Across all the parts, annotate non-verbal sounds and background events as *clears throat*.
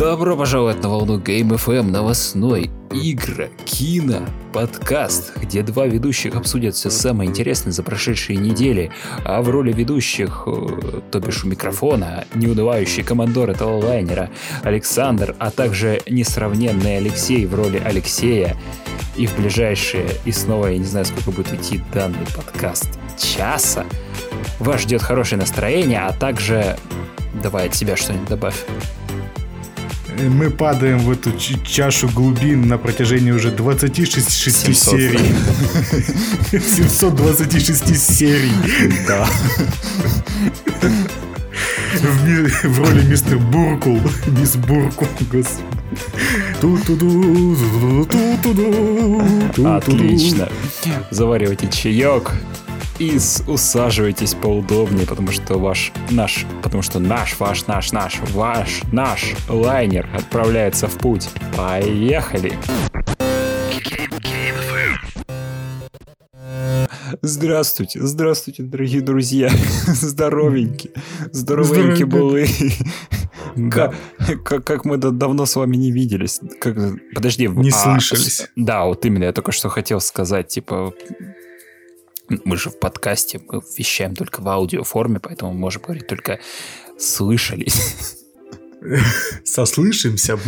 Добро пожаловать на волну Game FM новостной игра, кино, подкаст, где два ведущих обсудят все самое интересное за прошедшие недели, а в роли ведущих, э, то бишь у микрофона, неунывающий командор этого лайнера Александр, а также несравненный Алексей в роли Алексея, и в ближайшие, и снова я не знаю, сколько будет идти данный подкаст, часа, вас ждет хорошее настроение, а также давай от себя что-нибудь добавь мы падаем в эту чашу глубин на протяжении уже 26 700. серий. *laughs* 726 серий. Да. В, в роли мистер Буркул. Мисс Буркул, господи. Отлично. Заваривайте чаек, и усаживайтесь поудобнее, потому что ваш, наш, потому что наш, ваш, наш, наш, ваш, наш лайнер отправляется в путь. Поехали! Здравствуйте, здравствуйте, дорогие друзья. *laughs* Здоровенькие, здоровенькие были. Как, как, как мы давно с вами не виделись. Как, подожди. Не а, слышались. Да, вот именно, я только что хотел сказать, типа, мы же в подкасте, мы вещаем только в аудиоформе, поэтому можем говорить только «слышались». Сослышимся.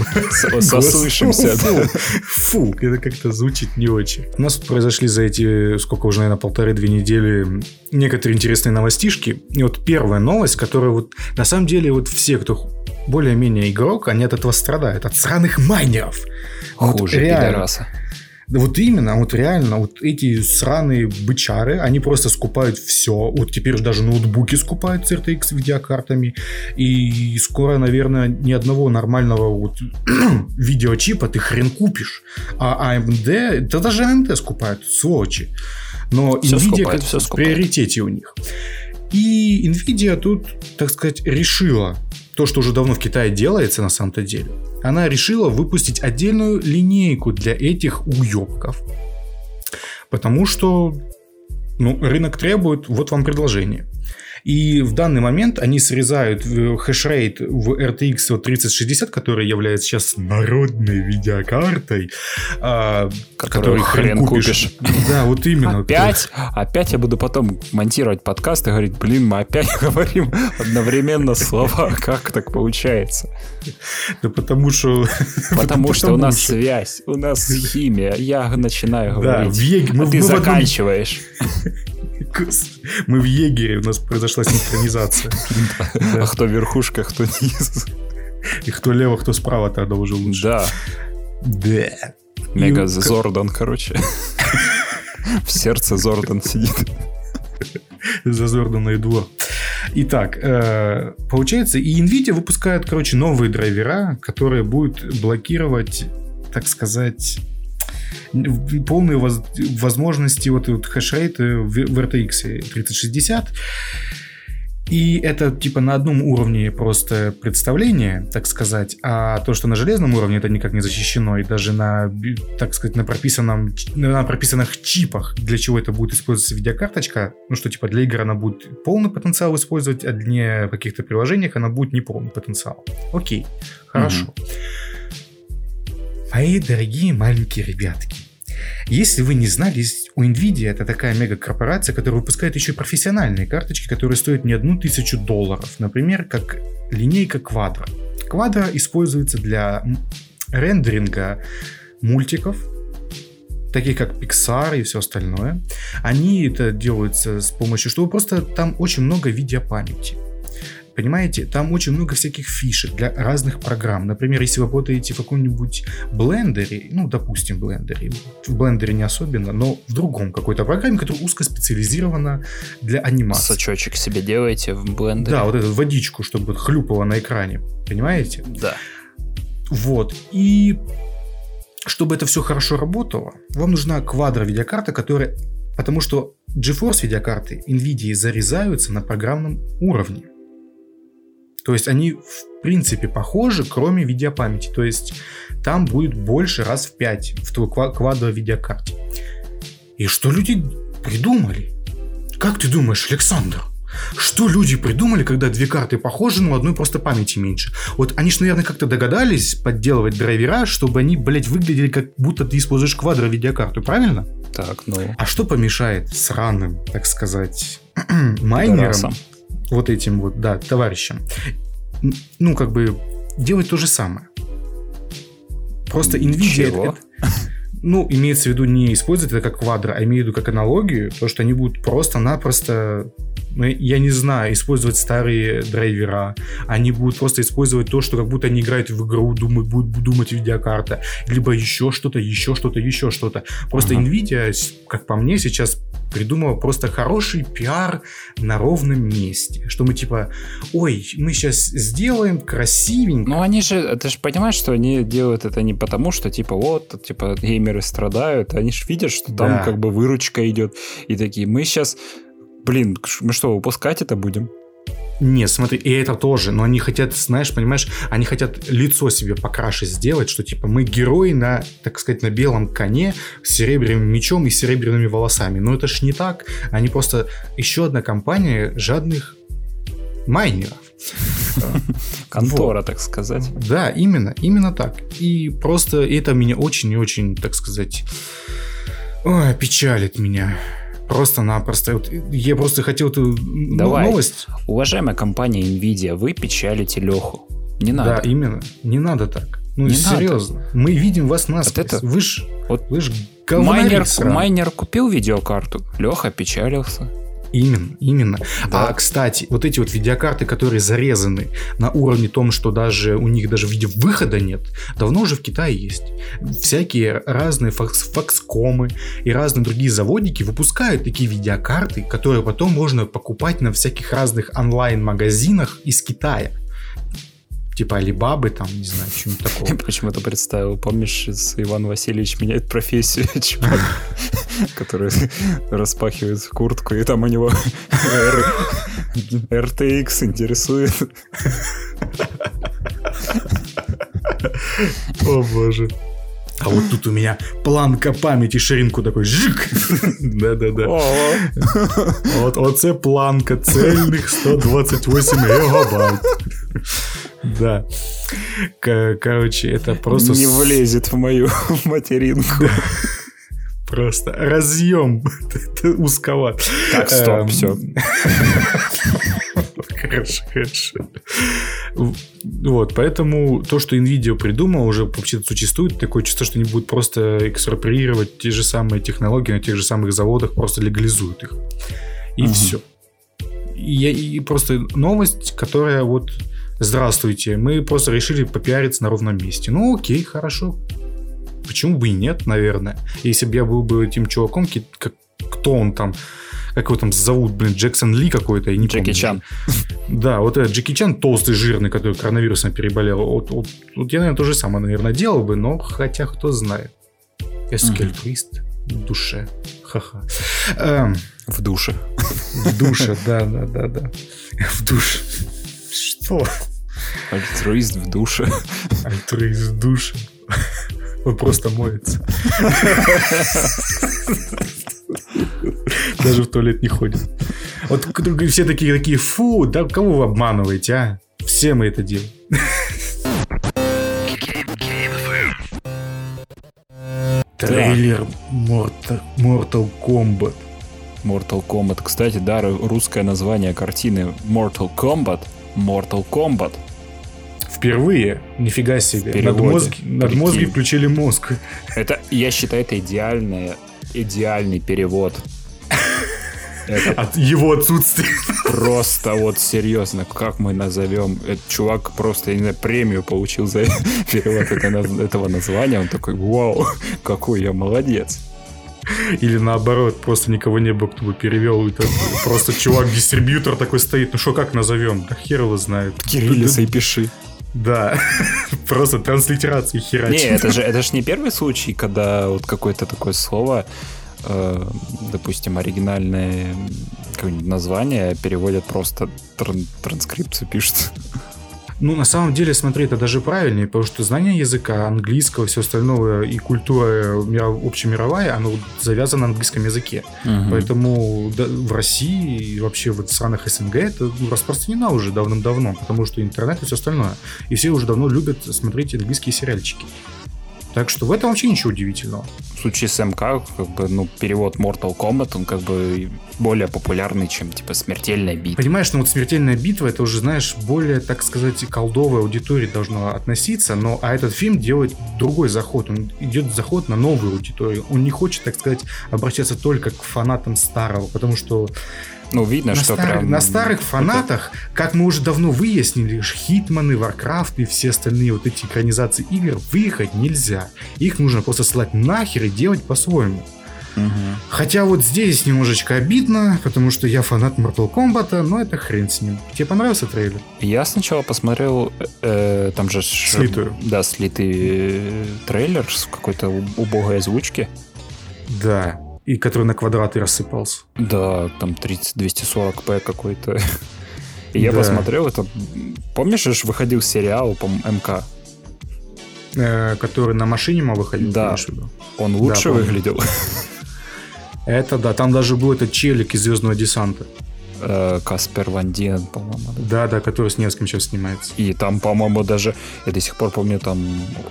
Сослышимся, да. Фу, это как-то звучит не очень. У нас произошли за эти, сколько уже, наверное, полторы-две недели некоторые интересные новостишки. И вот первая новость, которая вот на самом деле вот все, кто более-менее игрок, они от этого страдают, от сраных майнеров. Хуже вот реально. пидораса. Вот именно, вот реально, вот эти сраные бычары, они просто скупают все. Вот теперь даже ноутбуки скупают с RTX видеокартами. И скоро, наверное, ни одного нормального вот *clears throat* видеочипа ты хрен купишь. А AMD, да даже AMD скупают, сволочи. Но все Nvidia скупает, все в приоритете у них. И Nvidia тут, так сказать, решила то, что уже давно в Китае делается на самом-то деле, она решила выпустить отдельную линейку для этих уебков. Потому что ну, рынок требует, вот вам предложение. И в данный момент они срезают хешрейт в RTX 3060, который является сейчас народной видеокартой, а, которую хрен купишь. купишь. Да, вот именно. Опять, опять я буду потом монтировать подкаст и говорить, блин, мы опять *laughs* говорим одновременно слова. Как так получается? Да потому что... *laughs* Потому что у нас связь, у нас химия. Я начинаю говорить, а ты заканчиваешь. Мы в егере, у нас произошла синхронизация. *laughs* А кто верхушка, кто низ. И кто лево, кто справа тогда уже лучше. Да. Да. Мега Зордан, короче. В сердце Зордан сидит. За Зордана и двор. Итак, э, получается, и Nvidia выпускает, короче, новые драйвера, которые будут блокировать, так сказать, полные воз, возможности вот, вот хешрейта в, в RTX 3060. И это типа на одном уровне просто представление, так сказать, а то, что на железном уровне это никак не защищено, и даже на, так сказать, на прописанном, на прописанных чипах, для чего это будет использоваться видеокарточка, ну что типа для игр она будет полный потенциал использовать, а для каких-то приложениях она будет не полный потенциал. Окей, хорошо. Угу. Мои дорогие маленькие ребятки, если вы не знали, у Nvidia это такая мега-корпорация, которая выпускает еще и профессиональные карточки, которые стоят не одну тысячу долларов. Например, как линейка Quadro. Quadro используется для рендеринга мультиков, таких как Pixar и все остальное. Они это делаются с помощью, чтобы просто там очень много видеопамяти. Понимаете, там очень много всяких фишек для разных программ. Например, если вы работаете в каком-нибудь блендере, ну, допустим, блендере, в блендере не особенно, но в другом какой-то программе, которая узко специализирована для анимации. Сачочек себе делаете в блендере? Да, вот эту водичку, чтобы хлюпало на экране. Понимаете? Да. Вот. И чтобы это все хорошо работало, вам нужна квадро видеокарта, которая... Потому что GeForce видеокарты NVIDIA зарезаются на программном уровне. То есть они в принципе похожи, кроме видеопамяти. То есть там будет больше раз в 5 в твой квадро видеокарте. И что люди придумали? Как ты думаешь, Александр? Что люди придумали, когда две карты похожи, но одной просто памяти меньше? Вот они же, наверное, как-то догадались подделывать драйвера, чтобы они, блядь, выглядели как будто ты используешь квадро видеокарту, правильно? Так, ну... А что помешает сраным, так сказать, *clears throat* майнерам, вот этим вот, да, товарищам, ну, как бы, делать то же самое? Просто Nvidia... Это, ну, имеется в виду не использовать это как квадро, а имею в виду как аналогию, то, что они будут просто-напросто я не знаю, использовать старые драйвера. Они будут просто использовать то, что как будто они играют в игру, думают, будут думать видеокарта. Либо еще что-то, еще что-то, еще что-то. Просто uh-huh. Nvidia, как по мне, сейчас придумала просто хороший пиар на ровном месте. Что мы типа, ой, мы сейчас сделаем красивенько. Ну они же, ты же понимаешь, что они делают это не потому, что типа вот, типа геймеры страдают, они же видят, что там да. как бы выручка идет. И такие, мы сейчас Блин, мы что, выпускать это будем? Не, смотри, и это тоже, но они хотят, знаешь, понимаешь, они хотят лицо себе покраше сделать, что типа мы герои на, так сказать, на белом коне с серебряным мечом и серебряными волосами. Но это ж не так. Они просто еще одна компания жадных майнеров. *laughs* Контора, вот. так сказать. Да, именно, именно так. И просто это меня очень и очень, так сказать, ой, печалит меня. Просто-напросто. Вот я просто хотел эту Давай. новость. Уважаемая компания Nvidia, вы печалите Леху. Не надо. Да, именно. Не надо так. Ну, не серьезно. Надо. Мы видим вас на вот это... Вы ж, вот вы ж майнер, майнер купил видеокарту, Леха печалился. Именно, именно. Да. А, кстати, вот эти вот видеокарты, которые зарезаны на уровне том, что даже у них даже видео выхода нет, давно уже в Китае есть. Всякие разные факс факскомы и разные другие заводики выпускают такие видеокарты, которые потом можно покупать на всяких разных онлайн-магазинах из Китая типа Алибабы, там, не знаю, что-нибудь такого. Почему-то представил, помнишь, Иван Васильевич меняет профессию, *laughs* чувак, который распахивает куртку, и там у него RTX интересует. О боже. А вот тут у меня планка памяти, ширинку такой жик. Да-да-да. Вот оце планка цельных 128 мегабайт. Да. Короче, это просто... Не влезет в мою *laughs* материнку. Просто разъем *laughs* узковат. Так, стоп, эм. все. *laughs* Хорошо, хорошо. Вот, поэтому то, что NVIDIA придумал, уже вообще-то существует. Такое чувство, что они будут просто экспроприировать те же самые технологии на тех же самых заводах, просто легализуют их. И угу. все. И, и просто новость, которая вот здравствуйте, мы просто решили попиариться на ровном месте. Ну окей, хорошо. Почему бы и нет, наверное. Если бы я был бы этим чуваком, как, кто он там, как его там зовут, блин, Джексон Ли какой-то, я не Джеки помню. Чан. Да, вот этот Джеки Чан толстый, жирный, который коронавирусом переболел. Вот, вот, вот я, наверное, то же самое, наверное, делал бы, но хотя кто знает. Эскельтвист в душе. Ха-ха. Эм, в душе. В душе, да, да, да, да. В душе. Что? Альтруист в душе. Альтруист в душе. Он просто моется. Даже в туалет не ходит. Вот все такие, такие, фу, да кого вы обманываете, а? Все мы это делаем. Трейлер Mortal Kombat. Mortal Kombat. Кстати, да, русское название картины Mortal Kombat. Mortal Kombat. Впервые, нифига себе. Над, мозг, над мозги включили мозг. Это, я считаю, это идеальный, идеальный перевод. Это *laughs* От его отсутствия. Просто вот серьезно, как мы назовем? Этот чувак просто, я не знаю, премию получил за *laughs* перевод этого названия. Он такой, вау, какой я молодец. Или наоборот, просто никого не было, кто бы перевел. Это просто чувак-дистрибьютор такой стоит. Ну что, как назовем? Да хер его знает. Кириллица и пиши. Да, *laughs* просто транслитерации херачит. Не, это же, это же не первый случай, когда вот какое-то такое слово, э, допустим, оригинальное название переводят просто тран- транскрипцию пишут. Ну, на самом деле, смотри, это даже правильнее, потому что знание языка, английского, все остальное и культура общемировая, оно завязано на английском языке. Угу. Поэтому да, в России и вообще в странах СНГ это ну, распространено уже давным-давно, потому что интернет и все остальное. И все уже давно любят смотреть английские сериальчики. Так что в этом вообще ничего удивительного. В случае с МК, как бы, ну, перевод Mortal Kombat, он как бы более популярный, чем, типа, смертельная битва. Понимаешь, ну вот смертельная битва, это уже, знаешь, более, так сказать, олдовой аудитории должно относиться, но а этот фильм делает другой заход, он идет заход на новую аудиторию. Он не хочет, так сказать, обращаться только к фанатам старого, потому что ну, видно, на что старых, прям... На старых фанатах, это... как мы уже давно выяснили, Хитманы, Warcraft и все остальные вот эти экранизации игр выехать нельзя. Их нужно просто слать нахер и делать по-своему. Угу. Хотя вот здесь немножечко обидно, потому что я фанат Mortal Kombat, но это хрен с ним. Тебе понравился трейлер? Я сначала посмотрел, э, там же... Слитую. Да, слитый э, трейлер с какой-то убогой озвучки. Да, и который на квадраты рассыпался. Да, там 30-240p какой-то. *laughs* И я да. посмотрел это. Помнишь, же выходил сериал, по МК? Э, который на машине мог выходить? Да. Он лучше да, выглядел. *laughs* Это да, там даже был этот челик из Звездного десанта. Э, Каспер Ван Диен, по-моему. Да, да, который с Невским сейчас снимается. И там, по-моему, даже, я до сих пор помню, там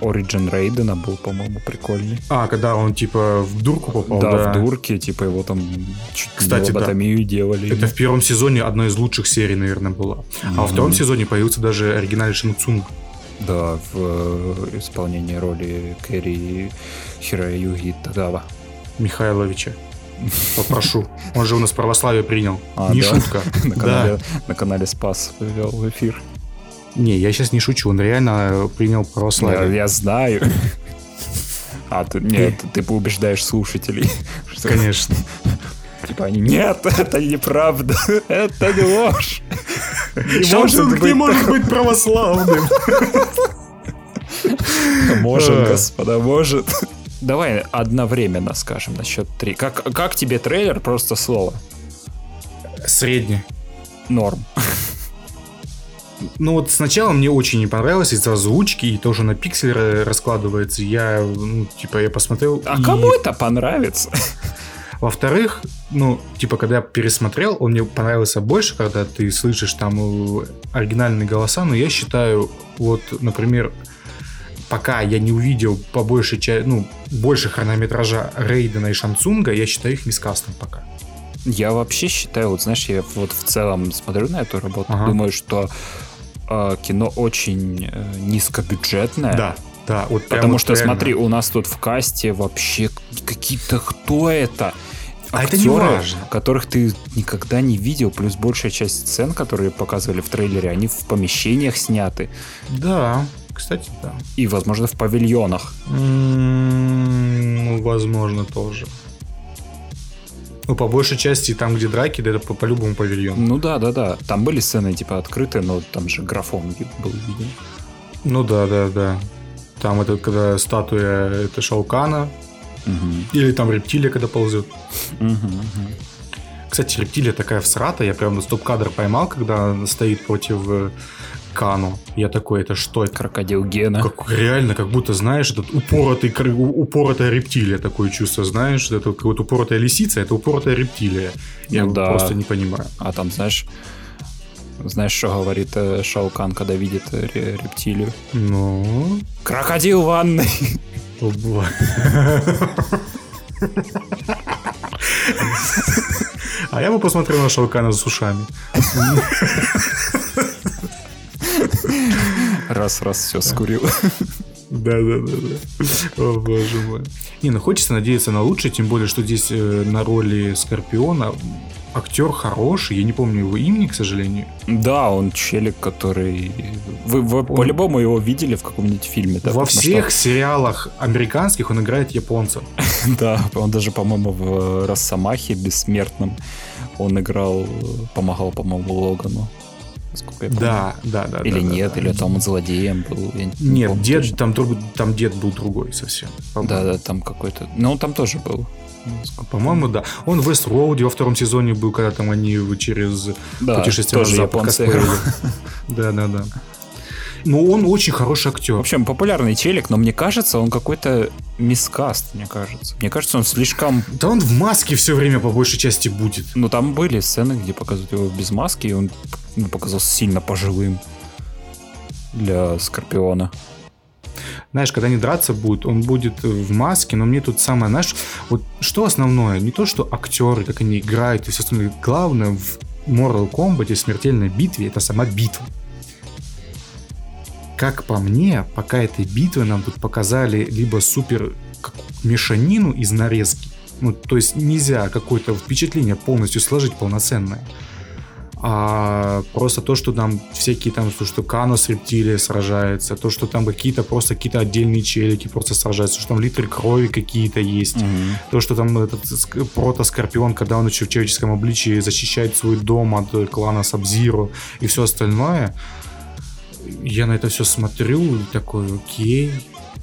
Origin Рейдена был, по-моему, прикольный. А, когда он, типа, в дурку попал, да? Да, в дурке, типа, его там чуть Кстати, да. делали. Это в первом сезоне одна из лучших серий, наверное, была. Mm-hmm. А во втором сезоне появился даже оригинальный Шинцунг. Да, в э, исполнении роли Кэрри Хироюги Тагава. Михайловича. Попрошу. Он же у нас православие принял. А, не да? шутка. *laughs* на, канале, да. на канале Спас вел эфир. Не, я сейчас не шучу. Он реально принял православие. Я, я знаю. А, ты, нет, ты, ты убеждаешь слушателей. Что, Конечно. Типа они, нет, *laughs* это неправда, это не ложь. Не может быть, не может быть православным. Может, господа, может. Давай одновременно скажем на счет три. Как, как тебе трейлер? Просто слово. Средний. Норм. Ну вот сначала мне очень не понравилось из-за озвучки и тоже на пиксель раскладывается. Я, ну, типа, я посмотрел. А и... кому это понравится? Во-вторых, ну, типа, когда я пересмотрел, он мне понравился больше, когда ты слышишь там э, оригинальные голоса, но я считаю, вот, например, пока я не увидел по большей части, ну, больше хронометража Рейдена и Шансунга, я считаю их мискастом пока. Я вообще считаю, вот знаешь, я вот в целом смотрю на эту работу, ага. думаю, что э, кино очень э, низкобюджетное. Да, да, вот Потому что, реально. смотри, у нас тут в касте вообще какие-то кто это? А актеры, это не важно. которых ты никогда не видел, плюс большая часть сцен, которые показывали в трейлере, они в помещениях сняты. Да, кстати, да. И, возможно, в павильонах. Ну, возможно, тоже. Ну, по большей части, там, где драки, да, это по- по-любому павильон. Ну да, да, да. Там были сцены, типа, открытые, но там же графон был виден. Ну да, да, да. Там это когда статуя это Шаукана. Угу. Или там рептилия, когда ползет. Угу, угу. Кстати, рептилия такая всрата. Я прям стоп-кадр поймал, когда она стоит против э, Кану. Я такой, это что это? Крокодил Гена. Как, реально, как будто, знаешь, этот упоротый, упоротая рептилия, такое чувство, знаешь, это вот упоротая лисица, это упоротая рептилия. Я ну, да. просто не понимаю. А там, знаешь, знаешь, что говорит э, Шаукан, когда видит э, рептилию? Ну? Крокодил в ванной. А я бы посмотрел на Шаукана с ушами. Раз-раз все скурил. Да, да, да, да. О, боже мой. Не, ну хочется надеяться на лучшее, тем более, что здесь э, на роли Скорпиона актер хороший, я не помню его имени, к сожалению. Да, он челик, который... Вы, вы он... по-любому его видели в каком-нибудь фильме, да? Во всех что... сериалах американских он играет японца. *laughs* да, он даже, по-моему, в Росомахе бессмертном он играл, помогал, по-моему, Логану насколько я помню. Да, да, да. Или да, нет, да, или там злодеем был. Я не нет, помню, дед, там, там дед был другой совсем. Да, да, там какой-то. Ну, он там тоже был. По-моему, да. Он в Westworld во втором сезоне был, когда там они через да, путешествие тоже японцы *laughs* Да, да, да. Но он очень хороший актер. В общем, популярный челик, но мне кажется, он какой-то мискаст, мне кажется. Мне кажется, он слишком... Да он в маске все время по большей части будет. Ну, там были сцены, где показывают его без маски, и он ну, показался сильно пожилым для Скорпиона. Знаешь, когда они драться будут, он будет в маске, но мне тут самое, знаешь, вот что основное? Не то, что актеры, как они играют и все остальное. Главное в Mortal Kombat, смертельной битве, это сама битва. Как по мне, пока этой битвы нам тут показали либо супер мешанину из нарезки, ну, то есть нельзя какое-то впечатление полностью сложить полноценное а просто то, что там всякие там, то, что Канос рептилия сражается, то, что там какие-то просто какие-то отдельные челики просто сражаются, что там литры крови какие-то есть, mm-hmm. то, что там этот прото-скорпион, когда он еще в человеческом обличии защищает свой дом от клана Сабзиру и все остальное, я на это все смотрю и такой, окей,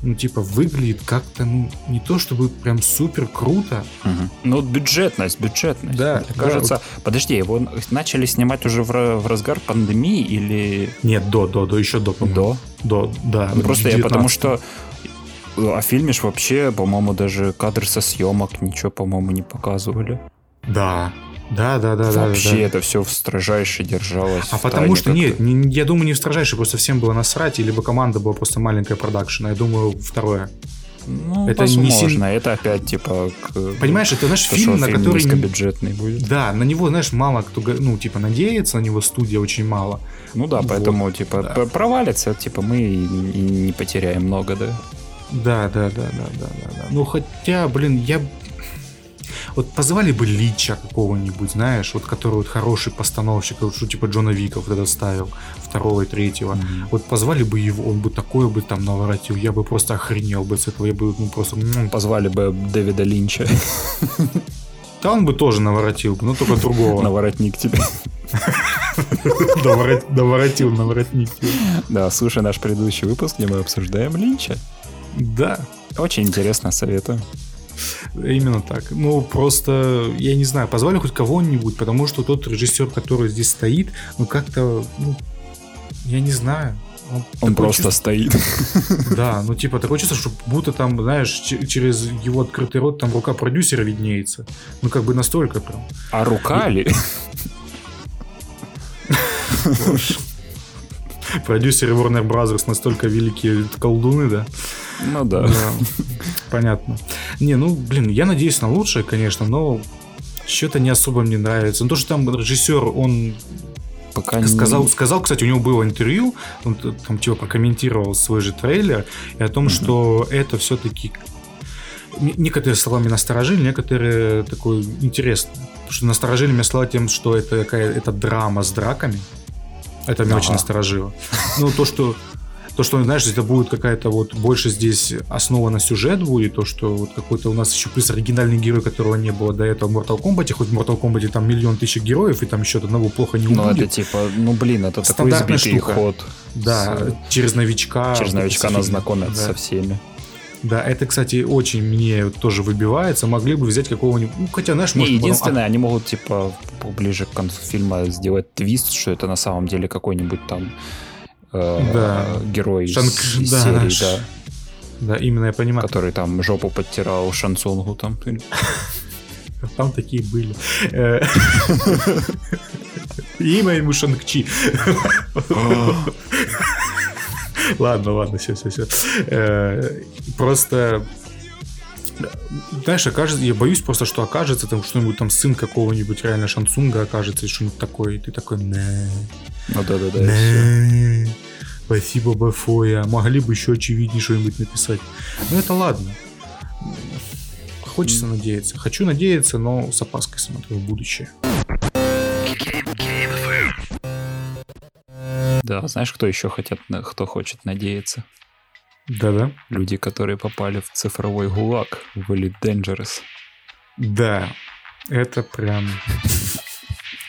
ну, типа, выглядит как-то, ну, не то чтобы прям супер круто. Угу. Ну, бюджетность, бюджетность. Да. Мне кажется, да, вот... подожди, его начали снимать уже в, в разгар пандемии или... Нет, до, до, до, еще до, До? До, да. Ну, просто 19. я потому что о фильме ж вообще, по-моему, даже кадры со съемок ничего, по-моему, не показывали. Да, да, да, да, Вообще да. Вообще это все в строжайше держалось. А потому что нет, не, я думаю, не в строжайше, просто всем было насрать, либо команда была просто маленькая продакшн. Я думаю, второе. Ну, это возможно, не сильно... это опять типа. К... Понимаешь, это наш фильм, на фильм который низкобюджетный будет. Да, на него, знаешь, мало кто, ну типа надеется, на него студия очень мало. Ну да, вот. поэтому типа да. провалится, типа мы и не потеряем много, да. Да, да, да, да, да, да, да. Ну хотя, блин, я вот позвали бы Лича какого-нибудь, знаешь, вот который вот хороший постановщик, вот что типа Джона Вика вот этот ставил, второго и третьего. Mm-hmm. Вот позвали бы его, он бы такое бы там наворотил, я бы просто охренел бы с этого, я бы ну просто... Позвали бы Дэвида Линча. Да он бы тоже наворотил, но только другого. Наворотник тебе. Наворотил наворотник тебе. Да, слушай наш предыдущий выпуск, где мы обсуждаем Линча. Да. Очень интересно, советую. Именно так. Ну, просто, я не знаю, позвали хоть кого-нибудь, потому что тот режиссер, который здесь стоит, ну, как-то, ну, я не знаю. Он, он просто чувство... стоит. *laughs* Да, ну типа такое чувство, что будто там, знаешь, через его открытый рот там рука продюсера виднеется. Ну как бы настолько прям. А рука И... ли? *laughs* *laughs* Продюсеры Warner Brothers настолько великие колдуны, да? Ну да. да. Понятно. Не, ну, блин, я надеюсь на лучшее, конечно, но что-то не особо мне нравится. Ну, то, что там режиссер, он пока сказал, не... сказал, кстати, у него было интервью, он там типа прокомментировал свой же трейлер и о том, mm-hmm. что это все-таки некоторые словами насторожили, некоторые такой интересно. Потому что насторожили меня слова тем, что это какая это драма с драками. Это меня ага. очень насторожило. Ну, то, что то, что, знаешь, это будет какая-то вот больше здесь основа на сюжет будет, то, что вот какой-то у нас еще плюс оригинальный герой, которого не было до этого в Mortal Kombat, хоть в Mortal Kombat там миллион тысяч героев, и там еще одного плохо не убили. Ну, это типа, ну, блин, это такой избитый штука. ход. Да, с... через новичка. Через новичка нас знакомят да. со всеми. Да, это, кстати, очень мне тоже выбивается. Могли бы взять какого-нибудь... Ну, хотя, знаешь, может... единственное, потом... они могут, типа, ближе к концу фильма сделать твист, что это на самом деле какой-нибудь там э, да. герой Шанг... из да, серии, наш... да. Да, именно я понимаю. Который там жопу подтирал Шансонгу там. *laughs* Там такие были. Э, *laughs* имя ему Шангчи. *gasps* *laughs* *laughs* Ладно, ладно, все, все, все. Э, просто знаешь, окажется, я боюсь просто, что окажется там что-нибудь там сын какого-нибудь реально Шансунга окажется и что-нибудь такое, и ты такой, не. Ну да, да, да. Спасибо большое. Могли бы еще очевиднее что-нибудь написать. Ну это ладно. Хочется надеяться. Хочу надеяться, но с опаской смотрю в будущее. Да, знаешь, кто еще хотят, кто хочет надеяться? Да-да. Люди, которые попали в цифровой гулаг в Elite Dangerous. Да, это прям...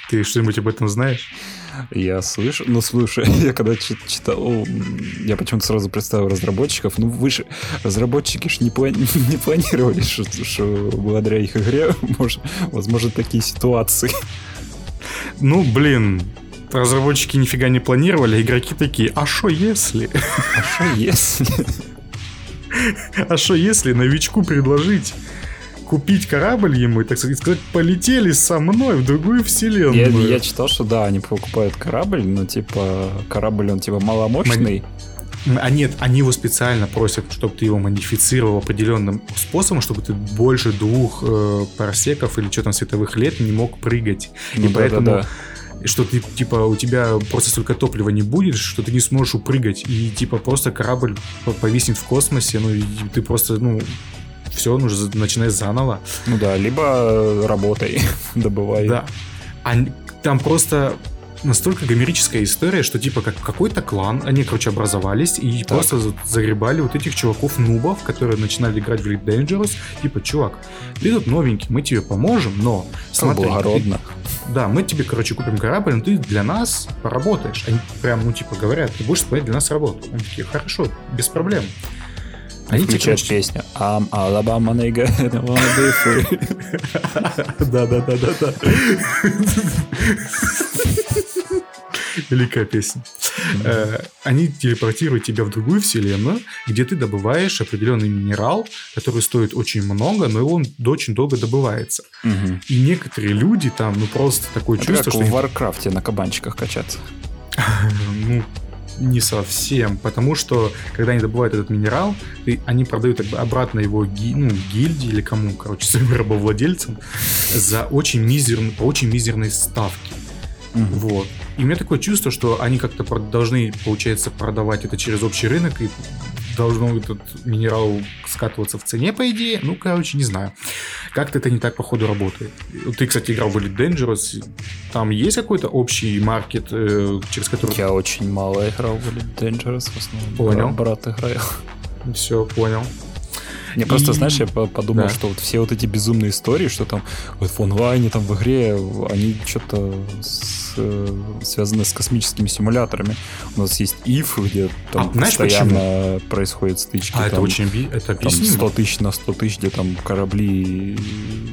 Ты что-нибудь об этом знаешь? Я слышу, ну слушай, *laughs* я когда читал, я почему-то сразу представил разработчиков, ну вы же, разработчики ж не, плани, *laughs* не планировали, что, что благодаря их игре *laughs* может, возможно такие ситуации. Ну, блин, разработчики нифига не планировали, а игроки такие, а что если? А что если? А что если новичку предложить купить корабль ему и, так сказать, полетели со мной в другую вселенную. Я, я читал, что да, они покупают корабль, но типа корабль он типа маломощный. А нет, они его специально просят, чтобы ты его модифицировал определенным способом, чтобы ты больше двух э, парсеков или что там световых лет не мог прыгать. Ну, и да, поэтому да, да. Что ты типа у тебя просто столько топлива не будет, что ты не сможешь упрыгать и типа просто корабль повиснет в космосе, ну и ты просто ну все, нужно начинать заново. Ну да, либо работай, *laughs* добывай. Да. А там просто настолько гомерическая история, что типа как какой-то клан, они, короче, образовались и так. просто загребали вот этих чуваков-нубов, которые начинали играть в Elite Dangerous, типа, чувак, ты тут новенький, мы тебе поможем, но смотри, Благородно. Ты, да, мы тебе, короче, купим корабль, но ты для нас поработаешь. Они прям, ну, типа, говорят, ты будешь исполнять для нас работу. Они такие, хорошо, без проблем. Они включают песню I'm Alabama nigga and I wanna be free. *laughs* Да-да-да-да-да. *laughs* Великая песня. Э, они телепортируют тебя в другую вселенную, где ты добываешь определенный минерал, который стоит очень много, но он очень долго добывается. И некоторые люди там, ну просто такое чувство, что... в Варкрафте на кабанчиках качаться. *laughs* Ну, не совсем, потому что когда они добывают этот минерал, и они продают обратно его ги, ну, гильдии или кому, короче, *laughs* своим рабовладельцам за очень мизерные, по очень мизерной ставке. Угу. Вот. И у меня такое чувство, что они как-то должны, получается, продавать это через общий рынок и должно этот минерал скатываться в цене, по идее. Ну, короче, не знаю. Как-то это не так, походу, работает. Ты, кстати, играл в Elite Dangerous. Там есть какой-то общий маркет, э, через который... Я очень мало играл в Elite Dangerous. В основном понял. брат играл. Все, понял. Не, просто, знаешь, я подумал, да. что вот все вот эти безумные истории, что там вот в онлайне, там в игре, они что-то с, связаны с космическими симуляторами. У нас есть IF, где там а, знаешь, постоянно почему? происходят стычки. А, там, это очень это там 100 тысяч на 100 тысяч, где там корабли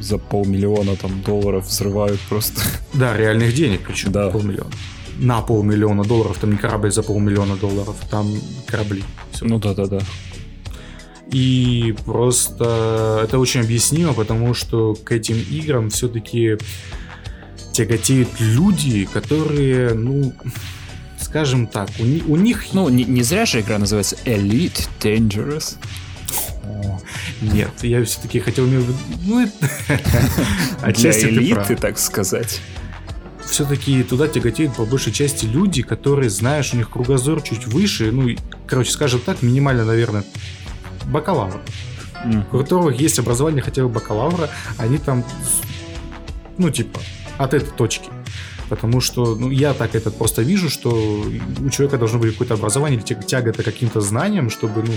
за полмиллиона там долларов взрывают просто. Да, реальных денег причем. Да. Полмиллиона на полмиллиона долларов, там не корабль за полмиллиона долларов, там корабли. Все. Ну да, да, да. И просто это очень объяснимо, потому что к этим играм все-таки тяготеют люди, которые, ну, скажем так, у, у них... Ну, не, не зря же игра называется Elite Dangerous. О, нет, я все-таки хотел... Ну, *laughs* *laughs* отчасти Для элиты, так сказать все-таки туда тяготеют по большей части люди, которые, знаешь, у них кругозор чуть выше, ну, короче, скажем так, минимально, наверное, бакалавр. Mm. У которых есть образование хотя бы бакалавра, они там, ну, типа, от этой точки. Потому что ну, я так это просто вижу, что у человека должно быть какое-то образование или тяга это каким-то знанием, чтобы ну,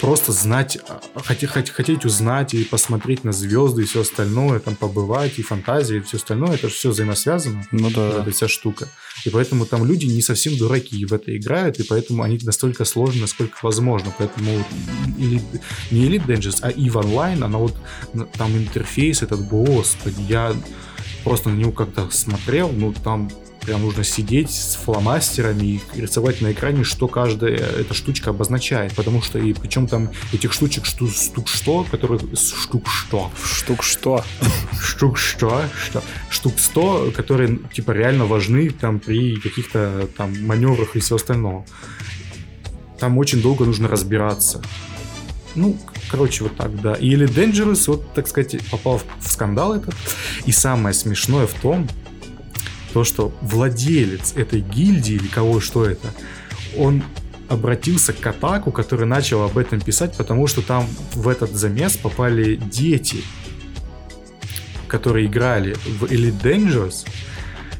просто знать, а, хотеть, хотеть узнать и посмотреть на звезды и все остальное, там побывать, и фантазия, и все остальное, это же все взаимосвязано. Ну да. Эта вся штука. И поэтому там люди не совсем дураки в это играют, и поэтому они настолько сложны, насколько возможно. Поэтому или, не Elite Dangerous, а EVE Online, она вот там интерфейс этот, господи, я просто на него как-то смотрел, ну там Прям нужно сидеть с фломастерами и рисовать на экране, что каждая эта штучка обозначает. Потому что и причем там этих штучек штук, штук что, которые штук что. Штук что. Штук что. что штук 100, которые типа реально важны там при каких-то там маневрах и все остальное. Там очень долго нужно разбираться. Ну, короче, вот так, да. Или Dangerous, вот, так сказать, попал в скандал этот. И самое смешное в том, то, что владелец этой гильдии или кого что это, он обратился к Атаку, который начал об этом писать, потому что там в этот замес попали дети, которые играли в Elite Dangerous,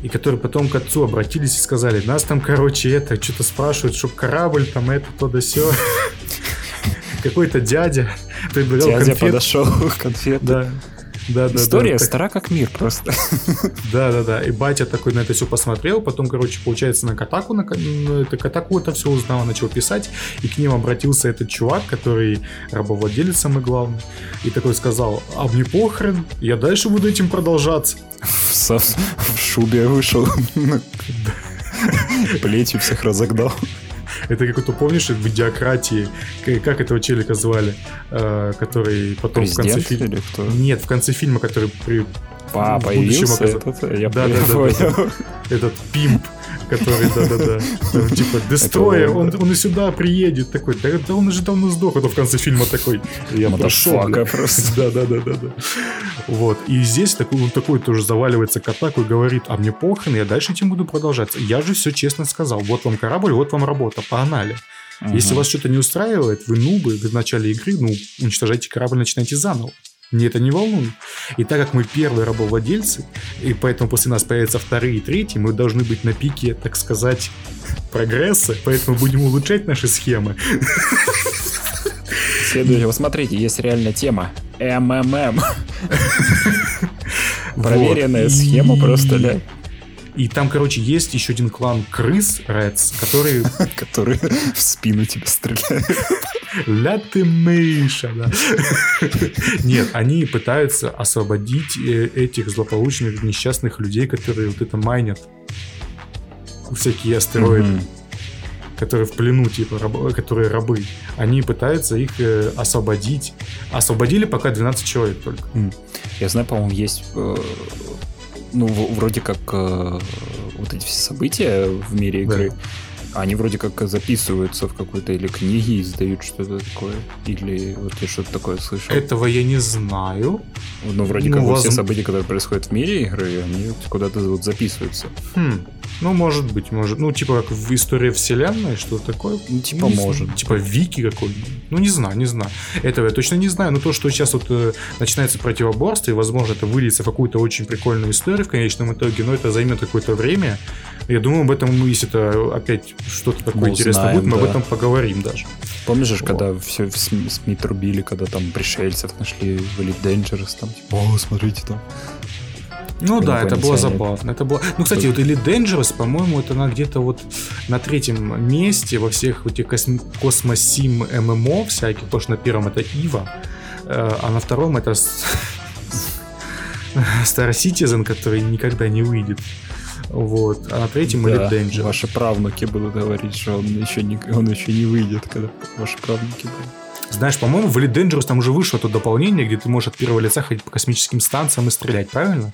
и которые потом к отцу обратились и сказали, нас там, короче, это, что-то спрашивают, чтоб корабль, там это, то да все. *laughs* Какой-то дядя предлагал Дядя подошел, конфет. Да Да, да, История да, стара как мир просто. *laughs* Да, да, да. И батя такой на это все посмотрел, потом, короче, получается, на Катаку, на, на это, Катаку это все узнал, начал писать, и к ним обратился этот чувак, который рабовладелец самый главный, и такой сказал, а мне похрен, я дальше буду этим продолжаться. *laughs* В, в шубе вышел. *laughs* Плетью всех разогнал. *laughs* Это как то помнишь, в идиократии, как этого челика звали, э, который потом Президент в конце фильма... Нет, в конце фильма, который при а, появился этот, я да, да, да, да, этот пимп, который, да-да-да, типа, Дестройер, он, он и сюда приедет, такой, да, да он уже давно сдох, это в конце фильма такой, я прошел. просто. *laughs* Да-да-да-да. Вот, и здесь такой, он такой тоже заваливается к атаку и говорит, а мне похрен, я дальше этим буду продолжать. Я же все честно сказал, вот вам корабль, вот вам работа, погнали. Угу. Если вас что-то не устраивает, вы нубы, вы в начале игры, ну, уничтожайте корабль, начинайте заново. Мне это не волнует. И так как мы первые рабовладельцы, и поэтому после нас появятся вторые и третьи, мы должны быть на пике, так сказать, прогресса, поэтому будем улучшать наши схемы. Следующее. Вот смотрите, есть реальная тема. МММ. *laughs* Проверенная схема просто, да. И там, короче, есть еще один клан крыс, Reds, который... *laughs* Который в спину тебе стреляет. Ля ты мыша, да. Нет, они пытаются освободить э, этих злополучных несчастных людей, которые вот это майнят. Всякие астероиды. которые в плену, типа, раб, которые рабы, они пытаются их э, освободить. Освободили пока 12 человек только. Я знаю, по-моему, есть э, ну, вроде как э, вот эти все события в мире игры, да они вроде как записываются в какой-то или книге, издают что-то такое. Или вот я что-то такое слышал. Этого я не знаю. Ну, вроде ну, как воз... все события, которые происходят в мире игры, они куда-то вот записываются. Хм. Ну, может быть, может. Ну, типа как в истории вселенной, что-то такое. Ну, типа, ну, может. Типа Вики какой-нибудь. Ну, не знаю, не знаю. Этого я точно не знаю. Но то, что сейчас вот э, начинается противоборство, и, возможно, это выльется в какую-то очень прикольную историю в конечном итоге, но это займет какое-то время. Я думаю, об этом, если это опять что-то такое интересное будет, мы да. об этом поговорим даже. Помнишь, вот. когда все в СМИ, СМИ трубили, когда там пришельцев нашли в Elite Dangerous, там, типа, о, смотрите там. Ну да, это было забавно. Это было... Ну, кстати, вот Elite Dangerous, по-моему, это она где-то вот на третьем месте во всех этих косм... космосим ММО всяких, потому что на первом это Ива, э, а на втором это *laughs* Star Citizen, который никогда не выйдет. Вот. А на третьем да, Elite Danger. Ваши правнуки будут говорить, что он еще не, он еще не выйдет, когда ваши правнуки будут. Знаешь, по-моему, в Elite Dangerous там уже вышло то дополнение, где ты можешь от первого лица ходить по космическим станциям и стрелять, правильно?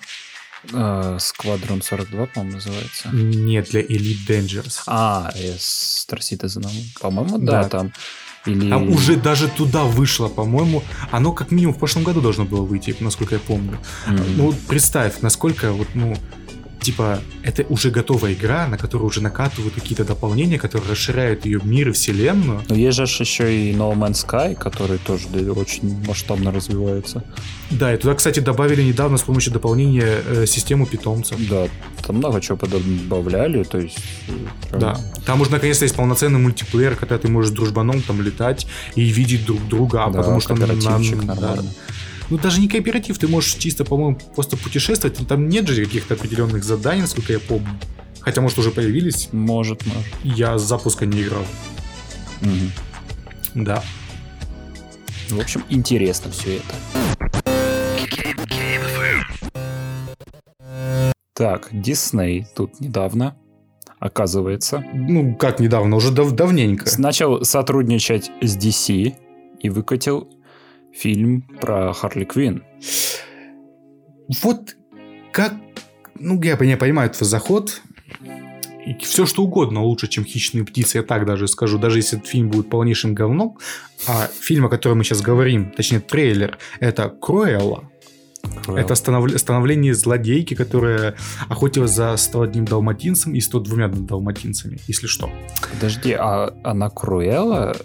А, 42, по-моему, называется. Нет, для Elite Dangerous. А, с Star Citizen. По-моему, да, да, там. Или... Там уже даже туда вышло, по-моему. Оно как минимум в прошлом году должно было выйти, насколько я помню. Mm-hmm. Ну, представь, насколько вот, ну, типа, это уже готовая игра, на которую уже накатывают какие-то дополнения, которые расширяют ее мир и вселенную. Но есть же еще и No Man's Sky, который тоже очень масштабно развивается. Да, и туда, кстати, добавили недавно с помощью дополнения э, систему питомцев. Да, там много чего добавляли, то есть... Прям... Да, там уже наконец-то есть полноценный мультиплеер, когда ты можешь с дружбаном там летать и видеть друг друга, да, потому что... на, нормально. Да, ну, даже не кооператив, ты можешь чисто, по-моему, просто путешествовать. Там нет же каких-то определенных заданий, насколько я помню. Хотя, может, уже появились. Может, может. Я с запуска не играл. Угу. Да. В общем, интересно все это. Так, Дисней тут недавно, оказывается. Ну, как недавно, уже дав давненько. Начал сотрудничать с DC и выкатил фильм про Харли Квин. Вот как... Ну, я, я понимаю твой заход. И все что угодно лучше, чем «Хищные птицы», я так даже скажу. Даже если этот фильм будет полнейшим говном. А фильм, о котором мы сейчас говорим, точнее трейлер, это «Круэлла». Это станов... становление злодейки, которая охотилась за 101 далматинцем и 102 далматинцами, если что. Подожди, а она Круэлла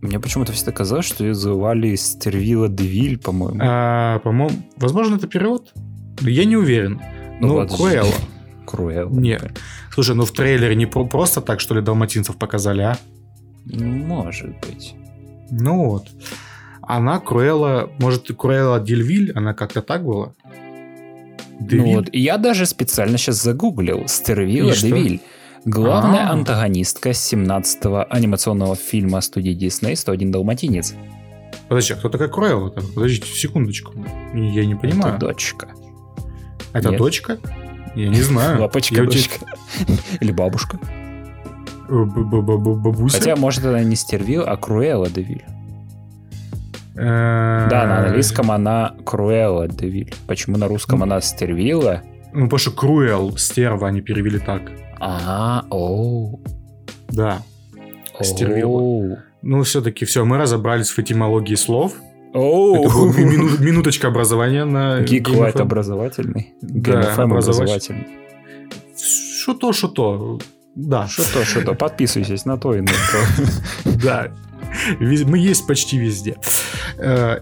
мне почему-то всегда казалось, что ее звали Стервила Девиль, по-моему. А, по-моему, возможно, это перевод. Я не уверен. Ну, ну Круэлла. Круэлла. Нет. Слушай, ну в трейлере не просто так, что ли, далматинцев показали, а? Ну, может быть. Ну вот. она Круэлла, может, Круэлла Дельвиль, она как-то так была? Девиль? Ну вот, я даже специально сейчас загуглил. Стервилла Девиль. Главная А-а-а. антагонистка 17-го анимационного фильма студии Disney «101 далматинец». Подожди, а кто такая Круэлла? Подождите, секундочку. Я не понимаю. Это дочка. Это Нет. дочка? Я не знаю. *laughs* Лапочка, я дочка. *laughs* Или бабушка. Бабуся? Хотя, может, она не Стервил, а Круэлла Девиль. Да, на английском она Круэлла Девиль. Почему на русском она Стервила? Ну, потому что Круэл, стерва, они перевели так. А, оу. Да. Стервила. Ну, все-таки все, мы разобрались в этимологии слов. Оу. Это была мину, минуточка образования на Гик Лайт образовательный. Да, образовательный. Что то, что то. Да. Что то, что то. Подписывайтесь на то и на то. *laughs* Да. Мы есть почти везде. Э,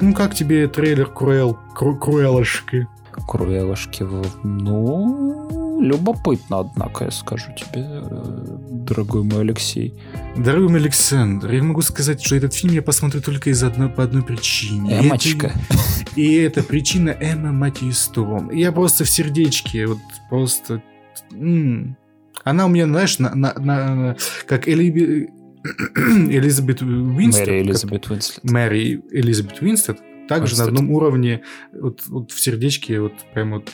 ну, как тебе трейлер Круэл, Круэлошки? Круэлошки, ну, любопытно, однако, я скажу тебе, э, дорогой мой Алексей. Дорогой мой Александр, я могу сказать, что этот фильм я посмотрю только из одной, по одной причине. Эмочка. И, и эта причина Эмма Матью Сторм. Я просто в сердечке, вот просто... М-м. Она у меня, знаешь, на, на, на, как Эли, *clears throat* Элизабет Уинстед. Мэри Элизабет Уинстед. Мэри Элизабет Уинстед. Также на одном уровне, вот, вот в сердечке, вот прям вот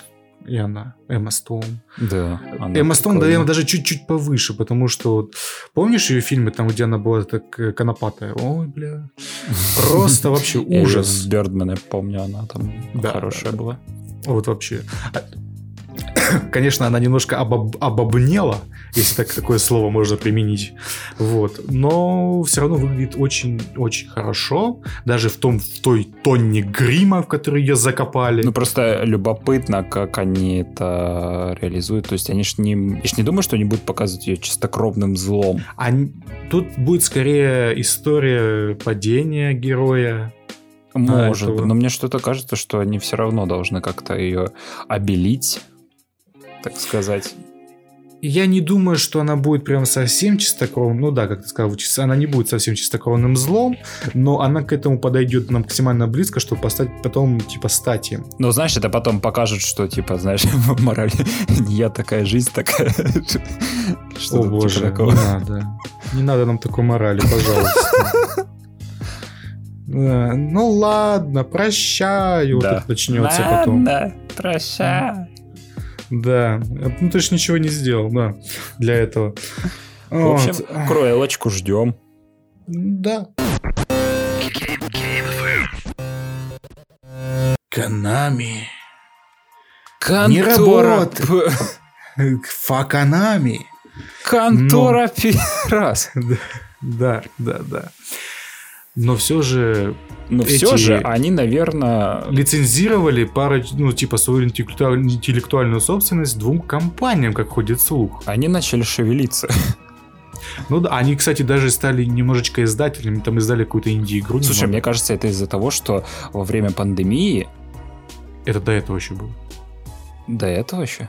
и она, Эмма Стоун. Да. Эмма Стоун, да, даже чуть-чуть повыше, потому что вот, помнишь ее фильмы, там, где она была так э, конопатая? Ой, бля. Просто вообще ужас. Бёрдмена, помню, она там хорошая была. Вот вообще. А, *coughs* конечно, она немножко обоб... обобнела, если так такое слово можно применить. Вот. Но все равно выглядит очень-очень хорошо. Даже в том, в той тонне грима, в которой ее закопали. Ну, просто любопытно, как они это реализуют. То есть они ж не, я ж не думаю, что они будут показывать ее чистокровным злом. Они... Тут будет скорее история падения героя, может, но мне что-то кажется, что они все равно должны как-то ее обелить так сказать. Я не думаю, что она будет прям совсем чистокровным. Ну да, как ты сказал, она не будет совсем чистокровным злом, но она к этому подойдет максимально близко, чтобы поставить потом, типа, стать им. Ну, знаешь, это потом покажет, что, типа, знаешь, *laughs* мораль не я такая, жизнь такая. *laughs* О, типа боже, не надо. Не надо нам такой морали, пожалуйста. *laughs* Ну ладно, прощаю. Да. Вот начнется потом. Да, прощай. Да, ну ты же ничего не сделал, да, для этого. В общем, вот. круэлочку ждем. Да. Канами. Контора. Не работает. Факанами. Контора *laughs* раз. Да, да, да. Но все же но эти все же они, наверное... Лицензировали пару, ну, типа, свою интеллектуальную собственность двум компаниям, как ходит слух. Они начали шевелиться. *laughs* Ну да, они, кстати, даже стали немножечко издателями, там издали какую-то инди-игру. Слушай, немного. мне кажется, это из-за того, что во время пандемии... Это до этого еще было. До этого еще?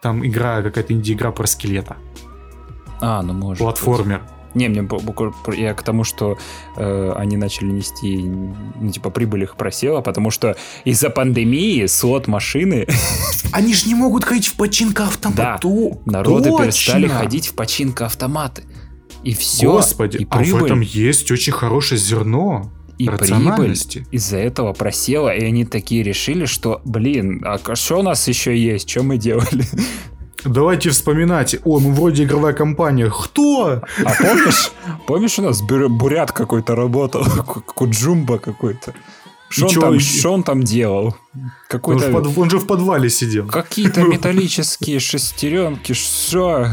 Там игра, какая-то инди-игра про скелета. А, ну может Платформер. Быть. Не, мне я к тому, что э, они начали нести, ну, типа, прибыль их просела, потому что из-за пандемии слот машины... *laughs* Они же не могут ходить в починка-автомату. Да, народы Точно. перестали ходить в починка-автоматы. И все. Господи, и прибыль... а в этом есть очень хорошее зерно. И прибыль из-за этого просела, и они такие решили, что, блин, а что у нас еще есть, что мы делали? *laughs* Давайте вспоминать. О, мы вроде игровая компания. Кто? А помнишь, помнишь у нас бурят какой-то работал? Куджумба какой-то. Что он, там, что он там делал? Какой-то... Он, под... он же в подвале сидел. Какие-то металлические шестеренки. Что?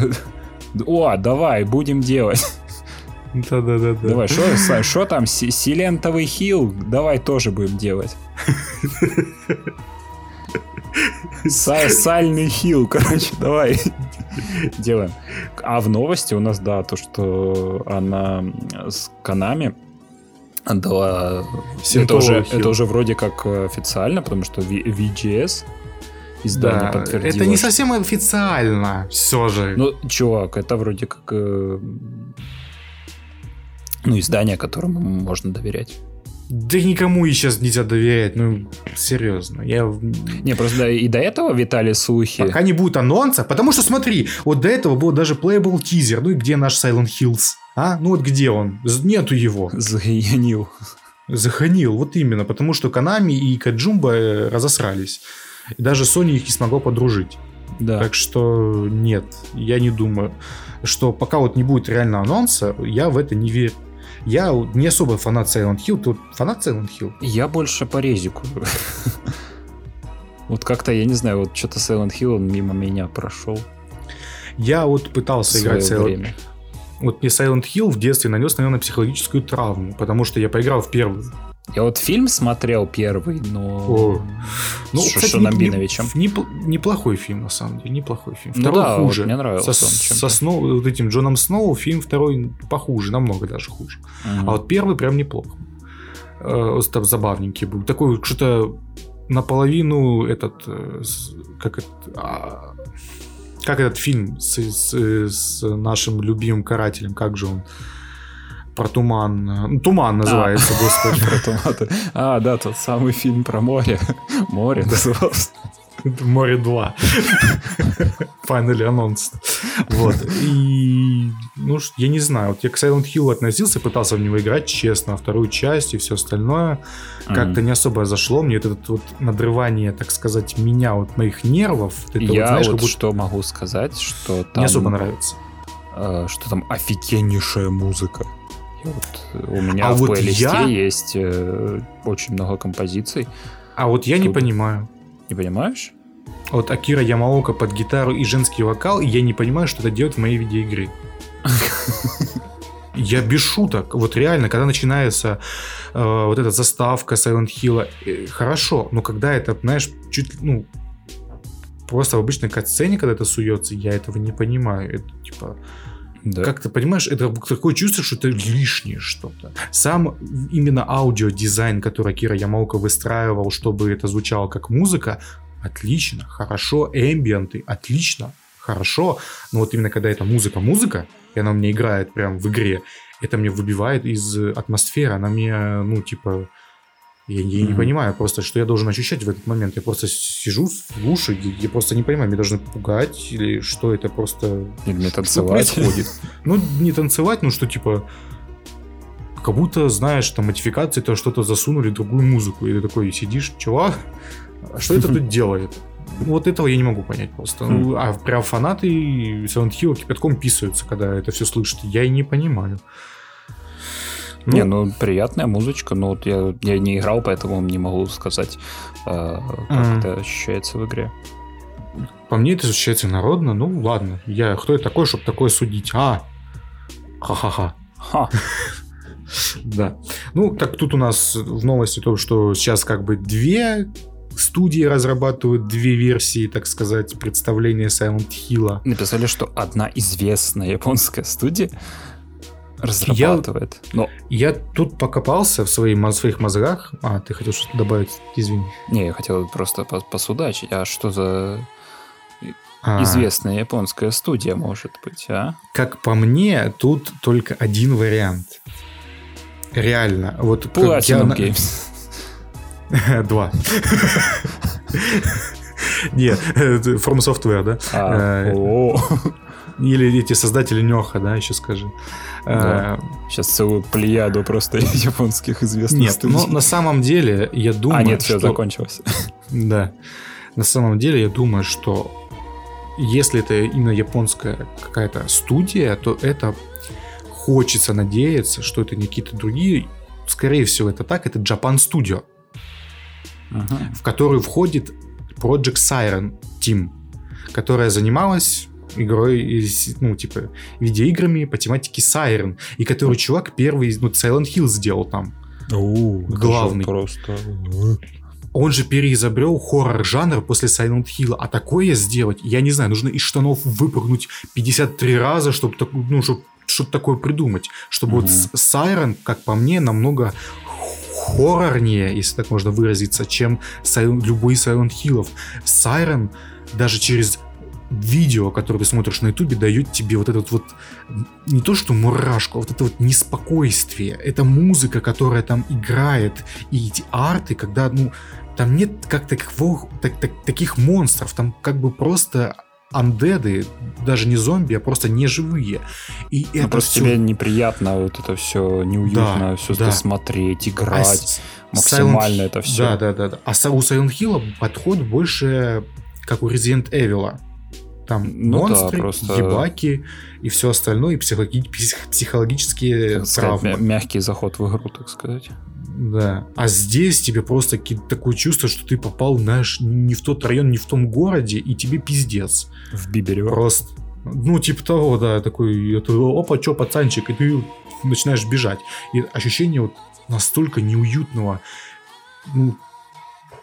О, давай, будем делать. Да-да-да. Давай, что там? Силентовый хил? Давай тоже будем делать. *laughs* Сальный хил, короче, давай делаем. А в новости у нас, да, то, что она с Канами отдала... Это уже, это уже вроде как официально, потому что VGS издание да, подтвердило. Это не совсем официально, все же. Ну, чувак, это вроде как... Э, ну, издание, которому можно доверять. Да никому и сейчас нельзя доверять, ну, серьезно. Я... Не, просто да, и до этого витали слухи. Пока не будет анонса, потому что смотри, вот до этого был даже playable тизер, ну и где наш Silent Hills? А? Ну вот где он? Нету его. Загонил. Заханил, вот именно, потому что Канами и Каджумба э, разосрались. И даже Sony их не смогла подружить. Да. Так что нет, я не думаю, что пока вот не будет реально анонса, я в это не верю. Я не особо фанат Silent Hill. Ты вот фанат Silent Hill? Я больше по резику. Вот как-то, я не знаю, вот что-то Silent Hill он мимо меня прошел. Я вот пытался играть Silent время. Вот мне Silent Hill в детстве нанес, наверное, психологическую травму, потому что я поиграл в первую я вот фильм смотрел первый, но... О. Ну, с кстати, Шонамбиновичем. Не, не, неплохой фильм, на самом деле, неплохой фильм. Ну второй ну, да, хуже. Вот мне нравился со, он со Сноу, вот этим Джоном Сноу фильм второй похуже, намного даже хуже. Угу. А вот первый прям неплохо. Э, там забавненький был. Такой что-то наполовину этот... Э, как это... А, как этот фильм с, с, с нашим любимым карателем, как же он? Про туман. Ну, туман называется, а. господи. Про туман. А, да, тот самый фильм про море. Море назывался. Море 2. Finally announced. Вот. И, ну, я не знаю, вот я к Silent Hill относился, пытался в него играть честно, вторую часть и все остальное как-то не особо зашло. Мне это вот надрывание, так сказать, меня, вот моих нервов. Это я вот, знаешь, вот будто... что могу сказать, что там... Не особо нравится. Э, что там офигеннейшая музыка. Вот у меня а в вот плейлисте я... есть э, очень много композиций. А вот я Тут... не понимаю. Не понимаешь? Вот Акира Ямаока под гитару и женский вокал, и я не понимаю, что это делать в моей видеоигре. *laughs* Я без шуток. Вот реально, когда начинается э, вот эта заставка Silent Hill, э, хорошо, но когда это, знаешь, чуть, ну, просто в обычной катсцене, когда это суется, я этого не понимаю. Это типа да. Как ты понимаешь, это такое чувство, что это лишнее что-то. Сам именно аудиодизайн, который Кира Ямаука выстраивал, чтобы это звучало как музыка, отлично, хорошо, эмбиенты, отлично, хорошо. Но вот именно когда это музыка-музыка, и она мне играет прям в игре, это мне выбивает из атмосферы, она мне, ну, типа, я, я mm-hmm. не понимаю просто, что я должен ощущать в этот момент. Я просто сижу, слушаю, я, я просто не понимаю, мне должны пугать или что это просто... Или мне танцевать. Что происходит? *laughs* Ну, не танцевать, ну что типа... Как будто, знаешь, там модификации, то что-то засунули другую музыку. И ты такой сидишь, чувак, а что это *laughs* тут делает? Вот этого я не могу понять просто. Ну, а прям фанаты Silent Hill кипятком писаются, когда это все слышат. Я и не понимаю. Ну, не, ну приятная музычка, но вот я, я не играл, поэтому не могу сказать, э, как mm. это ощущается в игре. По мне это ощущается народно, ну ладно. Я кто я такой, чтобы такое судить? А, ха-ха-ха. Ха. *laughs* Да. Ну, так тут у нас в новости то, что сейчас как бы две студии разрабатывают две версии, так сказать, представления Silent Hill. Написали, что одна известная японская студия разрабатывает. Я, Но... я тут покопался в, своих в своих мозгах. А, ты хотел что-то добавить? Извини. Не, я хотел просто посудачить. А что за а. известная японская студия может быть, а? Как по мне, тут только один вариант. Реально. Вот Platinum я... Games. Два. *laughs* Нет, From Software, да? А, э, или эти создатели Неха, да, еще скажи. Да. Сейчас целую плеяду просто *laughs* японских известных Нет, студий. но на самом деле я думаю, А, нет, все, что... закончилось. *laughs* Да. На самом деле я думаю, что если это именно японская какая-то студия, то это хочется надеяться, что это не какие-то другие. Скорее всего, это так, это Japan Studio, uh-huh. в которую входит Project Siren Team, которая занималась игрой, ну, типа, видеоиграми по тематике Siren, и который чувак первый, ну, Silent Hill сделал там. О, главный. Просто... Он же переизобрел хоррор-жанр после Silent Hill, а такое сделать, я не знаю, нужно из штанов выпрыгнуть 53 раза, чтобы, ну, чтобы что-то такое придумать. Чтобы mm-hmm. вот Siren, как по мне, намного хоррорнее, если так можно выразиться, чем Silent, любой Silent Hill. Siren даже через видео, которое ты смотришь на ютубе, дает тебе вот этот вот, не то что мурашку, а вот это вот неспокойствие. Это музыка, которая там играет, и эти арты, когда, ну, там нет как таковых, так, так, таких монстров, там как бы просто андеды, даже не зомби, а просто неживые. И ну, это просто все... тебе неприятно вот это все неуютно, Да, все да. смотреть, А играть, с- максимально Silent- это все. Да, да, да, да. А у Silent Hill подход больше как у Resident Evil. Там Ну да, монстры, просто- ебаки и все остальное, и психологи- псих- психологические Так сказать, травмы. мя- мягкий заход в игру, так сказать. Да. А здесь тебе просто такое чувство, что ты попал, знаешь, не в тот район, не в том городе, и тебе пиздец. В Бибере. Просто. Ну, типа того, да, такой, это, опа, чё, пацанчик, и ты начинаешь бежать. И ощущение вот настолько неуютного, ну,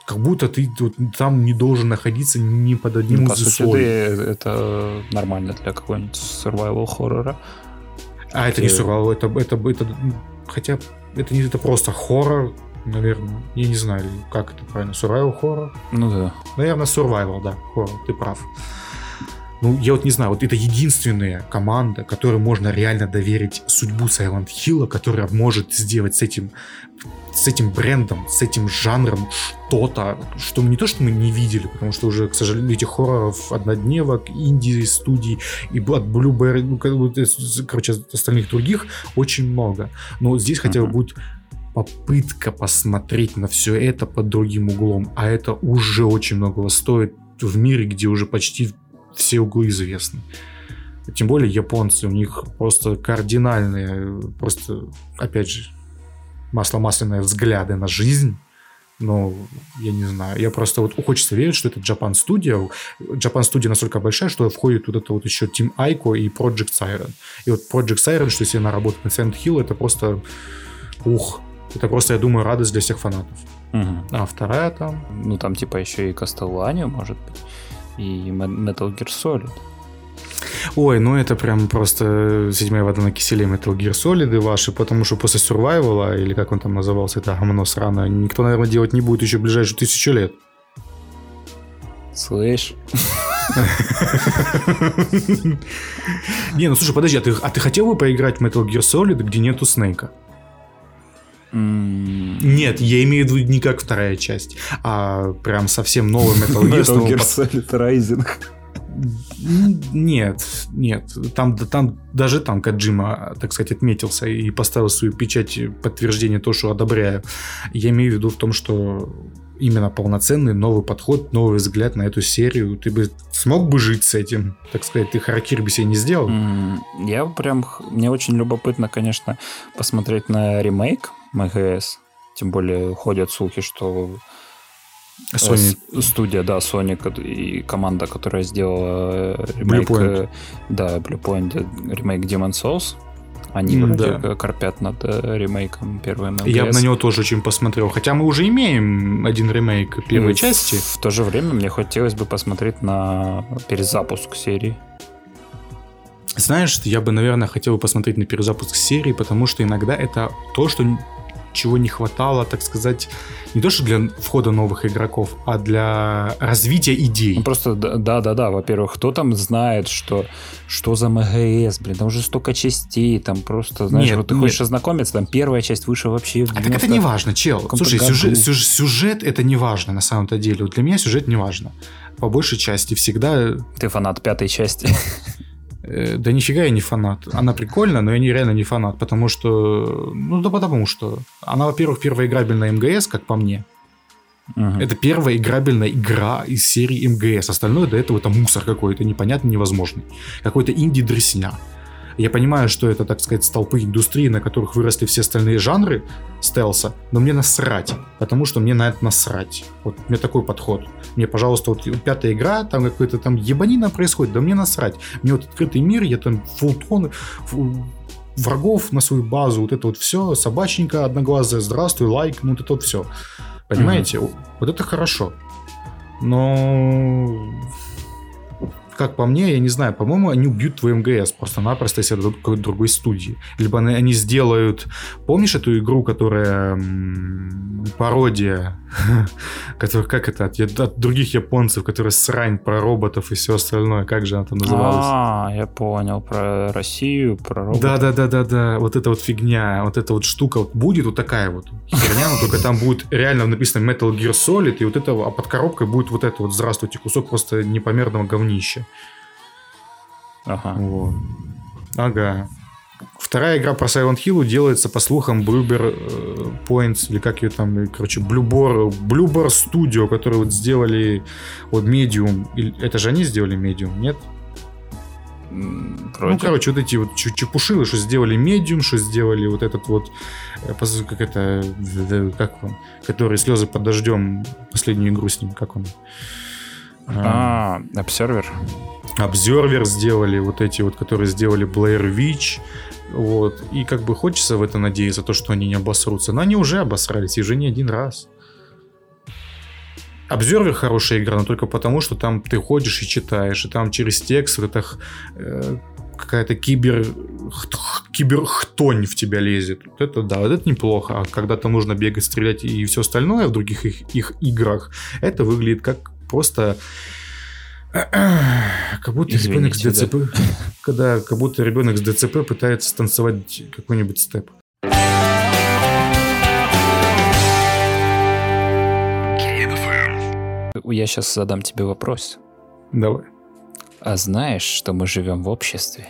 как будто ты вот там не должен находиться ни под одним Ну, по из сути, условий. да, это нормально для какого-нибудь survival хоррора. А это не ты- survival, это, это, это, хотя это не это просто хоррор, наверное, я не знаю, как это правильно, survival хоррор. Ну да. Наверное, survival, да, хоррор, ты прав. Ну, я вот не знаю, вот это единственная команда, которой можно реально доверить судьбу Silent Hill, которая может сделать с этим, с этим брендом, с этим жанром что-то, что не то, что мы не видели, потому что уже, к сожалению, этих хорроров, однодневок, инди-студий и от Blueberry, ну, э, короче, остальных других очень много. Но здесь хотя бы будет попытка посмотреть на все это под другим углом, а это уже очень многого стоит в мире, где уже почти все углы известны. Тем более японцы, у них просто кардинальные, просто, опять же, масло-масляные взгляды на жизнь. Но я не знаю, я просто вот хочется верить, что это Japan Studio. Japan Studio настолько большая, что входит вот это вот еще Team Aiko и Project Siren. И вот Project Siren, что если она работает на Silent Hill, это просто ух. Это просто, я думаю, радость для всех фанатов. Мгм. А вторая там... Ну там типа еще и Castlevania, может быть. И Metal Gear Solid. Ой, ну это прям просто седьмая вода на киселе Metal Gear Solid ваши, потому что после Survival, или как он там назывался, это гомно сраное, никто, наверное, делать не будет еще ближайшую тысячу лет. Слышь? *laughs* Не, ну слушай, подожди, а ты, а ты хотел бы поиграть в Metal Gear Solid, где нету Снейка? Нет, я имею в виду не как вторая часть, а прям совсем новый Metal Gear. Metal Gear Solid Rising. Нет, нет. Там, там даже там Каджима, так сказать, отметился и поставил свою печать подтверждения то, что одобряю. Я имею в виду в том, что именно полноценный новый подход, новый взгляд на эту серию. Ты бы смог бы жить с этим, так сказать, ты харакири бы себе не сделал? Я прям... Мне очень любопытно, конечно, посмотреть на ремейк МГС. Тем более ходят слухи, что э, Sony. студия, да, Sony и команда, которая сделала э, ремейк... Bluepoint. э, Да, Bluepoint, э, ремейк Demon Souls. Они М, вроде да. корпят над ремейком первой МГС. Я бы на него тоже очень посмотрел. Хотя мы уже имеем один ремейк первой в- части. В то же время мне хотелось бы посмотреть на перезапуск серии. Знаешь, я бы, наверное, хотел бы посмотреть на перезапуск серии, потому что иногда это то, что чего не хватало, так сказать, не то что для входа новых игроков, а для развития идей. Ну просто да-да-да, во-первых, кто там знает, что что за МГС, блин, там уже столько частей, там просто, знаешь, Нет, вот ты нет. хочешь ознакомиться, там первая часть вышла вообще в А так это 90 не важно, чел. Слушай, году. сюжет, сюж- сюжет это не важно на самом-то деле. Вот для меня сюжет не важно. По большей части всегда... Ты фанат пятой части. Э, да нифига я не фанат. Она прикольная, но я не, реально не фанат, потому что... Ну да потому что... Она, во-первых, первая играбельная МГС, как по мне. Мгм. Это первая играбельная игра из серии МГС. Остальное до этого это мусор какой-то, непонятный, невозможный. Какой-то инди-дресня. Я понимаю, что это, так сказать, столпы индустрии, на которых выросли все остальные жанры стелса, но мне насрать, потому что мне на это насрать. Вот у меня такой подход. Мне, пожалуйста, вот пятая игра, там какой-то там ебанина происходит, да мне насрать. Мне вот открытый мир, я там фултон, фу- врагов на свою базу, вот это вот все, собаченька одноглазая, здравствуй, лайк, ну вот это вот все. Понимаете? Вот это хорошо. Но как по мне, я не знаю, по-моему, они убьют твой МГС просто-напросто, если дадут какой-то другой студии. Либо они, они сделают... Помнишь эту игру, которая м, пародия, *laughs* которая, как это, от, от других японцев, которая срань про роботов и все остальное, как же она там называлась? А, я понял, про Россию, про роботов. Да-да-да-да-да, вот эта вот фигня, вот эта вот штука вот будет вот такая вот херня, но только там будет реально написано Metal Gear Solid, и вот это, а под коробкой будет вот это вот, здравствуйте, кусок просто непомерного говнища. Ага. Вот. Ага. Вторая игра про Silent Hill делается, по слухам, Blueber э, Points, или как ее там, короче, Bluebor, Bluebor Studio, которые вот сделали вот Medium. Это же они сделали Medium, нет? Ну, Вроде. короче, вот эти вот чепушилы, что сделали Medium, что сделали вот этот вот, э, как это, как он, который слезы под дождем, последнюю игру с ним, как он? А, А, Observer. Observer сделали, вот эти вот, которые сделали Blair Witch, вот, и как бы хочется в это надеяться, то, что они не обосрутся, но они уже обосрались, и уже не один раз. Обзервер хорошая игра, но только потому, что там ты ходишь и читаешь, и там через текст вот эта х- э, какая-то кибер киберхтонь в тебя лезет. Вот это да, вот это неплохо. А когда там нужно бегать, стрелять и все остальное в других их, их играх, это выглядит как просто *clears throat* как будто ребенок с Извините, ДЦП, *laughs* когда как будто ребенок с ДЦП пытается станцевать какой-нибудь степ. Я сейчас задам тебе вопрос. Давай. А знаешь, что мы живем в обществе?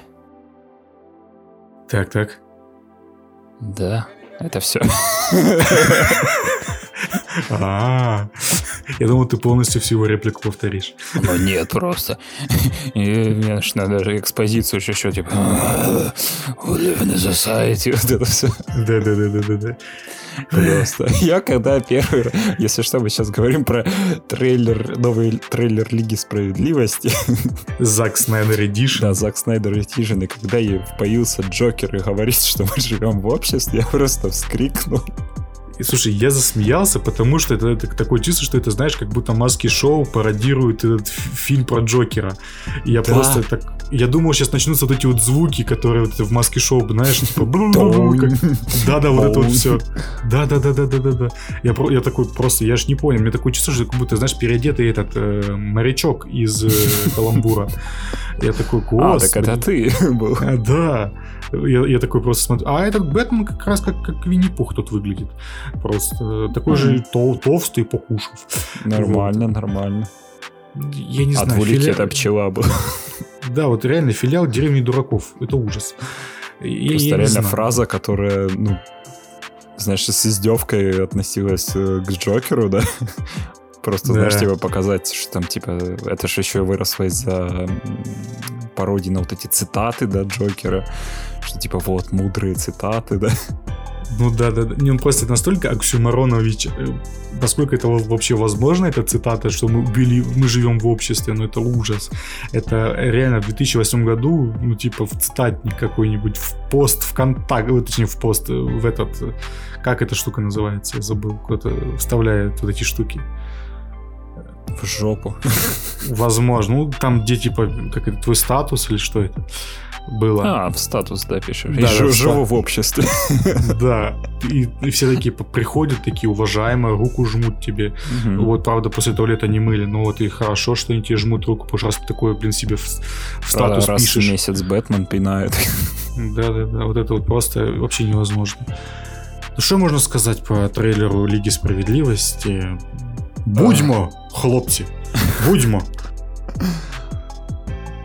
Так, так. Да, это все. *laughs* А, я думал, ты полностью всю реплику повторишь. Ну нет, просто. Аж надо даже экспозицию еще, еще типа «We live in a society. Вот это все. Да, да, да, да, да, да. Просто. Я когда первый если что, мы сейчас говорим про трейлер, новый трейлер Лиги Справедливости. Зак Снайдер Эдишн. Да, Зак Снайдер и когда ей появился Джокер и говорит, что мы живем в обществе, я просто вскрикнул. И слушай, я засмеялся, потому что это, это такое чувство, что это, знаешь, как будто маски шоу пародирует этот фильм про Джокера. И я Да. просто так. Я думал, сейчас начнутся вот эти вот звуки, которые вот в маске шоу, знаешь, типа. Да-да, вот это вот все. Да-да-да-да-да-да. Я, я такой просто, я ж не понял. Мне такое чувство, что как будто, знаешь, переодетый этот э, морячок из э, *laughs* Каламбура. Я такой, А, так это ты *laughs* был. А, да. Я, я такой просто смотрю. А этот Бэтмен как раз как, как Винни-Пух тут выглядит. Просто э, такой же тол- толстый, покушав. Нормально, нормально. Я не знаю. филя- это пчела был. *laughs* Да, вот реально филиал деревни дураков. Это ужас. Я- я Просто не реально фраза, которая, ну, знаешь, с издевкой относилась э, к Джокеру, да? Просто, Да. знаешь, типа показать, что там, типа, это же еще выросло из-за пародии на вот эти цитаты, да, Джокера, что, типа, вот, мудрые цитаты, да. Ну да, да, да. Не, он просто настолько оксюмаронович, э, насколько это во- вообще возможно, эта цитата, что мы убили, мы живем в обществе, ну это ужас. Это реально в 2008 году, ну типа в цитатник какой-нибудь, в пост ВКонтакте, вот, точнее в пост, э, в этот, э, как эта штука называется, я забыл, кто-то вставляет вот эти штуки. В жопу. Возможно, ну там где типа, как это, твой статус или что это было. А, в статус, да, пишешь. Да, да, живу статус. в обществе. *laughs* Да, и, и все такие приходят, такие уважаемые, руку жмут тебе. Мгм. Вот, правда, после туалета не мыли, но вот и хорошо, что они тебе жмут руку, потому что раз ты такое, блин, себе в, в Правда, статус раз в пишешь. месяц Бэтмен пинает. *laughs* Да-да-да, вот это вот просто вообще невозможно. Ну, что можно сказать по трейлеру Лиги Справедливости? Будьмо, хлопцы, будьмо.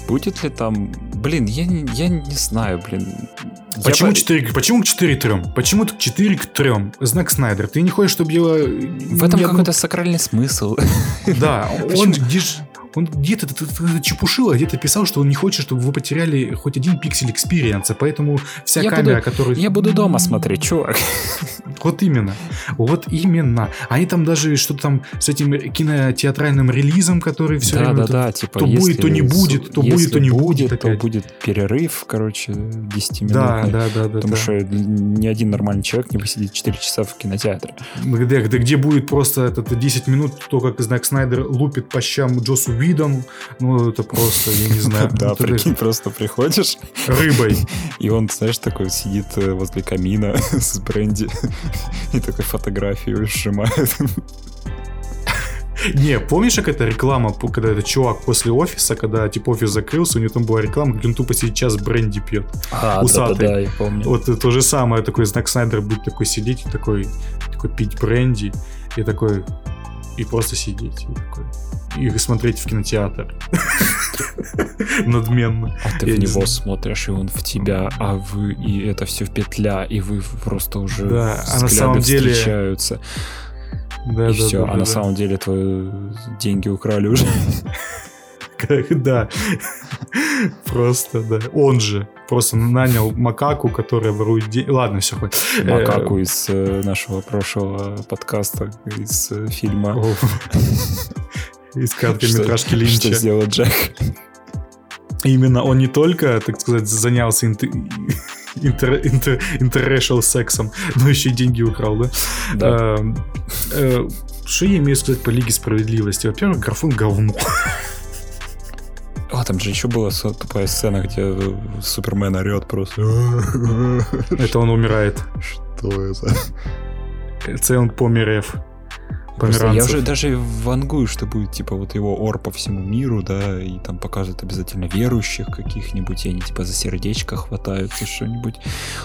Будет ли там... Блин, я, не- я не знаю, блин. Я Почему по- 4, почему 4 к 3? Почему так 4 к 3? Зак Снайдер. Ты не хочешь, чтобы я... В этом какой-то сакральный смысл. Да, *laughs* он где ж- он где-то чепушил, а где-то писал, что он не хочет, чтобы вы потеряли хоть один пиксель experience а, поэтому вся Я камера, буду- которую... Я буду дома смотреть, чувак. *laughs* Вот именно. Вот именно. Они там даже что-то там с этим кинотеатральным релизом, который все да, время... Да, да, типа, то будет, то не будет, то будет, то не будет. то будет перерыв, короче, 10 минут. Да, да, да, да. Потому да. что ни один нормальный человек не посидит 4 часа в кинотеатре. Где, где, где будет просто этот 10 минут, то, как Знак Снайдер лупит по щам Джосу Видону. Ну, это просто, я не знаю. *laughs* Да, прикинь, просто приходишь. Рыбой. *laughs* И он, знаешь, такой сидит возле камина *laughs* с бренди и такой фотографию сжимает. Не, помнишь, как эта реклама, когда этот чувак после офиса, когда типа офис закрылся, у него там была реклама, где он тупо сейчас бренди пьет. А, Усатый. да, да, да, я помню. Вот то же самое, такой знак Снайдер будет такой сидеть и такой, такой пить бренди и такой и просто сидеть и такой и смотреть в кинотеатр. *laughs* Надменно. А ты в него смотришь, и он в тебя, а вы, и это все в петля, и вы просто уже да, а на самом деле встречаются. Да, и да, все, да, а да, на да. самом деле твои деньги украли уже. *laughs* Да. Просто, да. Он же просто нанял макаку, которая ворует деньги. Ладно, все, хватит. Макаку из нашего прошлого подкаста, из фильма. Из короткометражки Линча. Что сделал Джек? Именно он не только, так сказать, занялся интер, интер, интер, интеррешал сексом, но еще и деньги украл, да? Да. А, что я имею сказать по Лиге Справедливости? Во-первых, графон говно. А, там же еще была тупая сцена, где Супермен орет просто. *laughs* Это он умирает. Что это? Это он померев. Просто я уже даже вангую, что будет типа вот его ор по всему миру, да, и там показывают обязательно верующих каких-нибудь, и они типа за сердечко хватаются, что-нибудь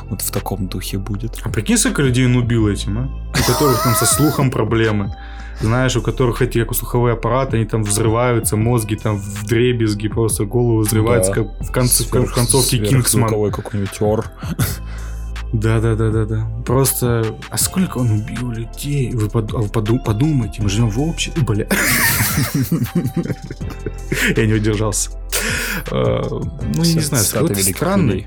вот в таком духе будет. А прикинь, сколько людей он убил этим, а? У которых там со слухом проблемы. Знаешь, у которых эти как слуховые аппараты, они там взрываются, мозги там в дребезги, просто голову взрываются, да. как в, конце, Сверх, в концовке Кингсман. какой-нибудь ор. Да, да, да, да, да. Просто, а сколько он убил людей? Вы, под, а вы поду, подумайте, мы живем в обществе. Бля. *laughs* Я не удержался. Ну, я не знаю, какой-то странный.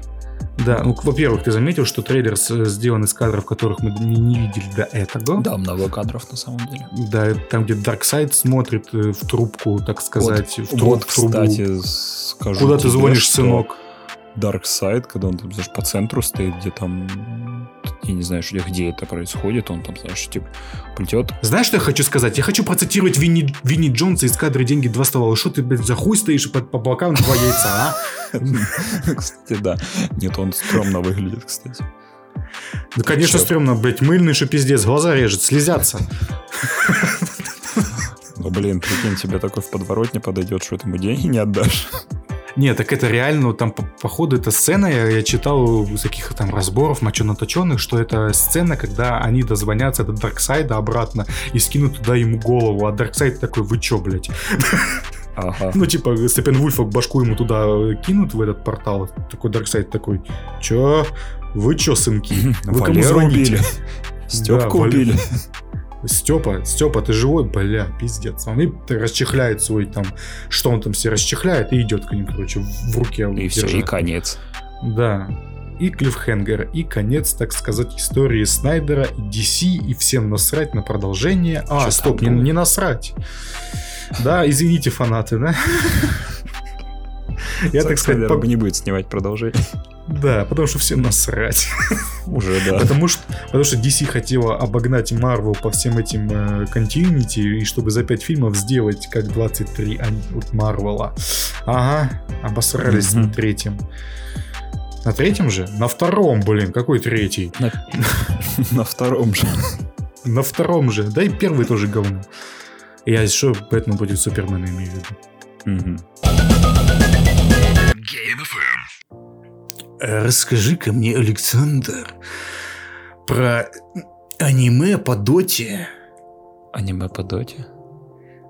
Да, ну, во-первых, ты заметил, что трейлер сделан из кадров, которых мы не, видели до этого. Да, много кадров на самом деле. Да, там, где Дарксайд смотрит в трубку, так сказать, вот, в, труб, вот, в трубу. кстати, скажу Куда ты звонишь, что... сынок? Dark Side, когда он там, знаешь, по центру стоит, где там, я не знаю, где, где это происходит, он там, знаешь, типа, плетет. Знаешь, что я хочу сказать? Я хочу процитировать Винни, Винни Джонса из кадра «Деньги два ствола». Что ты, блядь, за хуй стоишь по, по бокам два яйца, а? *laughs* Кстати, да. Нет, он стрёмно выглядит, кстати. Да, конечно, стрёмно, блядь, мыльный, что пиздец, глаза режет, слезятся. Ну, блин, прикинь, тебе такой в подворотне подойдет, что ты ему деньги не отдашь. Нет, так это реально, там, по, походу, эта сцена, я, я читал из каких там разборов моченоточенных, что это сцена, когда они дозвонятся до Дарксайда обратно и скинут туда ему голову, а Дарксайд такой, вы чё, блядь? Ага. Ну, типа, Степпенвульфа башку ему туда кинут в этот портал, такой Дарксайд такой, чё? Вы чё, сынки? Вы кому звоните? Степку убили. Степа, Степа, ты живой? Бля, пиздец. Он и расчехляет свой там, что он там все расчехляет и идет к ним, короче, в руке. И все, и конец. Да. И клиффхенгер, и конец, так сказать, истории Снайдера, и DC, и всем насрать на продолжение. А, Что стоп, не, не насрать. Да, извините, фанаты, да? *laughs* Я, так сказать, не будет снимать продолжение. Да, потому что всем насрать. *laughs* Уже, да. Потому что, потому что DC хотела обогнать Marvel по всем этим э, континенти, и чтобы за 5 фильмов сделать как 23 от Марвела. Ага, обосрались mm-hmm. на третьем. На третьем же? На втором, блин, какой третий? На, *laughs* на втором же. На втором же. Да и первый тоже говно. Я что, Бэтмен будет Супермен, имею в виду. Расскажи-ка мне, Александр, про аниме по доте. Аниме по доте?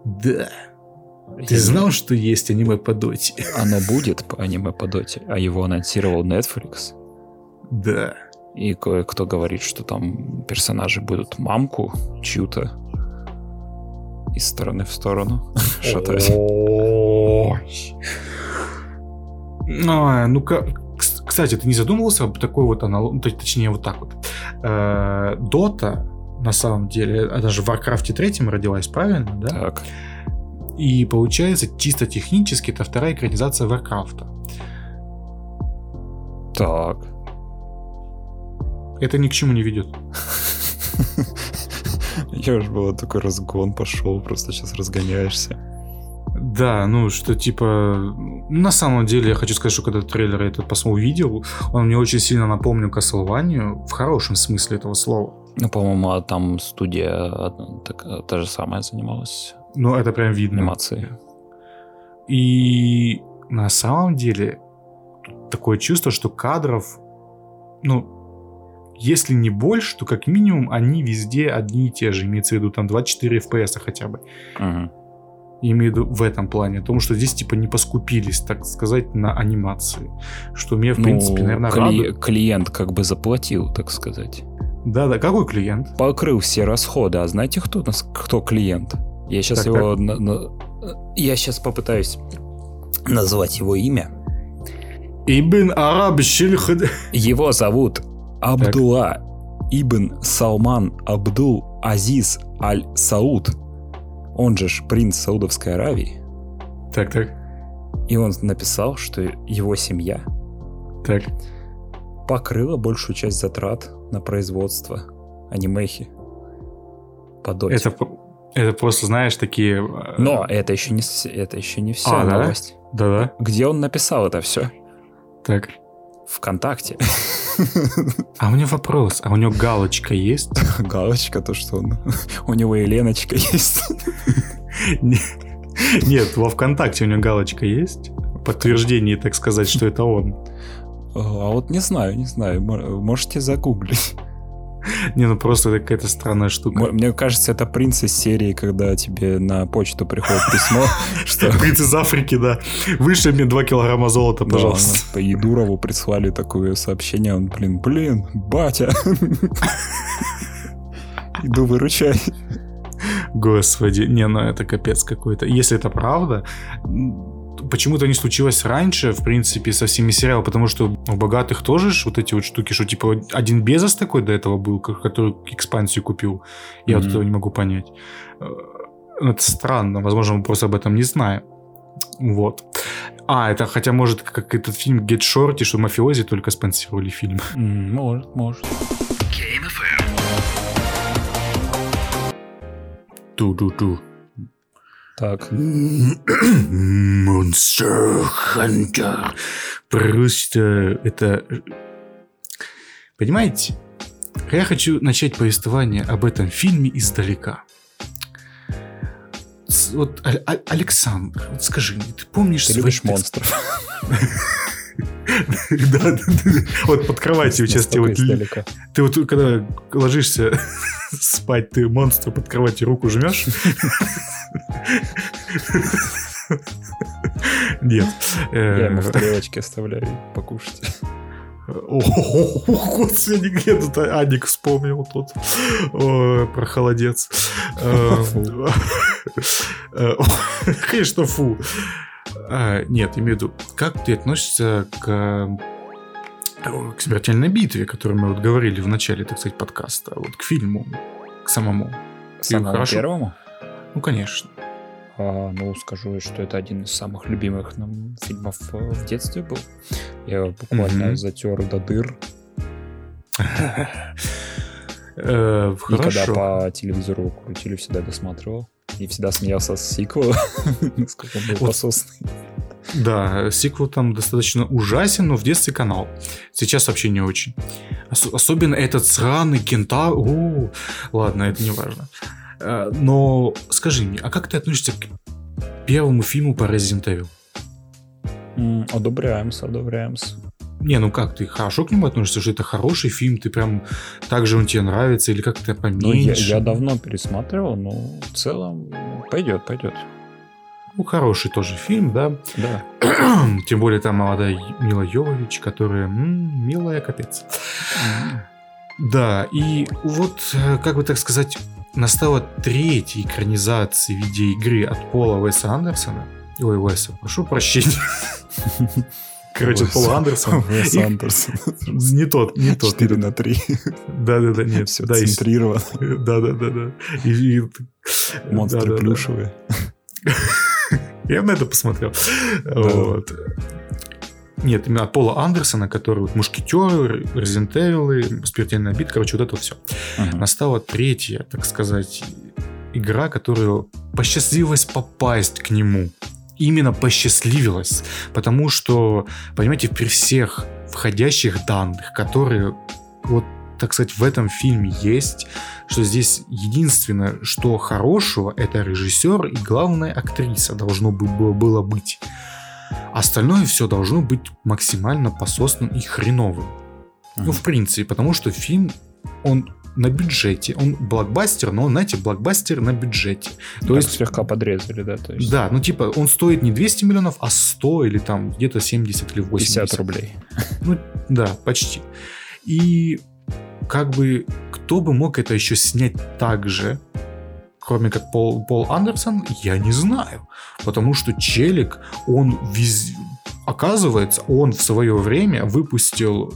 Да. Ты знал, что есть аниме по доте? Оно будет по аниме по доте, а его анонсировал Netflix. Да. И кое-кто говорит, что там персонажи будут мамку чью-то из стороны в сторону *laughs* шатать. Ну, ну-ка, кстати, ты не задумывался об такой вот аналог, точнее вот так вот. э, Дота, на самом деле, она же в Warcraft 3 родилась, правильно, да? Так. И получается, чисто технически, это вторая экранизация Warcraft. Так. Это ни к чему не ведет. *laughs* Я же было такой разгон пошел, просто сейчас разгоняешься. Да, ну что типа, на самом деле я хочу сказать, что когда трейлер этот посмотрел, увидел, он мне очень сильно напомнил Castlevania в хорошем смысле этого слова. Ну, по-моему, а там студия так, та же самая занималась Ну, это прям видно. анимацией. И на самом деле такое чувство, что кадров, ну, если не больше, то как минимум они везде одни и те же. Имеется в виду там 24 FPS хотя бы. Мгм. Я имею в виду в этом плане. О том, что здесь типа не поскупились, так сказать, на анимации. Что меня, в принципе, Ну, наверное, кли- радует. клиент как бы заплатил, так сказать. Да-да, какой клиент? Покрыл все расходы. А знаете, кто, кто клиент? Я сейчас Так, его... на- на- я сейчас попытаюсь назвать его имя. Ибн Араб Шильхад... Его зовут Абдулла Ибн Салман Абдул Азиз Аль Сауд. Он же ж принц Саудовской Аравии. Так, так, И он написал, что его семья так. покрыла большую часть затрат на производство анимехи по доте. Это, это просто, знаешь, такие... э, Но это еще не, это еще не вся А, да? новость. Да-да, Где он написал это все? так. Вконтакте. *laughs* А у меня вопрос. А у него галочка есть? *laughs* Галочка, то что он... У него и Леночка есть. *laughs* Не- Нет, во ВКонтакте у него галочка есть? Подтверждение, так сказать, что это он. А вот не знаю, не знаю. Мо- Можете загуглить. *laughs* Не, ну просто это какая-то странная штука. Мне кажется, это принц из серии, когда тебе на почту приходит письмо, *laughs* что Принц из Африки, да. Выше мне 2 килограмма золота, пожалуйста. по Едурову прислали такое сообщение, он, блин, блин, батя. *laughs* Иду выручай. Господи, не, ну это капец какой-то. Если это правда, почему-то не случилось раньше, в принципе, со всеми сериалами, потому что у богатых тоже ж вот эти вот штуки, что типа один Безос такой до этого был, ко- который экспансию купил. Я вот Мгм. этого не могу понять. Э, Это странно, возможно, мы просто об этом не знаем. Вот. А, это хотя может как этот фильм Get Shorty, что мафиози только спонсировали фильм. М, Может, может. Ту-ду-ду. Так, Monster Hunter. Просто это... Понимаете? Я хочу начать повествование об этом фильме издалека. Вот, А- А- Александр, вот скажи мне, ты помнишь ты любишь монстров. *laughs* *laughs* Да. Вот под кроватью сейчас тебе вот... Ты вот когда ложишься *laughs* спать, ты монстру под кроватью руку жмешь? *laughs* Нет. Э, Я ему в тарелочке оставляю покушать. О, господи, где тут Аник вспомнил тут про холодец. Э, Фу. э, Конечно, фу. А, Нет, имею в виду, как ты относишься к э, к смертельной битве, о которой мы вот говорили в начале, так сказать, подкаста, вот к фильму, к самому. Самому хорошо? первому? Ну, конечно. А, ну, скажу, что это один из самых любимых нам фильмов э, в детстве был. Я его буквально Мгм. затер до дыр. *laughs* Э, И когда Хорошо. по телевизору крутили, всегда досматривал. И всегда смеялся с сиквела, *laughs* насколько он был Вот. пососный. Да, сиквел там достаточно ужасен, но в детстве канал. Сейчас вообще не очень. Ос- особенно этот сраный кентавр. О, ладно, это не важно. Э, Но скажи мне, а как ты относишься к первому фильму по Resident Evil? Одобряемся, одобряемся. Не, ну как, ты хорошо к нему относишься, что это хороший фильм, ты прям так же он тебе нравится, или как-то Ну, я, поменьше? я давно пересматривал, но в целом пойдет, пойдет. Ну, хороший тоже фильм, да. Да. *clears throat* Тем более там молодая Мила Йовович, которая м, милая капец. Да, и вот, э, как бы так сказать, настала третья экранизация видеоигры от Пола Уэса Андерсона. Ой, Уэса, прошу прощения. *laughs* Короче, Пол Андерсон. Уэс Андерсон. Не тот, не тот. 4 на 3. Да-да-да, нет. Все да, центрировано. Да-да-да-да. И- и- Монстры да-да-да. плюшевые. Я на это посмотрел. Вот. Нет, именно от Пола Андерсона, который вот Мушкетеры, Evil, Смертельная бит, короче, вот это все. Мгм. Настала третья, так сказать, игра, которую посчастливилось попасть к нему. Именно посчастливилось. Потому что, понимаете, при всех входящих данных, которые вот так сказать, в этом фильме есть, что здесь единственное, что хорошего, это режиссер и главная актриса должно бы было, было быть. Остальное все должно быть максимально пососным и хреновым. Ну, в принципе, потому что фильм, он на бюджете. Он блокбастер, но, знаете, блокбастер на бюджете. То есть, есть слегка подрезали, да? То есть да, ну типа он стоит не 200 миллионов, а 100 или там где-то 70 или 80. 50 рублей. Ну, да, почти. И как бы кто бы мог это еще снять так же, кроме как Пол, Пол Андерсон, я не знаю. Потому что Челик, он вез... Оказывается, он в свое время выпустил...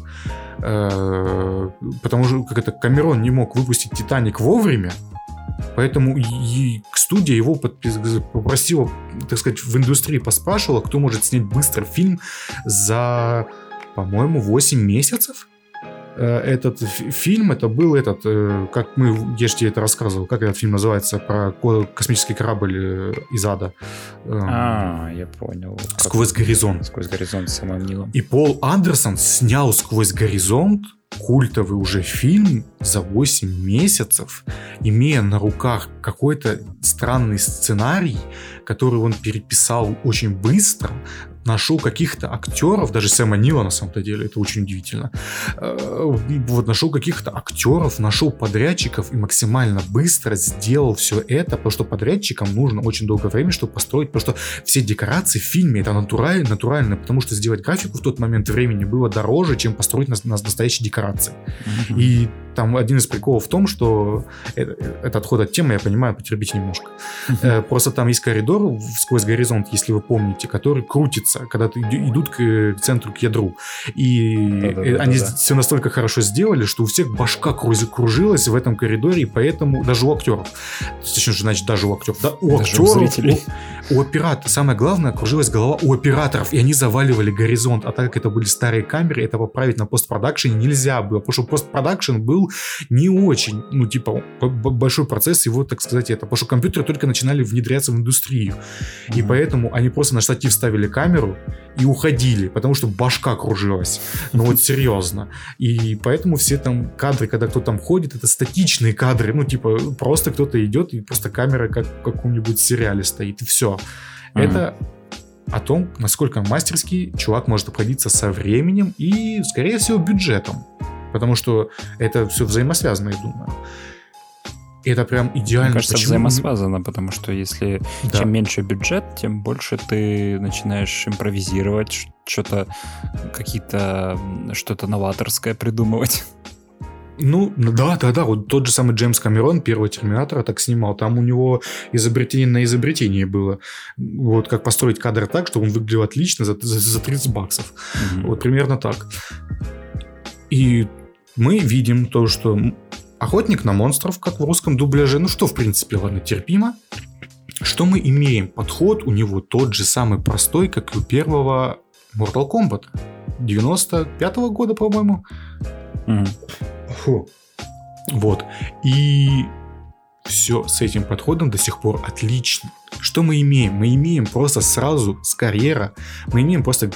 э, потому что как это Камерон не мог выпустить Титаник вовремя, Поэтому и, и студия его попросила, так сказать, в индустрии поспрашивала, кто может снять быстро фильм за, по-моему, 8 месяцев. Э, Этот фи- фильм, это был этот, э, как мы, я же тебе это рассказывал, как этот фильм называется, про ко- космический корабль э, из ада. Эм, А, я понял. Сквозь горизонт. Сквозь горизонт с самым Нилом. И Пол Андерсон снял «Сквозь горизонт» культовый уже фильм за 8 месяцев, имея на руках какой-то странный сценарий, который он переписал очень быстро, нашел каких-то актеров, даже Сэма Нила на самом-то деле, это очень удивительно, Э, вот нашел каких-то актеров, нашел подрядчиков и максимально быстро сделал все это, потому что подрядчикам нужно очень долгое время, чтобы построить, потому что все декорации в фильме это натурально, натурально, потому что сделать графику в тот момент времени было дороже, чем построить нас- нас- настоящие декорации. Мгм. И там один из приколов в том, что это, это отход от темы, я понимаю, потерпите немножко. Э, Просто там есть коридор сквозь горизонт, если вы помните, который крутится, когда ты иду- идут к, э, к центру, к ядру. И Да-да-да-да-да. э, они все настолько хорошо сделали, что у всех башка кружилась в этом коридоре, и поэтому даже у актеров, точнее, значит даже у актеров, да, у Даже у актеров, зрителей. у, у оператора, самое главное, кружилась голова у операторов, и они заваливали горизонт, а так как это были старые камеры, это поправить на постпродакшене нельзя было, потому что постпродакшн был не очень, ну, типа, большой процесс его, так сказать, это, потому что компьютеры только начинали внедряться в индустрию, и поэтому они просто на штатив ставили камеру и уходили, потому что башка кружилась, ну вот серьезно, и поэтому все там кадры, когда кто там ходит, это статичные кадры, ну, типа, просто кто-то идет, и просто камера как в каком-нибудь сериале стоит, и все. Мгм. Это о том, насколько мастерски чувак может обходиться со временем и, скорее всего, бюджетом. Потому что это все взаимосвязано, я думаю. И это прям идеально. Мне кажется, Почему- взаимосвязано, потому что если Да. чем меньше бюджет, тем больше ты начинаешь импровизировать, что-то, какие-то, что-то новаторское придумывать. Ну, да, да, да. Вот тот же самый Джеймс Камерон, первого Терминатора, так снимал. Там у него изобретение на изобретение было. Вот как построить кадр так, чтобы он выглядел отлично за, за, за 30 баксов. Мгм. Вот примерно так. И мы видим то, что охотник на монстров, как в русском дубляже, ну что, в принципе, ладно, терпимо. Что мы имеем? Подход у него тот же самый простой, как и у первого Mortal Kombat. 95 года, по-моему. Мгм. Фу. Вот. И все с этим подходом до сих пор отлично. Что мы имеем? Мы имеем просто сразу с карьера, мы имеем просто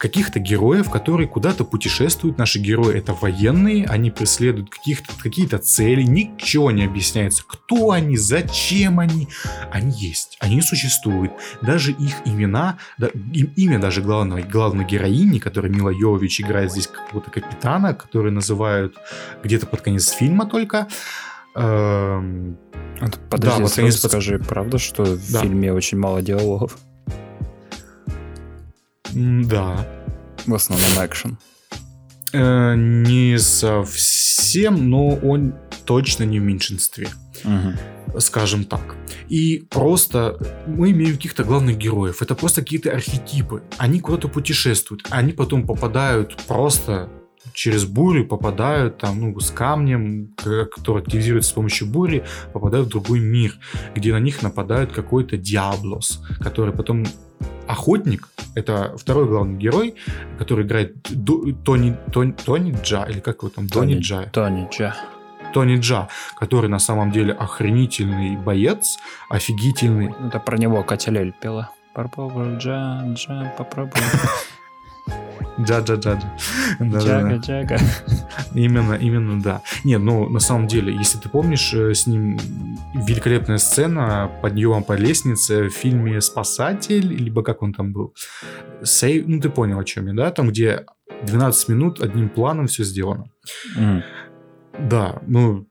каких-то героев, которые куда-то путешествуют. Наши герои это военные, они преследуют каких-то, какие-то цели, ничего не объясняется. Кто они, зачем они? Они есть, они существуют. Даже их имена, да, им- имя даже главного, главной героини, которая Мила Йовович играет здесь какого-то капитана, который называют где-то под конец фильма только. Эм, Подожди, вот сразу конец под- скажи, правда, что в Да. фильме очень мало диалогов? Да. В основном экшен. Э, не совсем, но он точно не в меньшинстве. угу. скажем так. И просто мы имеем каких-то главных героев. Это просто какие-то архетипы. Они куда-то путешествуют. Они потом попадают просто через бурю попадают там, ну, с камнем, который активизируется с помощью бури, попадают в другой мир, где на них нападает какой-то Диаблос, который потом охотник, это второй главный герой, который играет Ду, Тони, Тони, Тони Джа, или как его там, Тони, Тони Джа. Тони Джа. Тони Джа, который на самом деле охренительный боец, офигительный. Это про него Катя Лель пела. Попробуй, Джа, Джа, попробуй. Джа-джа-джа. Джага-джага. Именно, именно, да. Нет, ну, на самом деле, если ты помнишь, э, с ним великолепная сцена подъема по лестнице в фильме «Спасатель», либо как он там был. Сейв, ну, ты понял, о чем я, да? Там, где 12 минут одним планом все сделано. Mm. Да, ну,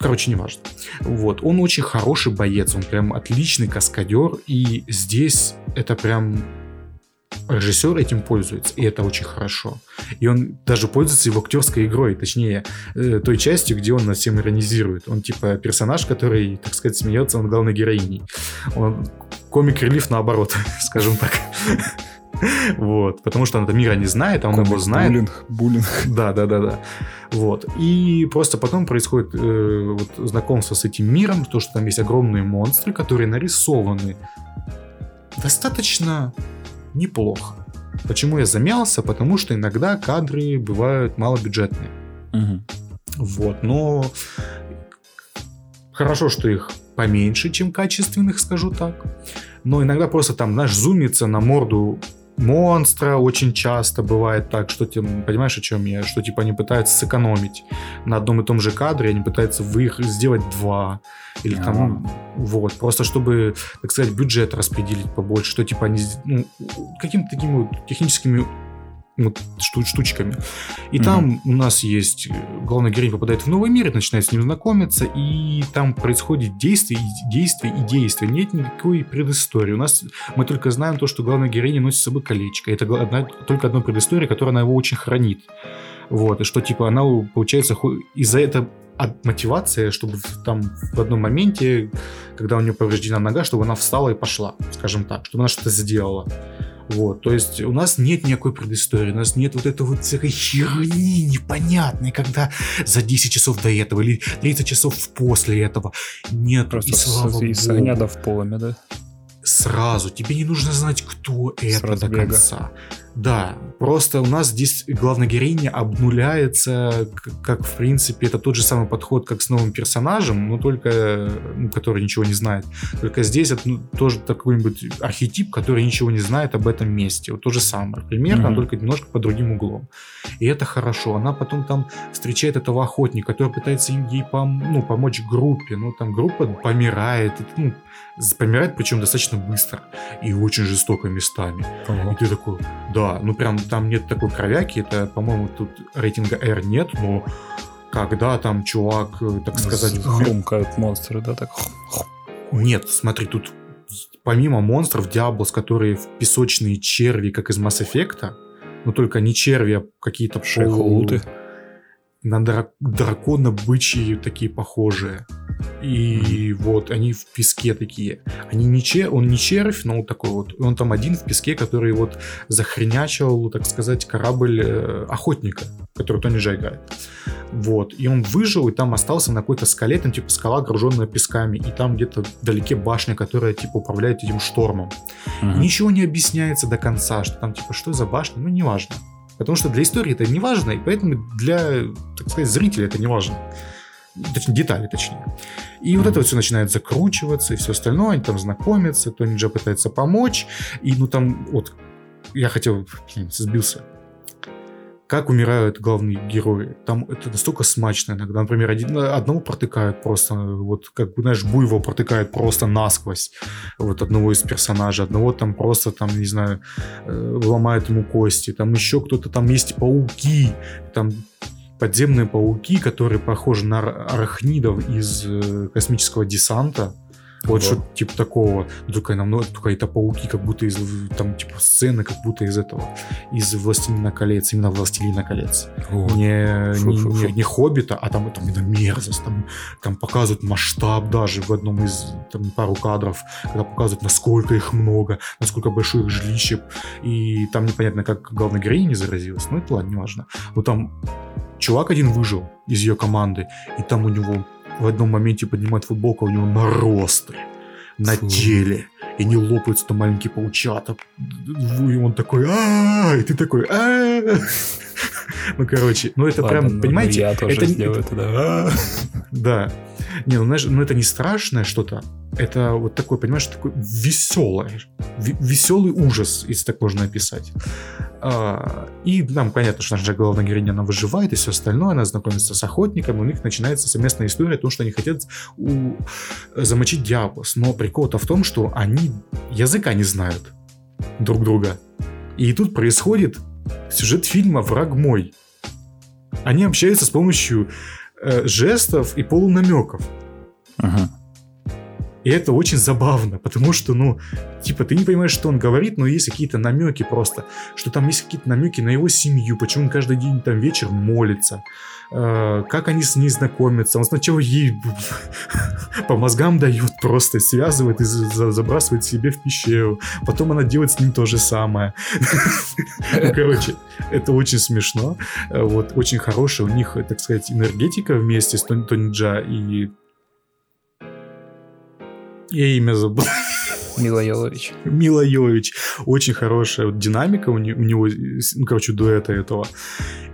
Короче, неважно. Вот. Он очень хороший боец, он прям отличный каскадер, и здесь это прям режиссер этим пользуется, и это очень хорошо. И он даже пользуется его актерской игрой, точнее, э, той частью, где он над всем иронизирует. Он типа персонаж, который, так сказать, смеется над главной героиней. Он комик-релиф наоборот, *laughs* скажем так. Вот, потому что она мира не знает, а он его знает. Буллинг, буллинг. Да, да, да, да. Вот. И просто потом происходит э, вот, знакомство с этим миром, то, что там есть огромные монстры, которые нарисованы достаточно неплохо. Почему я замялся? Потому что иногда кадры бывают малобюджетные. Угу. Вот, но хорошо, что их поменьше, чем качественных, скажу так. Но иногда просто там, знаешь, зумится на морду монстра. Очень часто бывает так, что ты понимаешь, о чем я, что типа они пытаются сэкономить на одном и том же кадре, они пытаются их сделать два или а. там вот. Просто чтобы, так сказать, бюджет распределить побольше, что типа они ну, какими-то такими вот техническими вот шту штучками. И mm-hmm. там у нас есть э, главный герой попадает в новый мир, начинает с ним знакомиться, и там происходит действие, действие и действие. Нет никакой предыстории. У нас мы только знаем то, что главная героиня носит с собой колечко. Это одна, только одна предыстория, которая она его очень хранит. Вот, и что типа она, получается, из-за этого от мотивация, чтобы там в одном моменте, когда у нее повреждена нога, чтобы она встала и пошла, скажем так, чтобы она что-то сделала. Вот, то есть у нас нет никакой предыстории, у нас нет вот этой вот всякой херни непонятной, когда за 10 часов до этого или 30 часов после этого. Нет, просто и слава с, с огня до в полами, да? Сразу, тебе не нужно знать, кто это до конца. Да, просто у нас здесь главная героиня обнуляется, как, в принципе, это тот же самый подход, как с новым персонажем, но только, ну, который ничего не знает. Только здесь это ну, тоже такой-нибудь архетип, который ничего не знает об этом месте. Вот то же самое. Примерно, mm-hmm. только немножко под другим углом. И это хорошо. Она потом там встречает этого охотника, который пытается ей пом- ну, помочь группе. Ну, там группа помирает. Ну, помирает, причем достаточно быстро. И очень жестоко местами. Uh-huh. И ты такой, да, ну прям там нет такой кровяки, это, по-моему, тут рейтинга R нет, но когда там чувак, э, так сказать... Хрумкают монстры, да, так? Нет, смотри, тут помимо монстров Диаблос, которые в песочные черви, как из Mass Effect, но только не черви, а какие-то шехолуты. На драк- дракона бычьи такие похожие. И вот они в песке такие. Они не че, он не червь, но вот такой вот. Он там один в песке, который вот захренячил, так сказать, корабль э, охотника, который Тони Джа играет. Вот. И он выжил, и там остался на какой-то скале, там типа скала, груженная песками. И там где-то вдалеке башня, которая типа управляет этим штормом. Mm-hmm. Ничего не объясняется до конца, что там типа что за башня, ну неважно. Потому что для истории это не важно, и поэтому для, так сказать, зрителя это не важно. Точнее, детали точнее. И вот это вот все начинает закручиваться, и все остальное, они там знакомятся, Тони Джа пытается помочь, и ну там вот, я хотел, сбился, как умирают главные герои. Там это настолько смачно иногда. Например, один, одного протыкают просто, вот как, знаешь, Буйвол протыкает просто насквозь вот одного из персонажей. Одного там просто, там, не знаю, э, ломает ему кости. Там еще кто-то, там есть пауки. Там подземные пауки, которые похожи на арахнидов из э, космического десанта. Вот что типа такого. Ну, только намного, только это пауки, как будто из там типа сцены, как будто из этого, из Властелина колец, именно Властелина колец. Вот. Не, фу, не, фу. не, не Хоббита, а там, там именно мерзость. Там, там показывают масштаб даже в одном из там, пару кадров, когда показывают, насколько их много, насколько большое их жилище. И там непонятно, как главная героиня не заразилась. Ну, это ладно, не важно. Но там чувак один выжил из ее команды, и там у него в одном моменте поднимает футболку, а у него наросты на Фу. теле. И не лопаются там маленькие паучата. И он такой, а и ты такой, а Ну, короче, ну это прям, ну, понимаете? Я тоже сделаю это, да. *laughs* Да. Не, ну знаешь, ну это не страшное что-то, это вот такой, понимаешь, такой веселый, веселый ужас, если так можно описать. А, и нам понятно, что наша главная героиня, она выживает и все остальное, она знакомится с охотником, у них начинается совместная история, то, что они хотят у... замочить Диаблос. Но прикол-то в том, что они языка не знают друг друга. И тут происходит сюжет фильма «Враг мой». Они общаются с помощью э, жестов и полунамеков. Ага. И это очень забавно, потому что, ну, типа, ты не понимаешь, что он говорит, но есть какие-то намеки просто, что там есть какие-то намеки на его семью, почему он каждый день там вечер молится, э, как они с ней знакомятся. Он сначала ей *laughs* по мозгам дают просто, связывает и забрасывает себе в пещеру. Потом она делает с ним то же самое. Ну, *laughs* короче, это очень смешно. Э, вот, очень хорошая у них, так сказать, энергетика вместе с Тони Джа и я имя забыл. *laughs* Мила Йовович. Мила Йовович. Очень хорошая вот динамика у, не, у него, ну, короче, дуэта этого.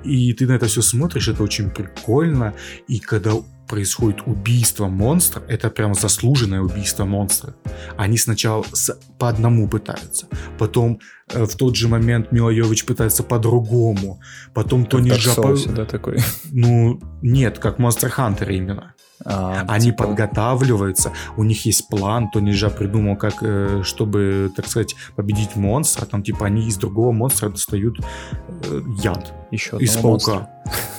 И ты на это все смотришь, это очень прикольно. И когда происходит убийство монстра, это прям заслуженное убийство монстра. Они сначала с, по одному пытаются, потом э, в тот же момент Мила Йович пытается по-другому, потом Тони Джапа... да, такой? Ну, нет, как Монстр Хантер именно. А, Они типа... подготавливаются, у них есть план, то нельзя придумал, как, э, чтобы, так сказать, победить монстра. Там, типа, они из другого монстра достают э, яд. Еще из паука. Монстра.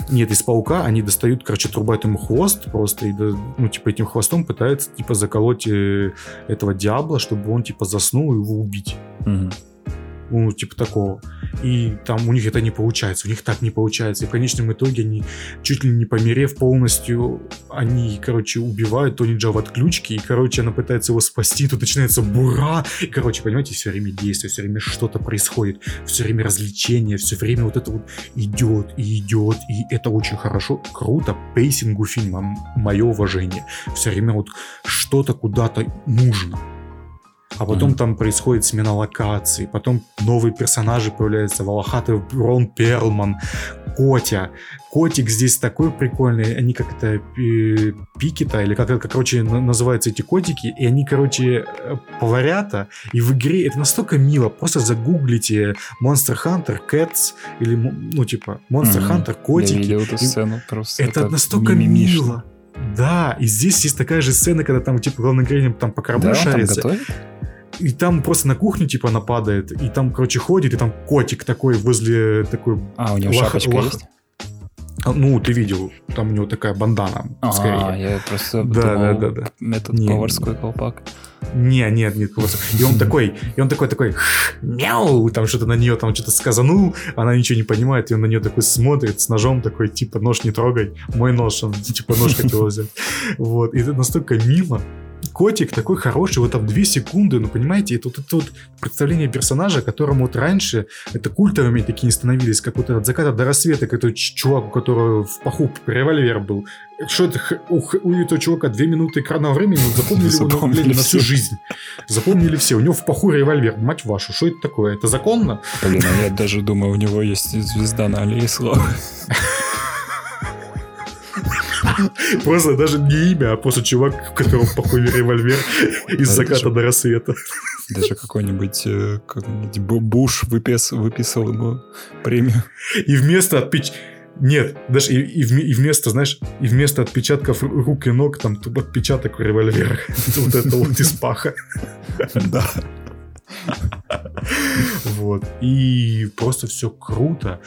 Нет, из паука они достают, короче, трубают ему хвост просто, и, ну, типа, этим хвостом пытаются, типа, заколоть э, этого диабла, чтобы он, типа, заснул и его убить. Угу ну, типа такого. И там у них это не получается, у них так не получается. И в конечном итоге они, чуть ли не померев полностью, они, короче, убивают Тони Джа в отключке, и, короче, она пытается его спасти, тут начинается бура, и, короче, понимаете, все время действие, все время что-то происходит, все время развлечение, все время вот это вот идет и идет, и это очень хорошо, круто, пейсингу фильма, мое уважение. Все время вот что-то куда-то нужно а потом mm-hmm. там происходит смена локаций, потом новые персонажи появляются, Волохатый Рон Перлман, Котя. Котик здесь такой прикольный, они как это, пикета, или как, как, короче, называются эти котики, и они, короче, э, поварята, и в игре это настолько мило, просто загуглите Monster Hunter Cats, или, ну, типа, Monster mm-hmm. Hunter котики. Я видел эту сцену просто. Это, это настолько мило. Да, и здесь есть такая же сцена, когда там, типа, главный героинь там по кораблю да, шарится. Там готовит? И там просто на кухню, типа, нападает, и там, короче, ходит, и там котик такой возле такой... А, у него лох, шапочка лох... есть? А, ну, ты видел, там у него такая бандана, а, скорее. А, я просто да, думал, да, да, да. этот не, поварской колпак. Не, нет, нет, и он такой, и он такой, такой, мяу, там что-то на нее там что-то сказанул, она ничего не понимает, и он на нее такой смотрит с ножом такой, типа, нож не трогай, мой нож, он типа нож хотел взять. Вот, и это настолько мило, котик такой хороший, вот там две секунды, ну, понимаете, это вот это вот представление персонажа, которому вот раньше это культовыми такие не становились, как вот этот закат до рассвета, как этот чувак, у которого в паху револьвер был. Что это, у, у этого чувака две минуты экранного времени, но запомнили, запомнили его на, на всю жизнь. Запомнили все. У него в паху револьвер, мать вашу, что это такое? Это законно? Блин, а я даже думаю, у него есть звезда на аллее славы. *laughs* *laughs* Просто даже не имя, а просто чувак, у которого похуй револьвер *laughs* из заката до рассвета. *laughs* Даже какой-нибудь э, Буш выпис, выписал ему премию. И вместо отпеч... Нет, даже и, и, и вместо, знаешь, и вместо отпечатков рук и ног там отпечаток револьвера. Вот это вот из паха. Да. Вот. И просто все круто.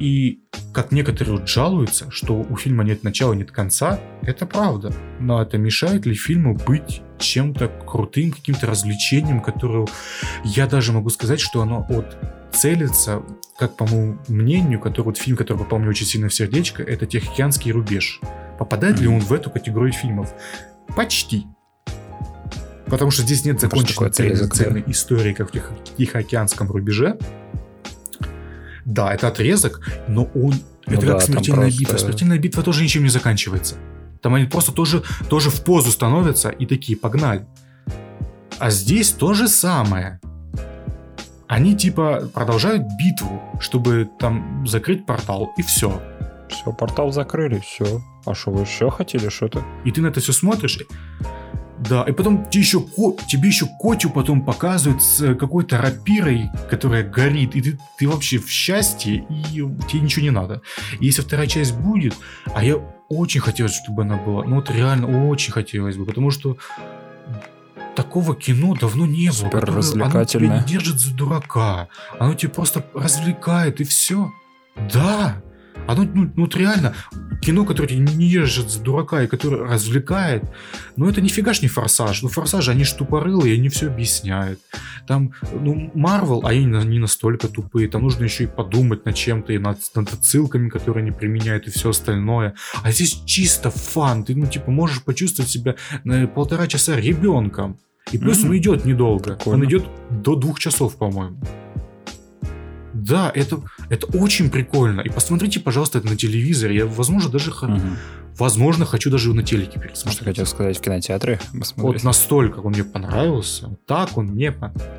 И как некоторые вот жалуются, что у фильма нет начала, нет конца, это правда. Но это мешает ли фильму быть чем-то крутым, каким-то развлечением, которое я даже могу сказать, что оно от целится, как по моему мнению, который вот фильм, который попал мне очень сильно в сердечко, это Тихоокеанский рубеж. Попадает mm-hmm. ли он в эту категорию фильмов? Почти. Потому что здесь нет законченной цельной, цельной истории, как в Тихоокеанском рубеже. Да, это отрезок, но он... Ну это да, как смертельная просто... битва. Смертельная битва тоже ничем не заканчивается. Там они просто тоже, тоже в позу становятся и такие, погнали. А здесь то же самое. Они типа продолжают битву, чтобы там закрыть портал, и все. Все, портал закрыли, все. А что вы еще хотели что-то? И ты на это все смотришь, да, и потом тебе еще, тебе еще Котю потом показывают с какой-то рапирой, которая горит, и ты, ты вообще в счастье, и тебе ничего не надо. И если вторая часть будет, а я очень хотелось, чтобы она была, ну вот реально очень хотелось бы, потому что такого кино давно не было. Супер развлекательное. Оно тебя не держит за дурака, оно тебя просто развлекает, и все. Да, оно, ну, ну вот реально, кино, которое тебя не ежит за дурака и которое развлекает, ну это нифига ж не форсаж. Ну форсажи, они ж тупорылые, они все объясняют. Там, ну, Марвел, они не настолько тупые, там нужно еще и подумать над чем-то, и над, над отсылками, которые они применяют, и все остальное. А здесь чисто фан, ты, ну, типа, можешь почувствовать себя на полтора часа ребенком. И плюс mm-hmm. он идет недолго. Прикольно. Он идет до двух часов, по-моему. Да, это, это очень прикольно. И посмотрите, пожалуйста, это на телевизоре. Я, возможно, даже угу. возможно, хочу даже на телеке пересмотреть. Что хотел сказать, в кинотеатре посмотреть? Вот настолько он мне понравился. Вот так он мне понравился.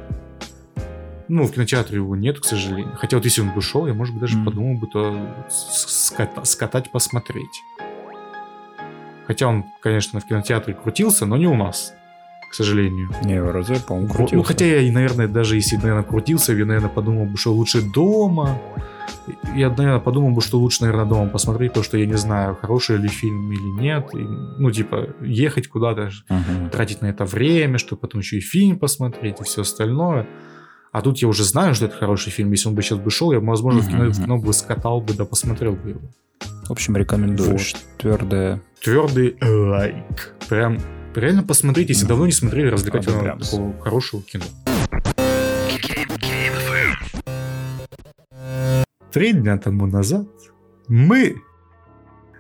Ну, в кинотеатре его нет, к сожалению. Хотя вот если он бы шел, я, может быть, даже mm. подумал бы, то скатать, скатать, посмотреть. Хотя он, конечно, в кинотеатре крутился, но не у нас к сожалению. Не, вроде, по-моему, крутился. Ну, хотя я, наверное, даже если, наверное, крутился, я, наверное, подумал бы, что лучше дома. Я, наверное, подумал бы, что лучше, наверное, дома посмотреть, потому что я не знаю, хороший ли фильм или нет. И, ну, типа, ехать куда-то, uh-huh. тратить на это время, чтобы потом еще и фильм посмотреть и все остальное. А тут я уже знаю, что это хороший фильм. Если он бы сейчас бы шел, я, возможно, uh-huh. в, кино, в кино бы скатал бы, да посмотрел бы его. В общем, рекомендуешь. Вот. Твердое. Твердый лайк. Прям Реально посмотрите, если давно не смотрели развлекательного такого хорошего кино. Три дня тому назад мы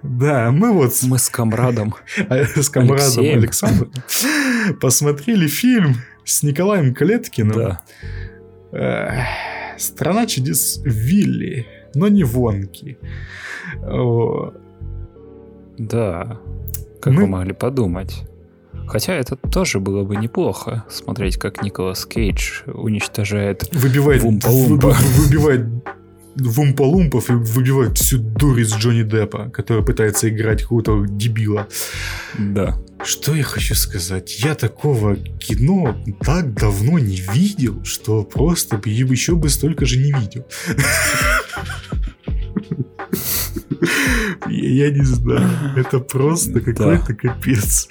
да, мы вот... Мы с комрадом. *laughs* с комрадом. Александром *laughs* посмотрели фильм с Николаем Клеткиным. Да. «Страна чудес Вилли», но не Вонки. Да, как мы... вы могли подумать. Хотя это тоже было бы неплохо, смотреть, как Николас Кейдж уничтожает выбивает, вумпа-лумпа. Выбивает вумпа-лумпов и выбивает всю дурь из Джонни Деппа, который пытается играть какого-то дебила. Да. Что я хочу сказать? Я такого кино так давно не видел, что просто еще бы столько же не видел. *laughs* Я не знаю. Это просто какой-то капец.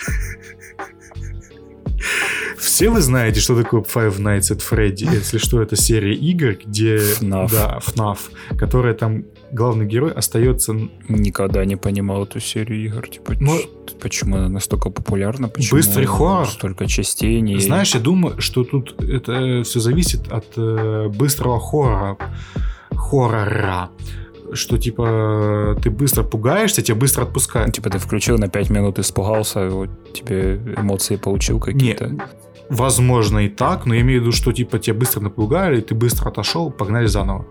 Все вы знаете, что такое Five Nights at Freddy? Если что, это серия игр, где... FNAF. Да, FNAF, которая там главный герой остается... Никогда не понимал эту серию игр. Типа, Но... почему она настолько популярна? Почему Быстрый хоррор. Столько частей. Не... Знаешь, я думаю, что тут это все зависит от э, быстрого хоррора. Хоррора что типа ты быстро пугаешься, тебя быстро отпускают. Типа ты включил на 5 минут, испугался, вот тебе эмоции получил какие-то. Нет, возможно и так, но я имею в виду, что типа тебя быстро напугали, ты быстро отошел, погнали заново.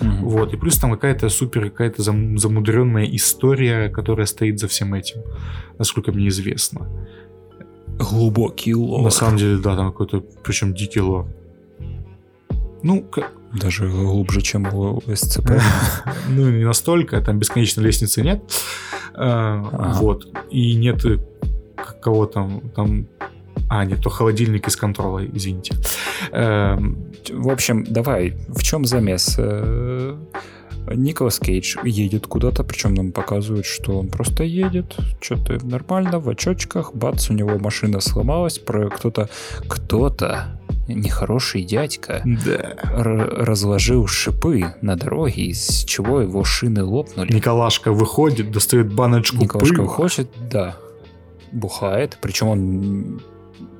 Mm-hmm. Вот, и плюс там какая-то супер, какая-то зам, замудренная история, которая стоит за всем этим, насколько мне известно. Глубокий лор. На самом деле, да, там какой-то, причем дикий лор. Ну, даже глубже, чем у СЦП. *laughs* Ну, не настолько, там бесконечной лестницы нет. А, вот. И нет кого там, там а, нет, то холодильник из контрола, извините. В общем, давай, в чем замес? Э, Николас Кейдж едет куда-то, причем нам показывают, что он просто едет, что-то нормально, в очочках, бац, у него машина сломалась, про кто-то, кто-то нехороший дядька да. разложил шипы на дороге, из чего его шины лопнули. Николашка выходит, достает баночку Николашка пыла. выходит, да. бухает, причем он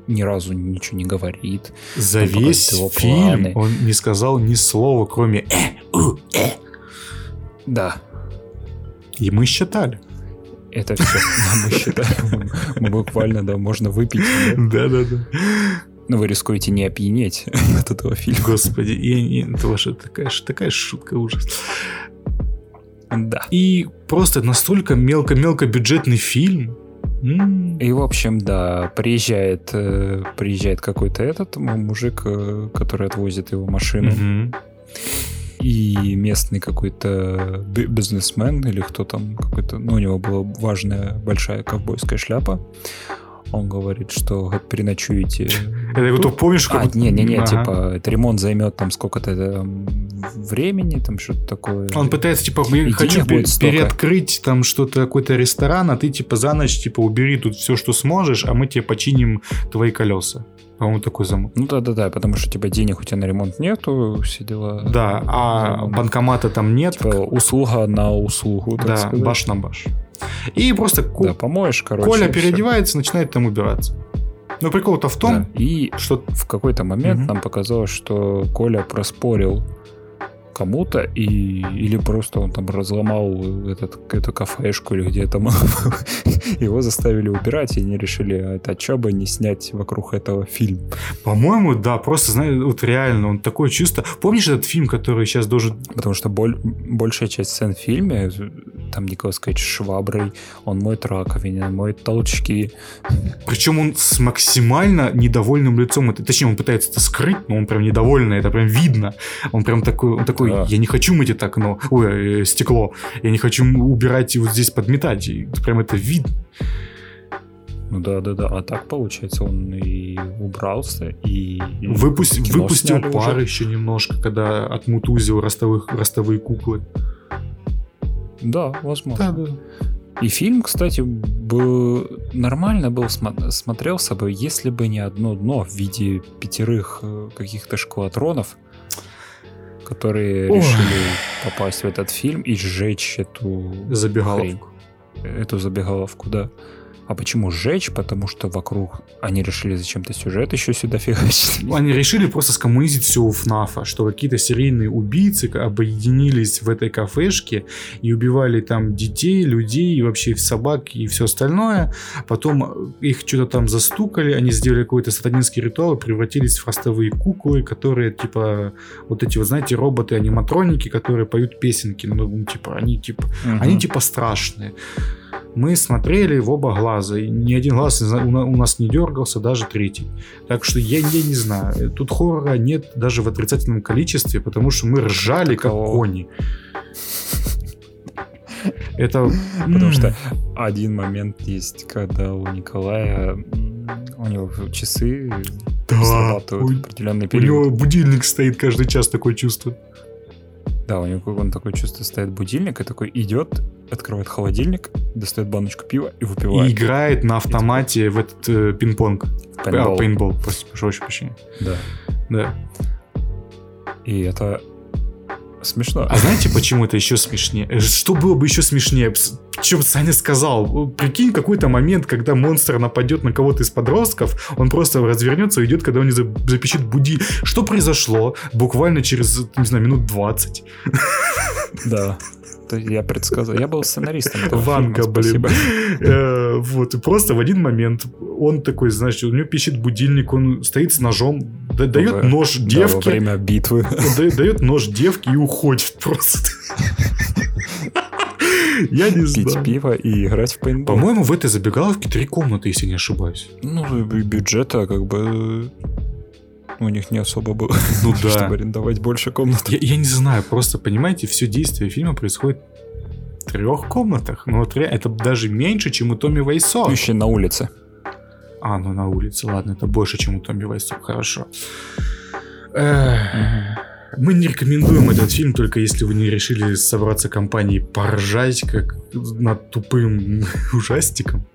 ни разу ничего не говорит. За весь фильм планы. он не сказал ни слова, кроме «э, у, э». Да. И мы считали. Это все. *laughs* Мы считаем. *laughs* Мы буквально, да, можно выпить. Да-да-да. Но вы рискуете не опьянеть *laughs* от этого фильма. Господи, и, и, это ваша такая, такая шутка, ужас. Да. И просто настолько мелко-мелко бюджетный фильм. И, в общем, да, приезжает, э, приезжает какой-то этот мужик, э, который отвозит его машину. Mm-hmm. И местный какой-то бизнесмен или кто там какой-то, ну, у него была важная большая ковбойская шляпа он говорит, что переночуете. Это вот помнишь? А, не-не-не, ага. типа, ремонт займет там сколько-то эм, времени, там что-то такое. Он пытается, типа, я хочу пер- переоткрыть там что-то, какой-то ресторан, а ты, типа, за ночь, типа, убери тут все, что сможешь, а мы тебе починим твои колеса. По-моему, такой замок. Ну да, да, да, потому что типа денег у тебя на ремонт нету, все дела. Да, а банкомата там нет. Типа услуга на услугу. да, сказать. баш на баш. И просто да, помоешь, короче, Коля переодевается, все. начинает там убираться. Но прикол-то в том, да. и что в какой-то момент угу. нам показалось, что Коля проспорил кому-то, и, или просто он там разломал этот, эту кафешку или где там *laughs* его заставили убирать, и они решили, а это что бы не снять вокруг этого фильм. По-моему, да, просто, знаешь, вот реально, он такое чувство... Помнишь этот фильм, который сейчас должен... Потому что боль, большая часть сцен в фильме, там Николас Кейдж шваброй, он моет раковины, он моет толчки. Причем он с максимально недовольным лицом, это, точнее, он пытается это скрыть, но он прям недовольный, это прям видно. Он прям такой, он такой, такой, я не хочу мыть это окно, ой, э, стекло, я не хочу убирать и вот здесь подметать, и прям это видно. Ну да, да, да. А так получается, он и убрался, и. Выпусти, выпустил пар уже. еще немножко, когда отмутузил ростовых, ростовые куклы. Да, возможно. Да, да. И фильм, кстати, был нормально был смотрелся бы, если бы не одно дно в виде пятерых э, каких-то шкватронов которые Ой. решили попасть в этот фильм и сжечь эту забегаловку. Хрень, эту забегаловку, да. А почему сжечь? Потому что вокруг они решили зачем-то сюжет еще сюда фигачить. Ну, они решили просто скоммунизить все у ФНАФа, что какие-то серийные убийцы объединились в этой кафешке и убивали там детей, людей, и вообще собак и все остальное. Потом их что-то там застукали, они сделали какой-то сатанинский ритуал и превратились в ростовые куклы, которые типа вот эти вот, знаете, роботы-аниматроники, которые поют песенки. Ну, типа, они типа, угу. они типа страшные мы смотрели в оба глаза, и ни один глаз у нас не дергался, даже третий. Так что я, я не знаю, тут хоррора нет даже в отрицательном количестве, потому что мы ржали как кони. Это... Потому что один момент есть, когда у Николая у него часы да, срабатывают определенный период. У него будильник стоит каждый час, такое чувство. Да, у него он такое чувство стоит будильник и такой идет, открывает холодильник, достает баночку пива и выпивает. И играет на автомате и... в этот э, пинг-понг. Пейнтбол. А, пейнтбол, прошу прощения. Да. Да. И это смешно. А знаете, почему это еще смешнее? Э, что было бы еще смешнее? Чем Саня сказал? Прикинь, какой-то момент, когда монстр нападет на кого-то из подростков, он просто развернется и уйдет, когда он не запищит буди. Что произошло буквально через, не знаю, минут 20? Да. Я предсказал. Я был сценаристом. Ванга, блин. *laughs* Э, вот, и просто в один момент он такой, знаешь, у него пищит будильник, он стоит с ножом, дает нож девке. во время битвы. Дает нож девке и уходит просто. Я не знаю. Пить пиво и играть в пейнтбол. По-моему, в этой забегаловке три комнаты, если не ошибаюсь. Ну, бюджета как бы у них не особо было, ну, *laughs* да. чтобы арендовать больше комнат. Я, я не знаю, просто понимаете, все действие фильма происходит в трех комнатах. Ну вот это даже меньше, чем у Томми Вайсо. Еще на улице. А, ну на улице, ладно, это больше, чем у Томми Вайсо, хорошо. Эх. Мы не рекомендуем этот фильм, только если вы не решили собраться компанией поржать, как над тупым *laughs* ужастиком.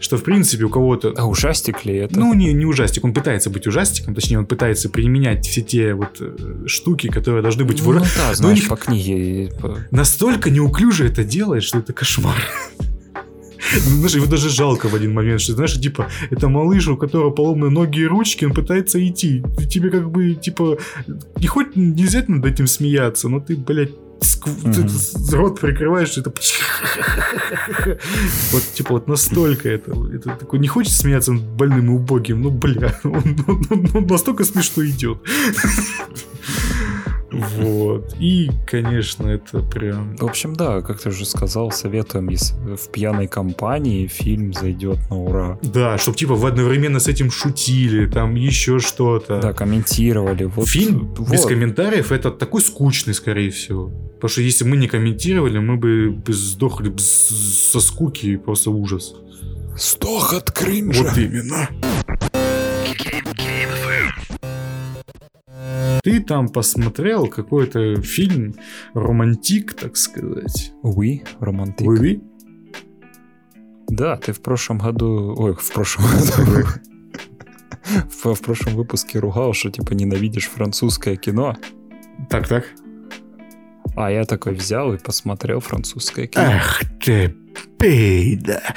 Что, в принципе, у кого-то... А ужастик ли это? Ну, не, не ужастик. Он пытается быть ужастиком, точнее, он пытается применять все те вот э, штуки, которые должны быть... Ну, в... да, *laughs* знаешь, них... по книге. Настолько неуклюже это делает, что это кошмар. *laughs* Знаешь, его даже жалко в один момент, что, знаешь, типа, это малыш, у которого поломаны ноги и ручки, он пытается идти. Ты тебе как бы, типа, не хоть нельзя над этим смеяться, но ты, блядь. Mm-hmm. Ты рот прикрываешь, это вот типа вот настолько это, это такой не хочет смеяться над больным и убогим, ну бля, он, он, он, он настолько смешно идет. Вот. И, конечно, это прям... В общем, да, как ты уже сказал, советуем, если в пьяной компании фильм зайдет на ура. Да, чтобы типа в одновременно с этим шутили, там еще что-то. Да, комментировали. Вот, фильм вот. без комментариев это такой скучный, скорее всего. Потому что если мы не комментировали, мы бы сдохли со скуки, просто ужас. Сдох от кринжа. Вот именно. Ты там посмотрел какой-то фильм романтик, так сказать. Уи, oui, романтик. Уи, oui, Да, ты в прошлом году... Ой, в прошлом *laughs* году... в, в прошлом выпуске ругал, что типа ненавидишь французское кино. Так, так. А я такой взял и посмотрел французское кино. Ах ты, пейда. *laughs*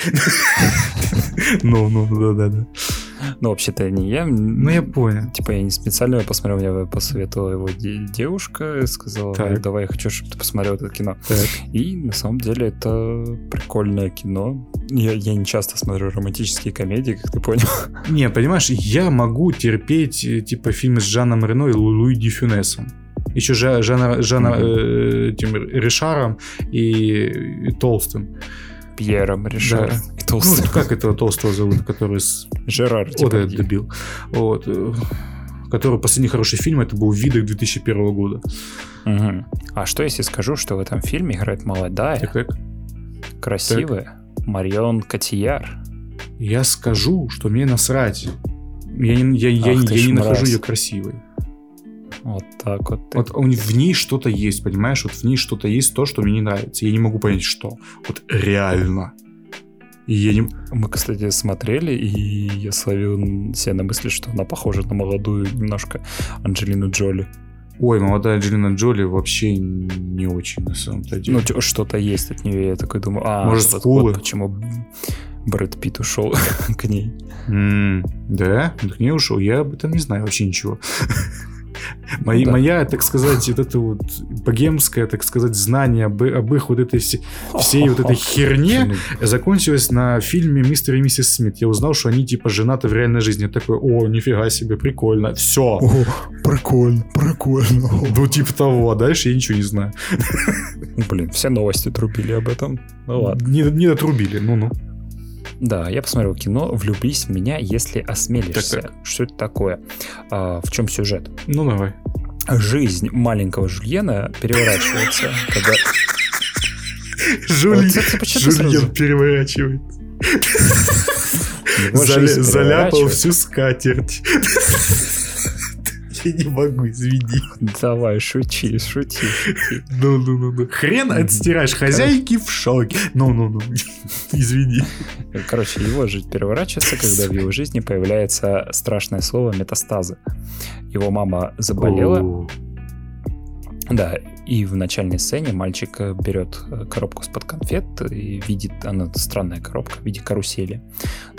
Ну, ну, да, да, да. Ну, вообще-то не я. Ну, я понял. Типа, я не специально его посмотрел, мне посоветовала его девушка, сказала, так. давай, я хочу, чтобы ты посмотрел это кино. Так. И на самом деле это прикольное кино. Я, я не часто смотрю романтические комедии, как ты понял. *laughs* Не, понимаешь, я могу терпеть, э, типа, фильмы с Жаном Рено и Луи Ди Фюнесом еще Жана, Жана mm-hmm. э, этим Ришаром и, и Толстым. Пьером Ришаром да. Толстым. Ну, как этого Толстого зовут, который с... Жерар. Вот этот дебил. Вот. Э, который последний хороший фильм, это был «Видок» 2001 года. Угу. А что если скажу, что в этом фильме играет молодая, так, так. красивая так. Марион Котияр? Я скажу, что мне насрать. Я не, я, я, я, я не нахожу ее красивой. Вот так вот. Вот в ней что-то есть, понимаешь? Вот в ней что-то есть, то, что мне не нравится. Я не могу понять, что. Вот реально. И я не... Мы, кстати, смотрели, и я словил себя на мысли, что она похожа на молодую немножко Анджелину Джоли. Ой, молодая Анджелина Джоли вообще не очень на самом-то деле. Ну, что-то есть от нее, я такой думаю, а, Может, скулы? вот почему Брэд Питт ушел *laughs* к ней. Mm, да? к ней ушел? Я об этом не знаю вообще ничего. *laughs* *laughs* Мои, да. Моя, так сказать, вот это вот богемское, так сказать, знание об, об их вот этой всей, всей вот этой херне закончилось на фильме «Мистер и миссис Смит». Я узнал, что они типа женаты в реальной жизни. Я такой, о, нифига себе, прикольно. Все. О, прикольно, прикольно. Ну, типа того, а дальше я ничего не знаю. Блин, все новости трубили об этом. Ну ладно. Не, не дотрубили, ну-ну. Да, я посмотрел кино «Влюбись в меня, если осмелишься». Так, так. Что это такое? А, в чем сюжет? Ну, давай. Жизнь маленького Жульена переворачивается, когда... Жульен переворачивает. Заляпал всю скатерть. *laughs* Я не могу, извини. Давай, шути, шути, шути. Ну, ну, ну, ну. Хрен отстираешь, хозяйки в шоке. Ну, ну, ну. *laughs* Извини. Короче, его жизнь переворачивается, когда в его жизни появляется страшное слово метастазы. Его мама заболела. Да, и в начальной сцене мальчик берет коробку с-под конфет и видит, она странная коробка в виде карусели.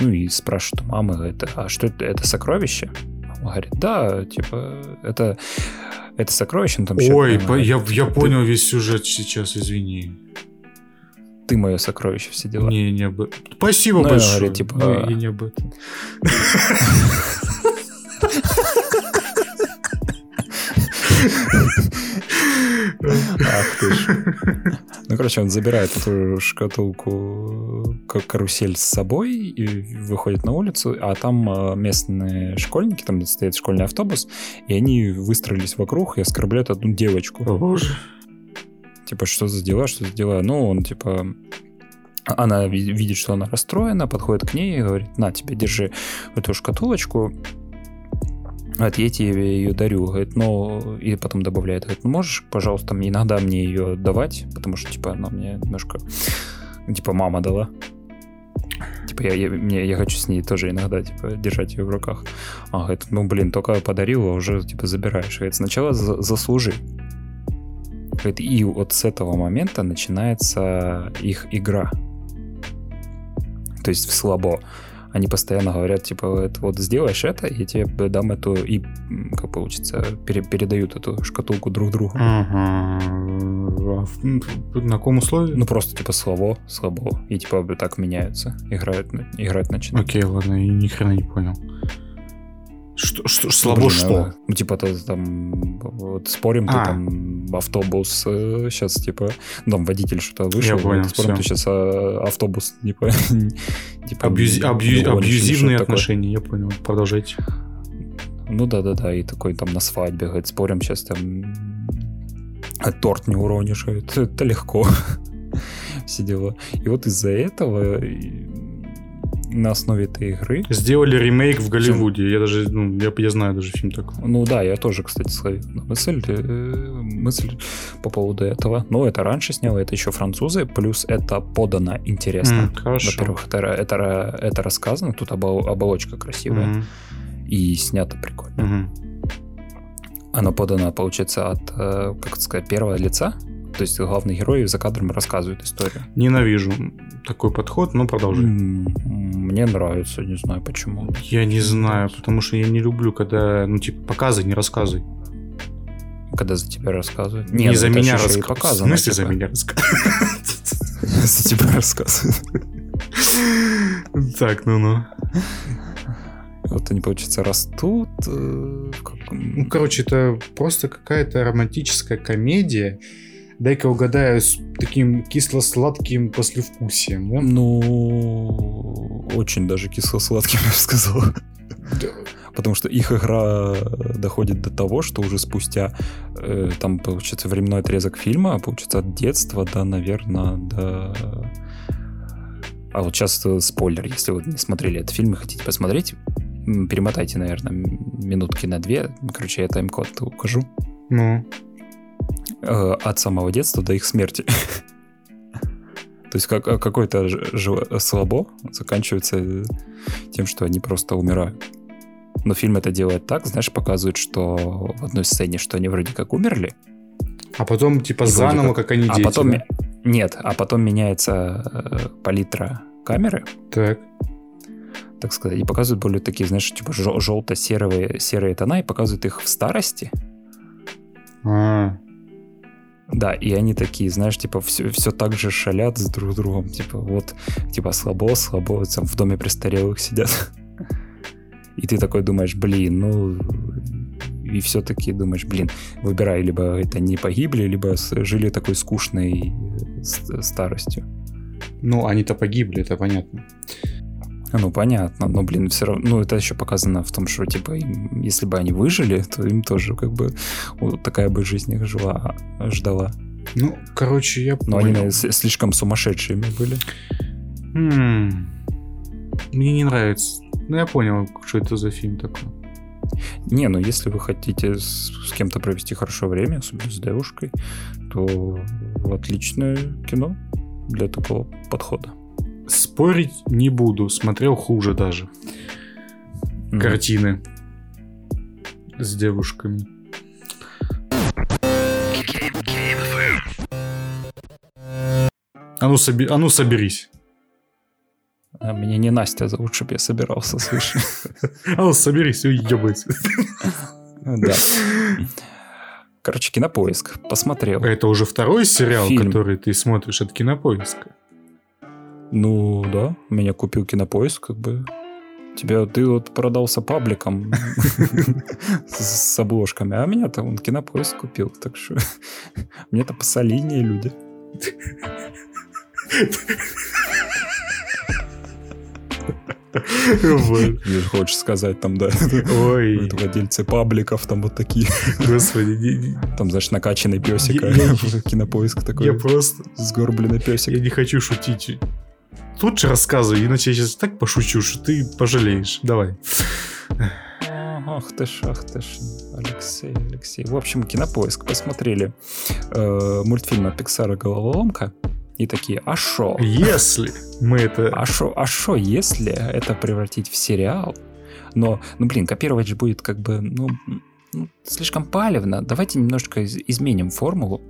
Ну и спрашивает у мамы, это, а что это, это сокровище? Говорит, да, типа, это, это сокровище. Там Ой, по, я, я ты, понял весь сюжет сейчас, извини. Ты мое сокровище, все дела. Не, не об этом. Спасибо ну, большое. Говорит, типа, ну, я не об этом. *laughs* Ах ты ж. *laughs* Ну, короче, он забирает эту шкатулку, как карусель с собой и выходит на улицу, а там а, местные школьники, там стоит школьный автобус, и они выстроились вокруг и оскорбляют одну девочку. О, боже. Типа, что за дела, что за дела? Ну, он, типа, она видит, что она расстроена, подходит к ней и говорит, на, тебе, держи эту шкатулочку, Говорит, я тебе ее дарю. Говорит, ну, и потом добавляет, говорит, ну, можешь, пожалуйста, иногда мне ее давать, потому что, типа, она мне немножко, типа, мама дала. Типа, я, я, мне, я хочу с ней тоже иногда, типа, держать ее в руках. А, говорит, ну, блин, только подарил, а уже, типа, забираешь. Говорит, сначала за, заслужи. Говорит, и вот с этого момента начинается их игра. то есть в слабо. Они постоянно говорят, типа, это вот сделаешь это, я тебе дам эту, и, как получится, пере, передают эту шкатулку друг другу. Ага. А на каком условии? Ну, просто, типа, слабо, слабо. И, типа, так меняются. Играют, играть начинают. Окей, ладно, я ни хрена не понял. Что, что, слабо Блин, что? а, Ну, типа, то, там, вот спорим, ты А. там автобус сейчас, типа, ну, там водитель что-то вышел, Я понял, вот спорим, всё. ты сейчас автобус, типа, *laughs* типа Абьюзи- абью- абьюзивные что-то такое. отношения, я понял. Продолжайте. Ну да-да-да, и такой там на свадьбе, говорит, спорим, сейчас там а торт не уронишь, говорит, *laughs* это легко. *laughs* Все дела. И вот из-за этого на основе этой игры Сделали ремейк в Голливуде. Я даже, ну, я, я знаю даже фильм такой. Ну да, я тоже, кстати, словил мысль, э, мысль по поводу этого. Но это раньше снял, это еще французы, плюс это подано интересно. М, хорошо. Во-первых, это, это, это рассказано, тут обо- оболочка красивая Мгм, и снято прикольно. мгм. Оно подано, получается, от, э, как сказать, первого лица. То есть главный герой за кадром рассказывает историю. Ненавижу такой подход, но продолжай. М, Мне нравится, не знаю почему. Я не знаю, потому что я не люблю, когда, ну, типа, показывай, не рассказывай. Когда за тебя рассказывают. Не, ну за меня рассказывай. В смысле за типа. меня рассказывай? *laughs* За тебя рассказывают. Так, ну-ну. Вот они, получается, растут. э, Ну, короче, это просто какая-то романтическая комедия. Дай-ка угадаю, с таким кисло-сладким послевкусием, да? Ну, очень даже кисло-сладким, *laughs* я бы сказал. Потому что их игра доходит до того, что уже спустя, э, там, получается, временной отрезок фильма, получается, от детства до, наверное, до... А вот сейчас э, спойлер, если вы не смотрели этот фильм и хотите посмотреть, перемотайте, наверное, минутки на две. Короче, я тайм-код укажу. Ну, Э, от самого детства до их смерти. То есть как, какой-то ж- ж- слабо заканчивается э, тем, что они просто умирают. Но фильм это делает так, знаешь, показывает, что в одной сцене, что они вроде как умерли, а потом, типа, заново, как- как они а дети, потом... да? Нет, а потом меняется э, палитра камеры, Так. так сказать, и показывают более такие, знаешь, типа жел- желто-серые серые тона, и показывают их в старости. А, Да, и они такие, знаешь, типа, все, все так же шалят с друг другом. Типа, вот, типа, слабо, слабо, там в доме престарелых сидят. И ты такой думаешь, блин, ну... И все-таки думаешь, блин, выбирай, либо это не погибли, либо жили такой скучной э, старостью. ну, они-то погибли, это понятно. Ну, понятно, но, блин, все равно, ну, это еще показано в том, что, типа, им- если бы они выжили, то им тоже, как бы, вот такая бы жизнь их жила, ждала. Ну, короче, я Но они понял. наверное, слишком сумасшедшими были. М, Мне не нравится. Ну, я понял, что это за фильм такой. Не, ну если вы хотите с, с кем-то провести хорошее время, особенно с девушкой, то отличное кино для такого подхода. Спорить не буду, смотрел хуже даже. Мгм. Картины с девушками. А ну, соби... а ну соберись. А меня не Настя зовут, чтобы я собирался, слышь. *laughs* А ну соберись, уебайся. Да. Короче, кинопоиск. Посмотрел. Это уже второй сериал, Фильм. который ты смотришь от кинопоиска. Ну да, меня купил кинопоиск, как бы. Тебя ты вот продался пабликом *laughs* с обложками, а меня там он кинопоиск купил, так что *laughs* мне-то посолиднее люди. Или хочешь сказать там, да, Ой, *laughs* владельцы пабликов там вот такие, господи, там, знаешь, накачанный песик, а кинопоиск такой, я просто... сгорбленный песик. Я не хочу шутить. Лучше рассказывай, иначе я сейчас так пошучу, что ты пожалеешь. Давай. Ах ты ж, ах ты ж, Алексей, Алексей. В общем, кинопоиск посмотрели э, мультфильм от Пиксара «Головоломка» и такие, а шо? Если мы это... А шо, а шо, если это превратить в сериал? Но, ну блин, копировать же будет как бы, ну, ну, слишком палевно. Давайте немножко из- изменим формулу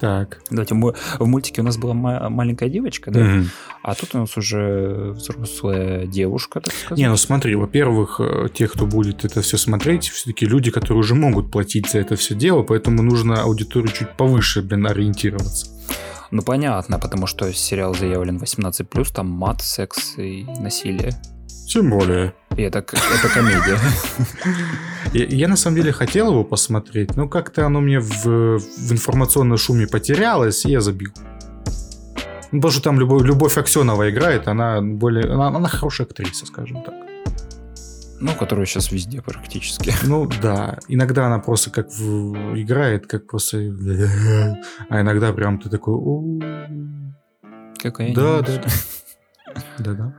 Так. Давайте, мы, в мультике у нас была ма- маленькая девочка, да? Mm-hmm. А тут у нас уже взрослая девушка, так сказать. Не, ну смотри, во-первых, э, те, кто будет это все смотреть, все-таки люди, которые уже могут платить за это все дело, поэтому нужно аудиторию чуть повыше, блин, ориентироваться. Ну понятно, потому что сериал заявлен 18+, там мат, секс и насилие. Тем более. И это, это комедия. *laughs* Я, я на самом деле хотел его посмотреть, но как-то оно мне в, в информационном шуме потерялось, и я забил. Ну, потому что там любовь, Любовь Аксенова играет, она более. Она, она хорошая актриса, скажем так. Ну, которая сейчас везде практически. Ну да. Иногда она просто как в... играет, как просто. *laughs* А иногда прям ты такой. Какая Да, да, да. *laughs* Да, да.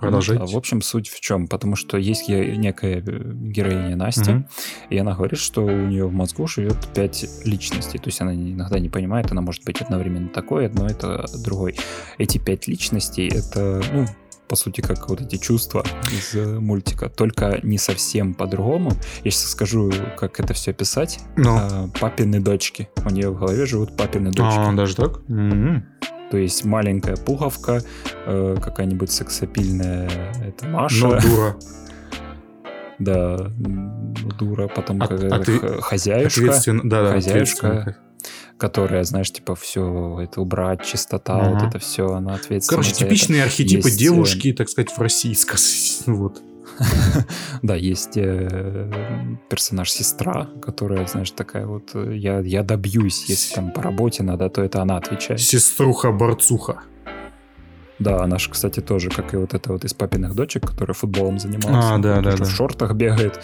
Продолжайте. в общем, суть в чем? Потому что есть некая э, героиня Настя, угу. и она говорит, что у нее в мозгу живет пять личностей. То есть она иногда не понимает, она может быть одновременно такой, одно это другой. Эти пять личностей это, ну, по сути, как вот эти чувства из э, мультика, только не совсем по-другому. Я сейчас скажу, как это все описать. Но. Ну. А, папины дочки. У нее в голове живут папины дочки. А, даже так? Mm-hmm. То есть маленькая пуговка, э, какая-нибудь сексапильная это Маша. Но дура. *laughs* Да, дура, потом От, отве- хозяюшка, да, да, хозяюшка, которая, знаешь, типа все это убрать, чистота, ага. вот это все, она ответственна. Короче, типичные архетипы Есть... Э, девушки, так сказать, в России, *laughs* вот. *laughs* Да, есть э, персонаж сестра, которая, знаешь, такая вот, э, я, я добьюсь, если там по работе надо, то это она отвечает. Сеструха-борцуха. Да, она же, кстати, тоже, как и вот эта вот из папиных дочек, которая футболом занималась. А, да, да, да. В шортах бегает.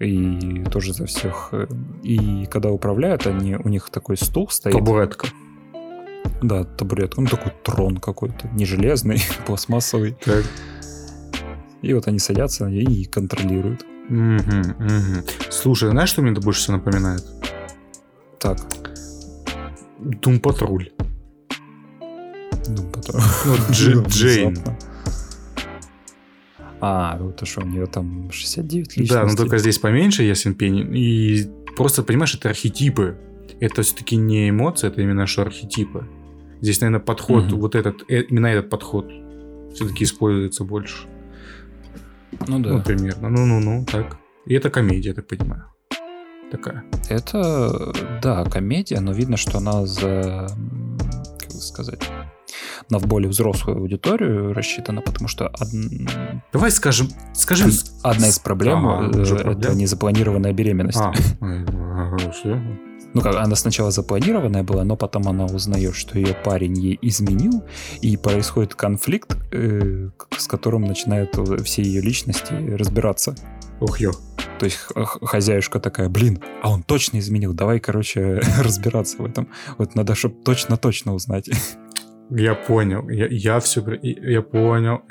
И тоже за всех. Э, и когда управляют, они, у них такой стул стоит. Табуретка. Да, табуретка. Ну, такой трон какой-то. Не железный, *laughs* пластмассовый. Так. И вот они садятся и контролируют. Угу, угу. Слушай, знаешь, что мне это больше всего напоминает? Так. Дум Патруль. Дум Патруль. *laughs* Ну, Джейн. А, это что, у нее там 69 личностей. Да, но только здесь поменьше Ясен Пень. И просто, понимаешь, это архетипы. Это все-таки не эмоции, это именно что архетипы. Здесь, наверное, подход, угу. вот этот, э, именно этот подход все-таки используется больше. Ну да. Ну, примерно. Ну-ну-ну, так. И это комедия, я так понимаю. Такая. Это, да, комедия, но видно, что она за, как сказать, на в более взрослую аудиторию рассчитана, потому что... Од... Давай скажем, скажем... Одна из проблем а, это проблем? незапланированная беременность. А, ну как, она сначала запланированная была, но потом она узнает, что ее парень ей изменил, и происходит конфликт, э, с которым начинают все ее личности разбираться. Ох, ё. То есть хозяюшка такая, блин, а он точно изменил, давай, короче, *laughs* разбираться в этом. Вот надо, чтобы точно-точно узнать. Я понял, я, я все, я понял.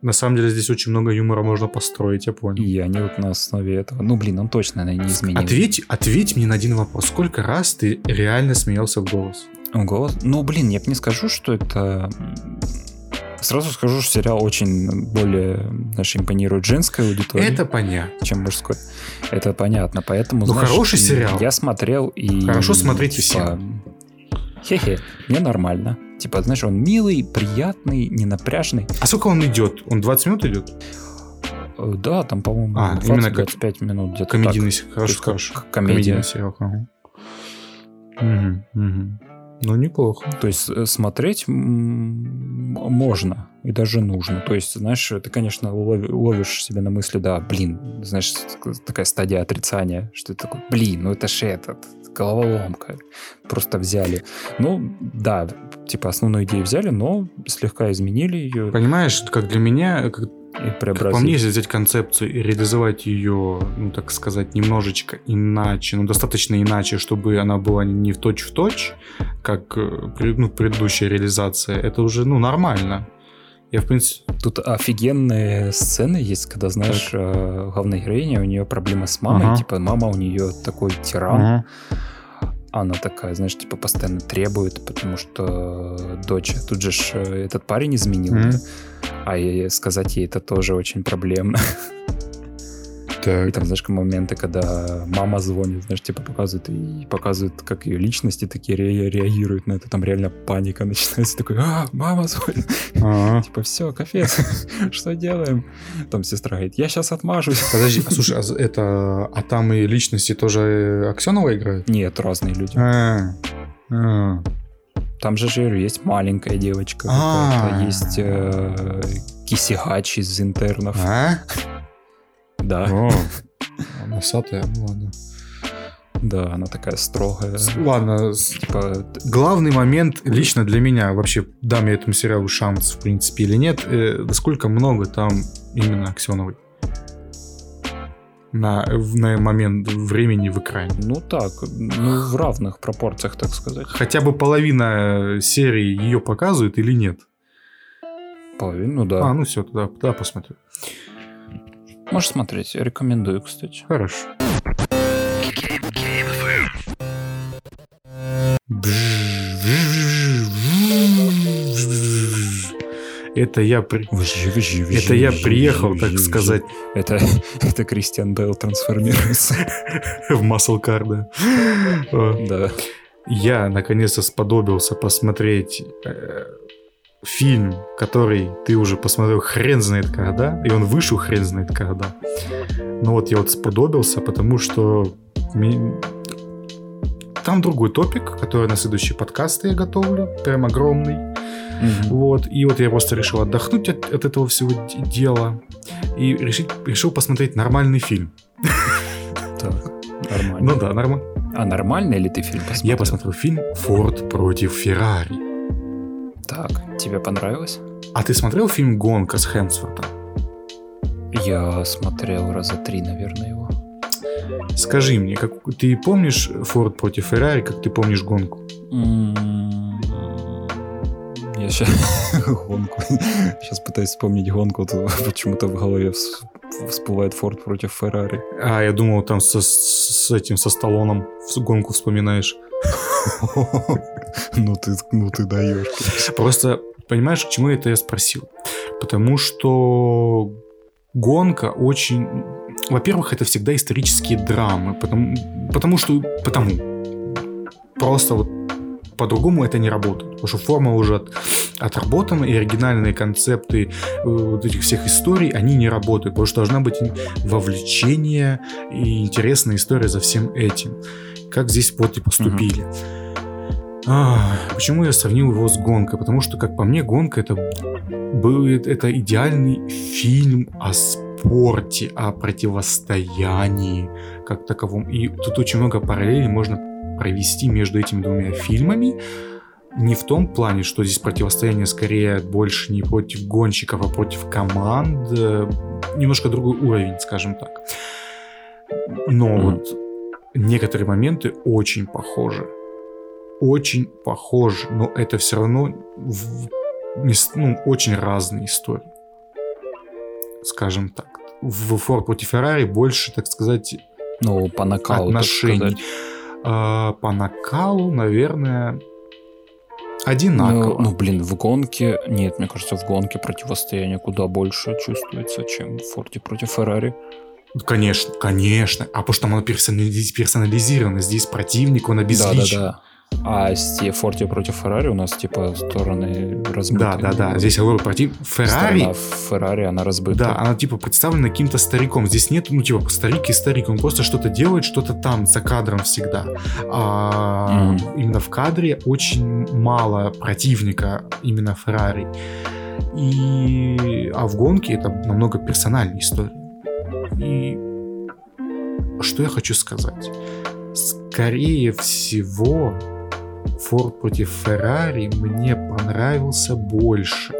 На самом деле здесь очень много юмора можно построить, я понял. И они вот на основе этого. Ну, блин, он точно наверное, не изменил. Ответь, ответь мне на один вопрос. Сколько раз ты реально смеялся в голос? В голос? Ну, блин, я бы не скажу, что это... Сразу скажу, что сериал очень более, знаешь, импонирует женской аудитории. Это понятно. Чем мужской. Это понятно, поэтому, Ну, знаешь, хороший сериал. Я смотрел и... Хорошо смотреть типа, всем. Хе-хе, мне нормально. Типа, знаешь, он милый, приятный, не напряжный. А сколько он идет? Он 20 минут идет? Э, да, там, по-моему, а, 20, именно 25 минут где-то Комедийный, так. хорошо. Комедия. Комедийный сериал. Ага. Угу, угу. Ну, неплохо. То есть э, смотреть можно и даже нужно. То есть, знаешь, ты, конечно, ловишь себя на мысли, да, блин, знаешь, такая стадия отрицания, что ты такой, блин, ну это же этот, головоломка. Просто взяли. Ну, да, типа основную идею взяли, но слегка изменили ее. Понимаешь, как для меня, как, и как по мне, если взять концепцию и реализовать ее, ну, так сказать, немножечко иначе, ну, достаточно иначе, чтобы она была не в точь-в-точь, как э, ну, предыдущая реализация, это уже, ну, нормально. Я, в принципе... Тут офигенные сцены есть, когда, знаешь. Э, главная героиня, у нее проблемы с мамой, ага. типа, мама у нее такой тиран, ага. она такая, знаешь, типа, постоянно требует, потому что дочь, тут же ж э, этот парень изменил, ага. да? а сказать ей это тоже очень проблемно. *laughs* И там, знаешь, моменты, когда мама звонит, знаешь, типа показывают и показывают, как ее личности такие ре- реагируют на это. Там реально паника *laughs* начинается. Такой, а, мама звонит. Ага. *laughs* Типа, все, капец, *laughs* что делаем? Там сестра говорит, я сейчас отмажусь. Подожди, а слушай, а это, а там и личности тоже Аксенова играют? Нет, разные люди. А, а. Там же, же есть маленькая девочка А. есть э, Кисигач из интернов. А? Да, О, *laughs* носатая, ну ладно. да, она такая строгая. Ладно, Типа, главный момент лично для меня, вообще, дам я этому сериалу шанс, в принципе, или нет, э, насколько много там именно Аксеновой на, на момент времени в экране. ну так, ну в равных пропорциях, так сказать. Хотя бы половина серии ее показывает или нет? Половину, А, да. ну все, тогда, тогда посмотрю. Можешь смотреть, рекомендую, кстати. Хорошо. Это я, при- это я приехал, так сказать, Это, это Кристиан Бейл трансформируется. *laughs* в Muscle Car, да. О, Да. Я наконец-то сподобился посмотреть э, фильм, который ты уже посмотрел хрен знает когда, и он вышел хрен знает когда. Но вот я вот сподобился, потому что там другой топик, который на следующий подкаст я готовлю, прям огромный. Мгм. Вот, и вот я просто решил отдохнуть от, от этого всего дела и решить, решил посмотреть нормальный фильм. Так, нормально. Ну да, нормально. А нормальный ли ты фильм посмотрел? Я посмотрел фильм «Форд против Феррари». Так, тебе понравилось? А ты смотрел фильм «Гонка» с Хемсвортом? Я смотрел раза три, наверное, его. Скажи мне, как, ты помнишь «Форд против Феррари», как ты помнишь гонку? М, Я сейчас *laughs* гонку. Сейчас пытаюсь вспомнить гонку. тут Почему-то в голове вс- всплывает Форд против Феррари. А, я думал, там со, с этим, со Сталлоном гонку вспоминаешь. *laughs* Ну ты, ну ты даешь. Просто, понимаешь, к чему это я спросил? Потому что гонка очень... Во-первых, это всегда исторические драмы, потому, потому что... Потому. Просто вот по-другому это не работает. Потому что форма уже от- отработана, и оригинальные концепты э, вот этих всех историй, они не работают. Потому что должна быть вовлечение и интересная история за всем этим. Как здесь вот и поступили. А, почему я сравнил его с гонкой? Потому что, как по мне, гонка это был это идеальный фильм о спорте, о противостоянии как таковом. И тут очень много параллелей можно провести между этими двумя фильмами. Не в том плане, что здесь противостояние скорее больше не против гонщиков, а против команд. Немножко другой уровень, скажем так. Но Мгм. вот некоторые моменты очень похожи. Очень похожи, но это все равно в- ну, очень разные истории. Скажем так. В Форд против Феррари больше, так сказать, Ну, по накалу, так отношений. сказать. А, по накалу, наверное, одинаково. Ну, ну, блин, в гонке... Нет, мне кажется, в гонке противостояние куда больше чувствуется, чем в Форде против Феррари. Конечно, конечно. А потому что оно персонализ- персонализировано. Здесь противник, он обезличен. Да-да-да. А с Форде против Феррари у нас, типа, стороны размыты. Да, да, да. Здесь говорю, против Феррари. Сторона Феррари, она разбыта. Да, она типа представлена каким-то стариком. Здесь нет, ну, типа, старик и старик. Он просто что-то делает, что-то там, за кадром всегда. А Мгм. именно в кадре очень мало противника именно Феррари. И... А в гонке это намного персональная история. И что я хочу сказать? Скорее всего, Форд против Феррари мне понравился больше.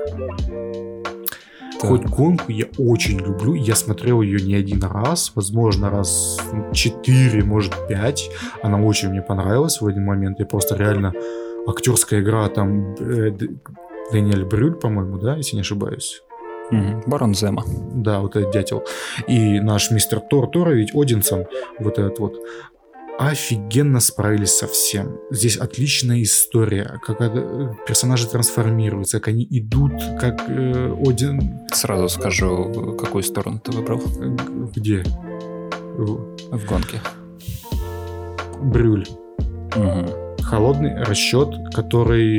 Да. Хоть гонку я очень люблю, я смотрел ее не один раз, возможно, раз ну, четыре, может, пять. Она очень мне понравилась в один момент. Я просто реально... Актерская игра там... э, Д- Дэниэль Брюль, по-моему, да, если не ошибаюсь. Мгм. Барон Зема. Да, вот этот дятел. И наш мистер Тор Тора, ведь Одинсон, вот этот вот, офигенно справились со всем. Здесь отличная история, как э, персонажи трансформируются, как они идут, как э, Один... Сразу скажу, какую сторону ты выбрал. э, Где? В гонке. Брюль. Угу. Холодный расчет, который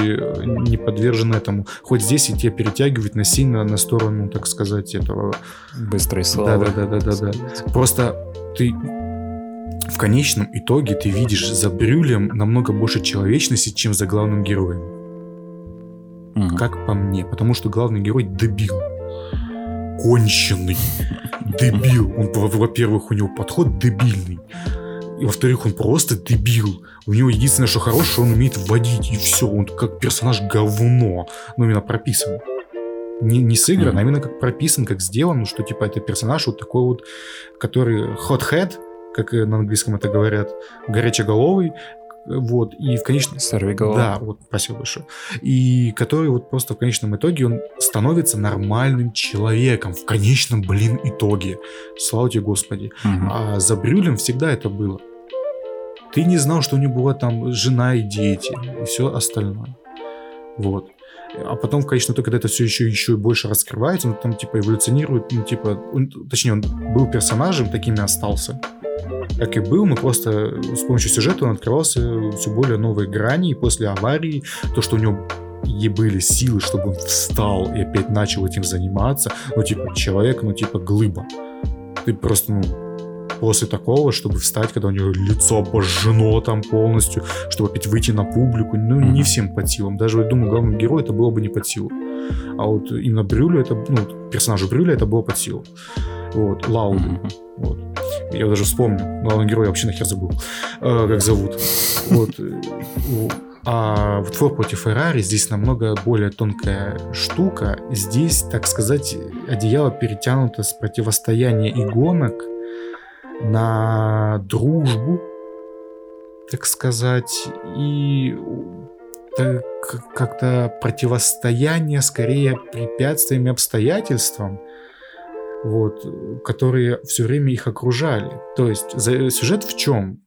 не подвержен этому. Хоть здесь и тебя перетягивать насильно на сторону, так сказать, этого... Быстрой славы. Да-да-да-да-да. Просто ты конечном итоге ты видишь за Брюлем намного больше человечности, чем за главным героем. Мгм. Как по мне. Потому что главный герой дебил. Конченый. Дебил. Он, во- во-первых, у него подход дебильный. И во-вторых, он просто дебил. У него единственное, что хорошее, он умеет водить, и все. Он как персонаж говно. Ну, именно прописан. Не, не сыгран, а Мгм. именно как прописан, как сделан, что типа это персонаж вот такой вот, который hot head, как на английском это говорят, горячеголовый, вот, и в конечном... Сорви голова. Да, вот, спасибо большое. И который вот просто в конечном итоге он становится нормальным человеком. В конечном, блин, итоге. Слава тебе, Господи. Мгм. А за Брюлем всегда это было. Ты не знал, что у него была там жена и дети, и все остальное. Вот. А потом, конечно, только когда это все еще, еще больше раскрывается, он там типа эволюционирует, ну типа, он- точнее, он был персонажем, таким и остался. Как и был, но просто с помощью сюжета он открывался все более новые грани, и после аварии, то, что у него и были силы, чтобы он встал и опять начал этим заниматься, ну типа человек, ну типа глыба. Ты просто, ну, после такого, чтобы встать, когда у него лицо обожжено там полностью, чтобы опять выйти на публику, ну, не Мгм. всем под силам. Даже, я думаю, главному герою это было бы не под силу. А вот именно Брюлю, это, ну, персонажу Брюля это было под силу. Вот, Лауды. Мгм. Вот. Я даже вспомню. Главного героя вообще нахер забыл. Э, как зовут. Вот. А в Форд против Феррари здесь намного более тонкая штука. Здесь, так сказать, одеяло перетянуто с противостояния и гонок на дружбу, так сказать, и как-то противостояние скорее препятствиям и обстоятельствам, вот, которые все время их окружали. То есть сюжет в чем?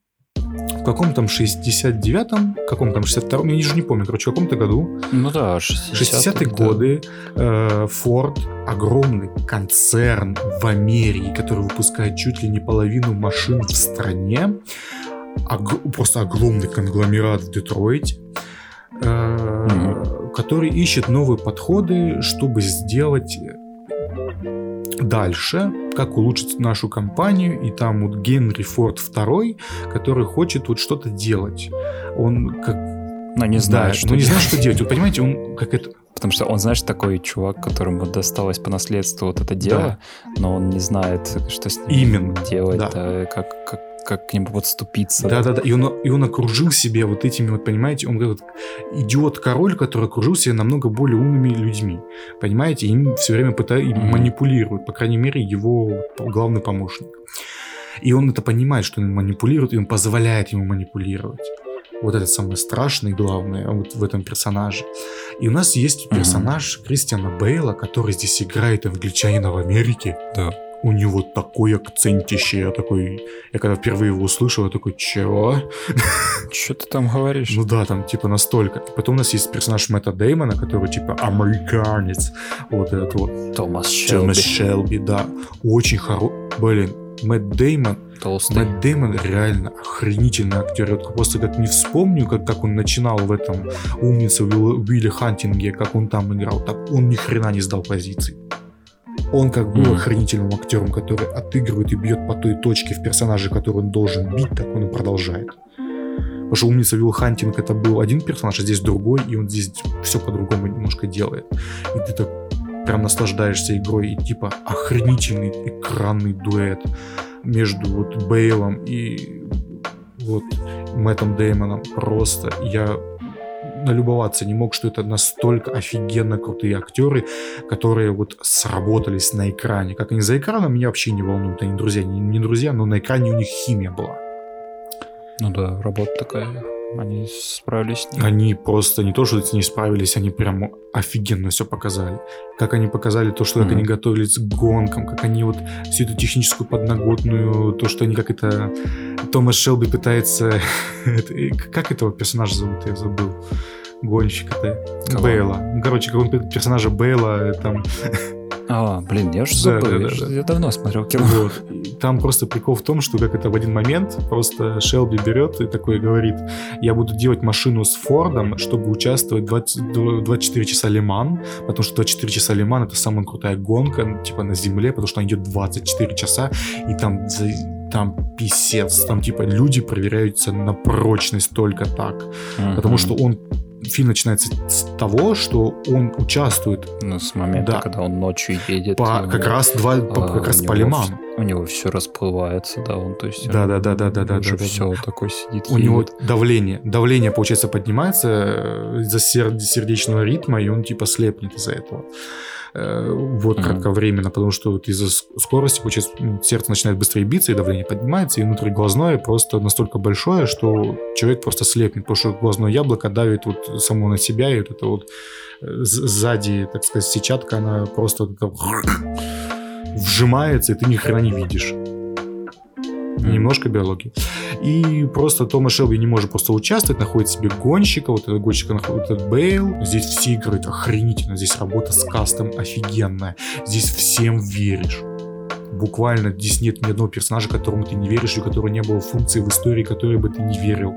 В каком там 69-м, каком там 62-м, я уже не помню, короче, в каком-то году, Ну да, 60-е 60-е годы, э, Ford огромный концерн в Америке, который выпускает чуть ли не половину машин в стране, ог- просто огромный конгломерат в Детройте, э, Мгм. который ищет новые подходы, чтобы сделать дальше, как улучшить нашу компанию, и там вот Генри Форд II, который хочет вот что-то делать. Он как Но не знает, да, что ну не делать. знает, что делать. Вы понимаете, он как это Потому что он, знаешь, такой чувак, которому досталось по наследству вот это дело, но он не знает, что с ним Именно, делать, да. да, как, как, как к нему подступиться. Да, да, да. И он, и он окружил себя вот этими, вот, понимаете, он вот идиот-король, который окружил себя намного более умными людьми. Понимаете, им все время пытают, им Мгм. манипулируют, по крайней мере, его главный помощник. И он это понимает, что он манипулирует, и он позволяет ему манипулировать. Вот это самое страшное и главное вот в этом персонаже. И у нас есть персонаж Кристиана Бейла, который здесь играет англичанина в Америке. Да. У него такой акцентище, я такой... Я когда впервые его услышал, я такой, чего? Что ты там говоришь? Ну да, там типа настолько. Потом у нас есть персонаж Мэтта Деймона, который типа американец. Вот этот вот. Томас Шелби. Томас Шелби, да. Очень хороший. Блин, Мэтт Деймон. Толстый. Мэтт Деймон реально охренительный актер. Я просто как не вспомню, как, как он начинал в этом умнице Уилл- Уилли Хантинге, как он там играл, так он ни хрена не сдал позиций. Он как был Мгм. охренительным актером, который отыгрывает и бьет по той точке в персонаже, который он должен бить, так он и продолжает. Потому что умница Уилл Хантинг это был один персонаж, а здесь другой, и он здесь все по-другому немножко делает. И ты так прям наслаждаешься игрой, и типа охренительный экранный дуэт между вот Бейлом и вот Мэттом Деймоном. Просто я налюбоваться не мог, что это настолько офигенно крутые актеры, которые вот сработались на экране. Как они за экраном, меня вообще не волнуют. Они друзья, не, не друзья, но на экране у них химия была. Ну да, работа такая. Они справились с. Они просто не то, что с ней справились, они прям офигенно все показали. Как они показали то, что как Мгм. они готовились к гонкам, как они вот всю эту техническую подноготную, то, что они как это... Томас Шелби пытается... *laughs* это- как этого персонажа зовут, я забыл. Гонщика-то. Кого? Бейла. Ну, короче, как он пер- персонажа Бейла э, там... *laughs* А, блин, я забыл, да, да, я, да, я давно смотрел кино. Вот. Там просто прикол в том, что как это в один момент просто Шелби берет и такой говорит, я буду делать машину с Фордом, чтобы участвовать 20, 24 часа Лиман, потому что 24 часа Лиман это самая крутая гонка, типа на земле, потому что она идет 24 часа, и там там писец, там типа люди проверяются на прочность только так, mm-hmm. потому что он фильм начинается с того, что он участвует. Ну, с момента, да, когда он ночью едет. По, как раз два, по, как раз по лимам. У него все расплывается, да, он, то есть... Да, да, да, да, да, да, да, все да. такой сидит. У едет. него давление, давление, получается, поднимается э, из-за сердечного ритма, и он типа слепнет из-за этого. Э, вот mm-hmm. кратковременно, потому что вот из-за скорости, получается, ну, сердце начинает быстрее биться, и давление поднимается, и внутриглазное просто настолько большое, что человек просто слепнет, потому что глазное яблоко давит вот само на себя, и вот это вот э, сзади, так сказать, сетчатка, она просто вжимается, и ты ни хрена не видишь немножко биологии. И просто Томас Шелби не может просто участвовать, находит себе гонщика, вот этого гонщика находит этот Бейл. Здесь все играют охренительно, здесь работа с кастом офигенная, здесь всем веришь буквально здесь нет ни одного персонажа, которому ты не веришь, у которого не было функции в истории, которой бы ты не верил.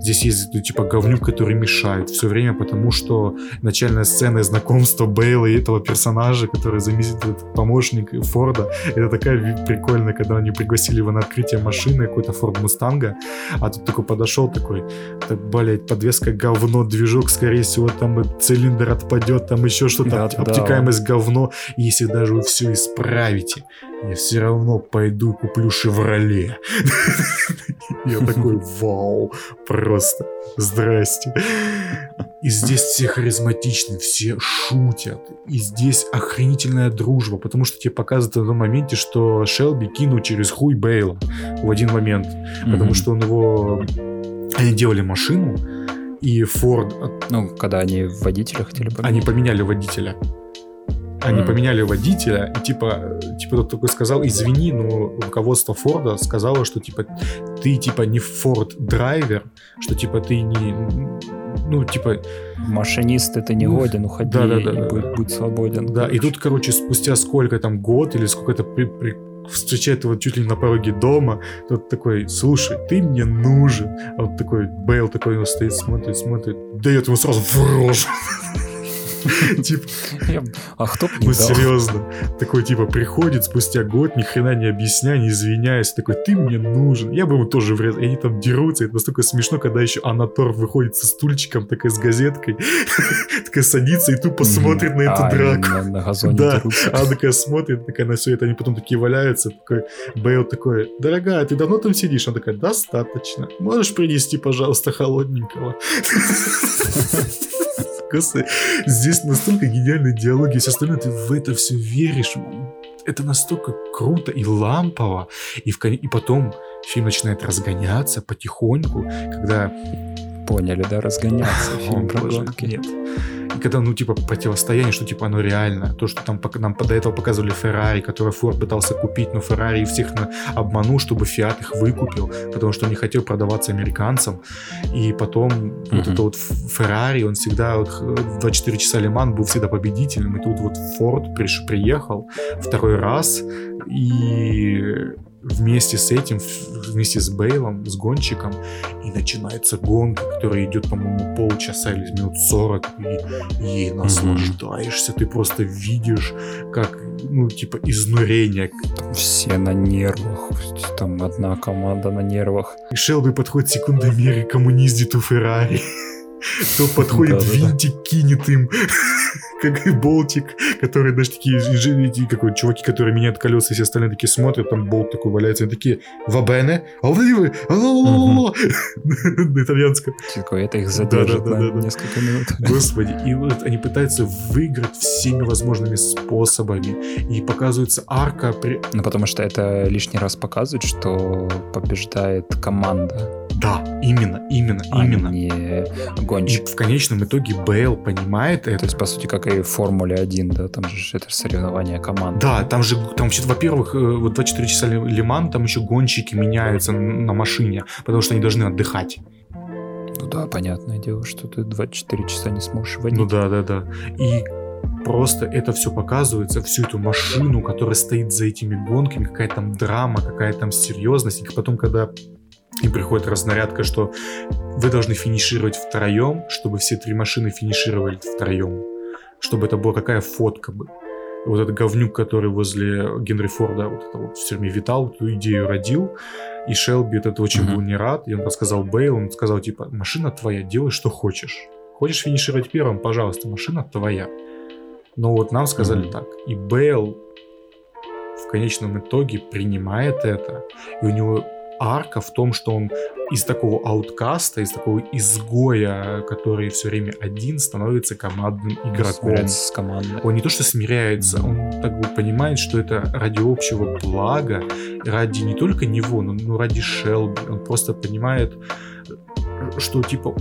Здесь есть, ну, типа, говнюк, который мешает все время, потому что начальная сцена знакомства Бейла и этого персонажа, который заместитель помощник Форда, это такая прикольная, когда они пригласили его на открытие машины, какой-то Форд Мустанга, а тут такой подошел такой, так, блядь, подвеска говно, движок, скорее всего, там цилиндр отпадет, там еще что-то, да, обтекаемость да. говно, и если даже вы все исправите, я все равно пойду куплю Шевроле. Я такой, вау, просто, здрасте. И здесь все харизматичны, все шутят. И здесь охренительная дружба, потому что тебе показывают в одном моменте, что Шелби кинул через хуй Бейла в один момент. Потому что он его... Они делали машину, и Форд... Ну, когда они водителя хотели поменять. Они поменяли водителя. Они поменяли водителя, и типа, типа тот такой сказал, извини, но руководство Форда сказало, что типа ты типа не Форд драйвер, что типа ты не, ну типа машинист это не годен, уходи да, да, да, да. Будь, будь свободен. Да, короче. и тут, короче, спустя сколько там год или сколько-то при, при, встречает его чуть ли не на пороге дома, тот такой, слушай, ты мне нужен. А вот такой Бейл такой у него стоит, смотрит, смотрит, дает ему сразу в рожу. *laughs* Типа, а кто Ну, серьезно. Такой, типа, приходит спустя год, ни хрена не объясняя, не извиняясь. Такой, ты мне нужен. Я бы ему тоже врезал. И они там дерутся. Это настолько смешно, когда еще Анатор выходит со стульчиком, такая с газеткой. *laughs* Такая садится и тупо смотрит на эту а, драку. На газоне Да, она такая смотрит, такая на все это. Они потом такие валяются. Такой, Бейл такой, дорогая, ты давно там сидишь? Она такая, достаточно. Можешь принести, пожалуйста, холодненького? *laughs* Господи, здесь настолько гениальные диалоги, все остальное, ты в это все веришь. Это настолько круто и лампово. И, в, и потом фильм начинает разгоняться потихоньку, когда... Поняли, да, разгоняться фильм про гонки. Нет. И когда, ну, типа, противостояние, что, типа, оно реально. То, что там нам до этого показывали Феррари, который Форд пытался купить, но Феррари всех на... обманул, чтобы Фиат их выкупил, потому что он не хотел продаваться американцам. И потом mm-hmm. вот это вот Феррари, он всегда вот, в 24 часа Лиман был всегда победителем. И тут вот Форд приш... приехал второй раз, и вместе с этим, вместе с Бейлом, с гонщиком, и начинается гонка, которая идет, по-моему, полчаса или минут 40, и ей наслаждаешься, mm-hmm. ты просто видишь, как, ну, типа, изнурение. Все на нервах, там одна команда на нервах. И Шелби подходит секундомер и коммуниздит у Феррари. *laughs* То подходит винтик, кинет им как и болтик, которые даже такие, какой чуваки, которые меняют колеса, и все остальные такие смотрят, там болт такой валяется, и такие, вабене, а вы, *laughs* на итальянском. Это их задержит на несколько минут. *laughs* Господи, и вот они пытаются выиграть всеми возможными способами, и показывается арка. Ну, потому что это лишний раз показывает, что побеждает команда да, именно, именно, а именно. не гонщик. И в конечном итоге Бейл понимает это. То есть, по сути, как и в Формуле 1, да, там же это соревнование команд. Да, там же, там вообще, во-первых, э, вот 24 часа Лиман, там еще гонщики меняются на машине, потому что они должны отдыхать. Ну да, понятное дело, что ты 24 часа не сможешь водить. Ну да, да, да. И просто это все показывается, всю эту машину, которая стоит за этими гонками, какая там драма, какая там серьезность. И потом, когда им приходит разнарядка, что вы должны финишировать втроем, чтобы все три машины финишировали втроем. Чтобы это была какая фотка бы. вот этот говнюк, который возле Генри Форда вот это вот все время витал, эту идею родил, и Шелби этот очень mm-hmm. был не рад, и он рассказал Бейл, он сказал, типа, машина твоя, делай, что хочешь. Хочешь финишировать первым, пожалуйста, машина твоя. Но вот нам сказали mm-hmm. так. И Бейл в конечном итоге принимает это, и у него арка в том, что он из такого ауткаста, из такого изгоя, который все время один, становится командным игроком. с командой. Он не то что смиряется, он так бы понимает, что это ради общего блага, ради не только него, но, но ради Шелби. Он просто понимает, что типа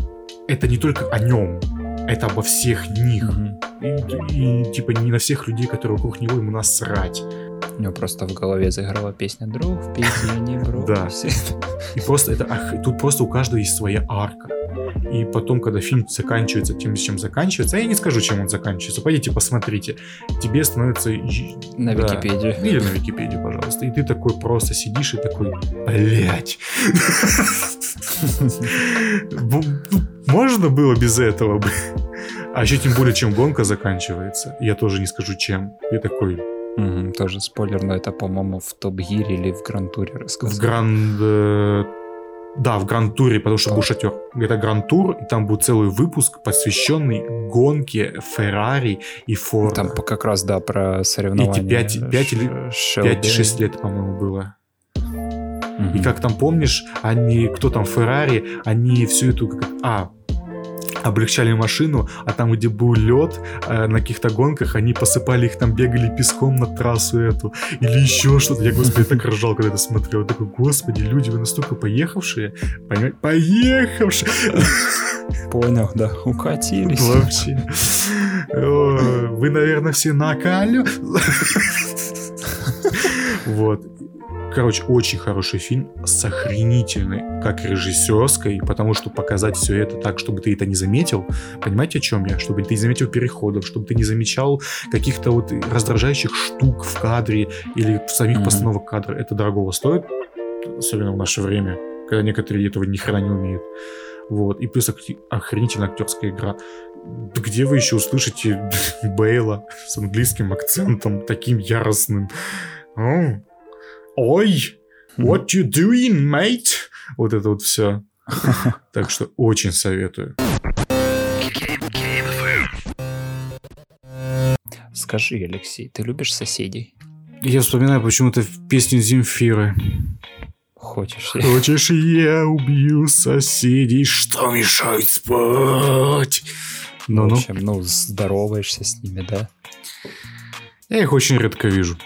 это не только о нем, это обо всех них. Mm-hmm. И, и типа не на всех людей, которые вокруг него ему насрать. У него просто в голове заиграла песня «Друг, в Питере не Да. И просто это, тут просто у каждого есть своя арка. И потом, когда фильм заканчивается тем, чем заканчивается, а я не скажу, чем он заканчивается, пойдите посмотрите, тебе становится... На да, Википедию. Или на Википедию, пожалуйста. И ты такой просто сидишь и такой, блять. Можно было без этого бы? А еще тем более, чем гонка заканчивается. Я тоже не скажу, чем. Я такой, Угу, тоже спойлер, но это, по-моему, в Топ Гире или в Гранд Туре рассказывал. В Гранд... Э, да, в Гранд Туре, потому что был шатер. Это Гранд Тур, и там будет целый выпуск, посвященный гонке Феррари и Форда. Там как раз, да, про соревнования. Эти 5, 5 или 5-6 лет, по-моему, было. Угу. И как там помнишь, они, кто там, Феррари, они всю эту... А, облегчали машину, а там, где был лед э, на каких-то гонках, они посыпали их там, бегали песком на трассу эту, или еще что-то. Я, господи, так ржал, когда это смотрел. Я такой, господи, люди, вы настолько поехавшие, понимаете, поехавшие. Понял, да, укатились. Вообще. Вы, наверное, все на коле. *laughs* Вот. Короче, очень хороший фильм с охренительной, как режиссерской, потому что показать все это так, чтобы ты это не заметил, понимаете, о чем я? Чтобы ты не заметил переходов, чтобы ты не замечал каких-то вот раздражающих штук в кадре или в самих mm-hmm. постановок кадра. Это дорогого стоит, особенно в наше время, когда некоторые этого ни хрена не умеют. Вот. И плюс охренительная актерская игра. Где вы еще услышите *laughs* Бейла с английским акцентом, таким яростным? О, Ой, what you doing, mate? Вот это вот все. *laughs* Так что очень советую. Скажи, Алексей, ты любишь соседей? Я вспоминаю почему-то песню Земфиры. Хочешь? Хочешь, я убью соседей, что мешает спать? Ну, ну. В общем, ну, здороваешься с ними, да? Я их очень редко вижу.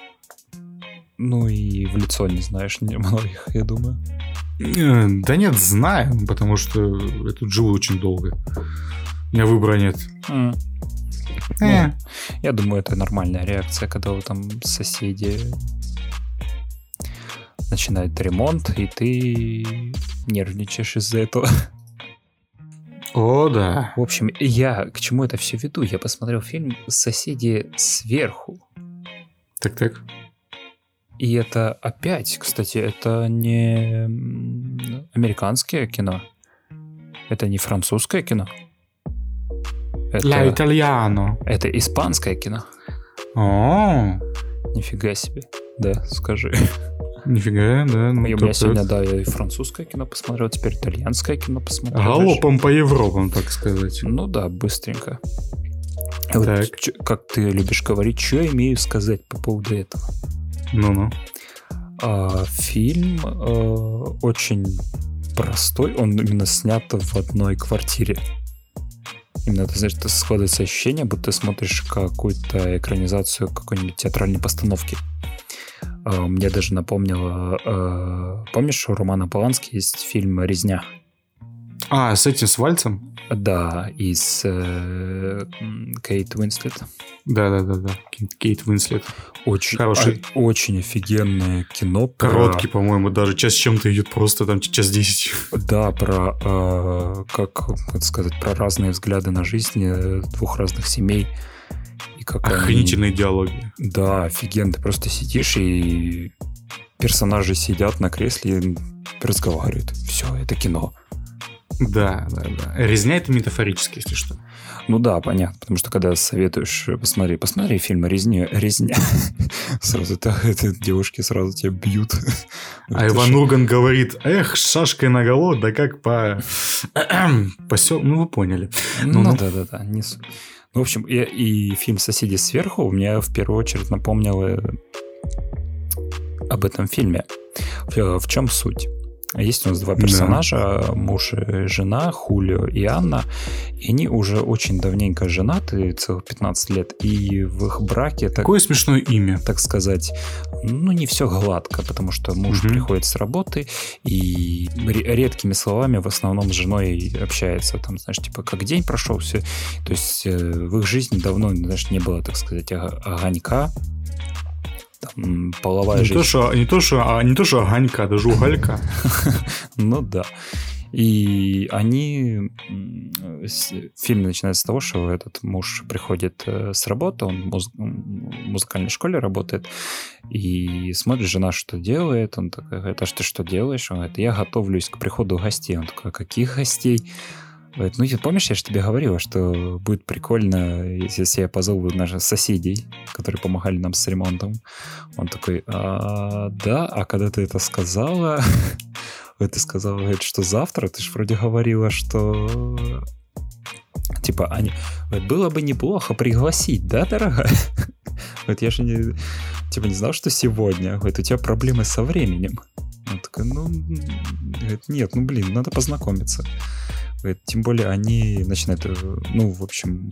Ну и в лицо не знаешь *laughs* многих, я думаю. Э, да нет, знаю, потому что я тут живу очень долго. У меня выбора нет. Mm. Ну, э. я думаю, это нормальная реакция, когда вы там соседи начинают ремонт, и ты нервничаешь из-за этого. О, да. В общем, я к чему это все веду? Я посмотрел фильм «Соседи сверху». Так-так. И это опять, кстати, это не американское кино. Это не французское кино. Это, Ля итальяно. Это испанское кино. О, Нифига себе. Да, скажи. Нифига, да. Ну, у меня сегодня, да, я и французское кино посмотрел, теперь итальянское кино посмотрел. Галопом по Европам, так сказать. Ну да, быстренько. Вот, как ты любишь говорить, что я имею сказать по поводу этого? Ну-ну. А, фильм а, очень простой, он именно снят в одной квартире. Именно, ты знаешь, складывается ощущение, будто ты смотришь какую-то экранизацию какой-нибудь театральной постановки. А, мне даже напомнило... А, помнишь, у Романа Полански есть фильм «Резня»? А, с этим, с Вальцем? Да, и с э, Кейт Уинслет. Да-да-да, Кейт Уинслет. Очень, Хороший. А, очень офигенное кино. Про... Короткий, по-моему, даже час с чем-то идет просто там час 10. Да, про, э, как, как сказать, про разные взгляды на жизнь э, двух разных семей. И И как Охренительные они... диалоги. Да, офигенно. Ты просто сидишь и персонажи сидят на кресле и разговаривают. Все, это кино. Да, да, да. Резня это метафорически, если что. Ну да, понятно, потому что когда советуешь, посмотри, посмотри фильм «Резня», «Резня», *laughs* сразу это, *laughs* это девушки сразу тебя бьют. А Иван Урган говорит, эх, шашкой наголо, да как по... *clears throat* Посел... Ну, вы поняли. Ну, ну да-да-да, не ну, в общем, и, и фильм «Соседи сверху» мне в первую очередь напомнил э, об этом фильме. В, в чем суть? Есть у нас два персонажа, да. муж и жена, Хулио и Анна. И они уже очень давненько женаты, целых 15 лет. И в их браке... Какое так, смешное имя. Так сказать, ну, не все гладко, потому что муж угу. приходит с работы и редкими словами в основном с женой общается. Там, знаешь, типа, как день прошел, все. То есть э, в их жизни давно, знаешь, не было, так сказать, огонька там, половая не жизнь. То, что, не, то, что, а, не то, что огонька, даже уголька. *laughs* Ну да. И они... Фильм начинается с того, что этот муж приходит э, с работы, он в музыкальной школе работает, и смотрит жена, что делает. Он такой говорит, а что, что делаешь? Он говорит, я готовлюсь к приходу гостей. Он такой, а каких гостей? Ну, помнишь, я же тебе говорила, что будет прикольно, если я позову наших соседей, которые помогали нам с ремонтом. Он такой, а, да, а когда ты это сказала, *laughs* ты сказала, говорит, что завтра, ты же вроде говорила, что типа, они, говорит, было бы неплохо пригласить, да, дорогая? *laughs* Говорит, я же не, типа, не знал, что сегодня. Говорит, у тебя проблемы со временем. Он такой, ну, говорит, нет, ну, блин, надо познакомиться. Тем более они начинают, э, ну, в общем,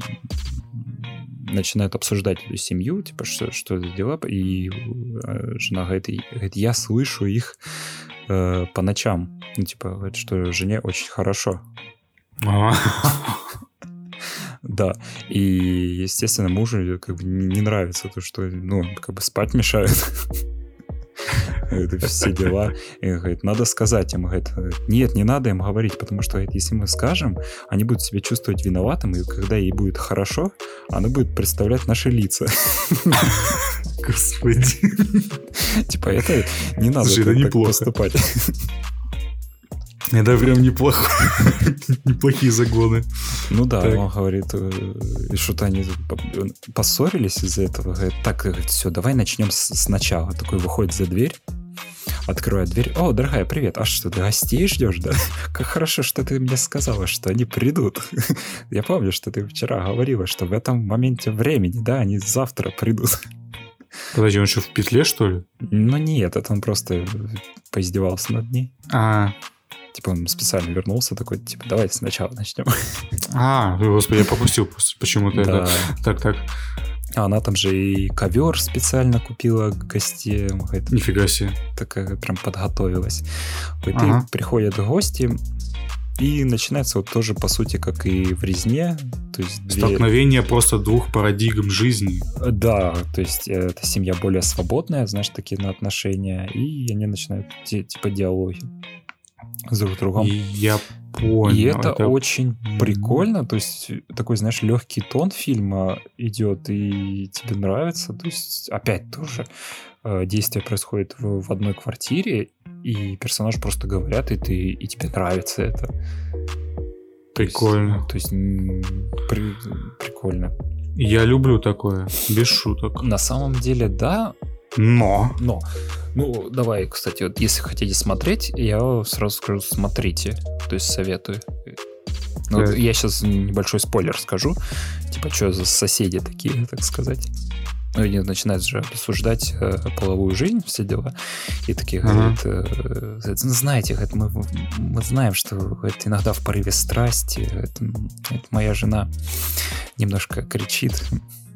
начинают обсуждать эту семью, типа, что, что это дела, и э, жена говорит, говорит я слышу их э, по ночам. Ну, типа, говорит, что жене очень хорошо. Да, и, естественно, мужу как бы не нравится то, что, ну, как бы спать мешает. Это все дела. И говорит, надо сказать им. Говорит, нет, не надо им говорить, потому что говорит, если мы скажем, они будут себя чувствовать виноватым, и когда ей будет хорошо, она будет представлять наши лица. Господи. Типа, это не надо так поступать. *laughs* Это прям неплохо. *laughs* Неплохие загоны. Ну да, так. он говорит, э, что-то они поссорились из-за этого. Говорит, так, говорит, все, давай начнем сначала. Такой выходит за дверь, открывает дверь. О, дорогая, привет. А что, ты гостей ждешь, да? *laughs* Как хорошо, что ты мне сказала, что они придут. Я помню, что ты вчера говорила, что в этом моменте времени, да, они завтра придут. Подожди, он что, в петле, что ли? Ну нет, это он просто поиздевался над ней. А, Типа он специально вернулся такой, типа, давайте сначала начнем. А, господи, я пропустил почему-то это. Так, так. А она там же и ковер специально купила гостям. Нифига себе. Такая прям подготовилась. Ага. И приходят гости, и начинается вот тоже, по сути, как и в резне. То есть две... Столкновение просто двух парадигм жизни. Да, то есть э, эта семья более свободная, знаешь, такие на отношения, и они начинают типа диалоги друг с другом. И я понял. И это, это очень прикольно, то есть такой, знаешь, легкий тон фильма идет, и тебе нравится. То есть опять тоже э, действие происходит в, в одной квартире, и персонажи просто говорят, и, ты, и тебе нравится это. Прикольно. То есть, то есть при, прикольно. Я люблю такое, без шуток. На самом деле, да. Но. Но. Ну, давай, кстати, вот если хотите смотреть, я сразу скажу, смотрите. То есть советую. Ну, вот я сейчас небольшой спойлер скажу. Типа, что за соседи такие, так сказать. Ну, они начинают же обсуждать э, половую жизнь, все дела. И такие uh-huh. говорят, э, знаете, говорит, мы, мы знаем, что говорит, иногда в порыве страсти это, это моя жена немножко кричит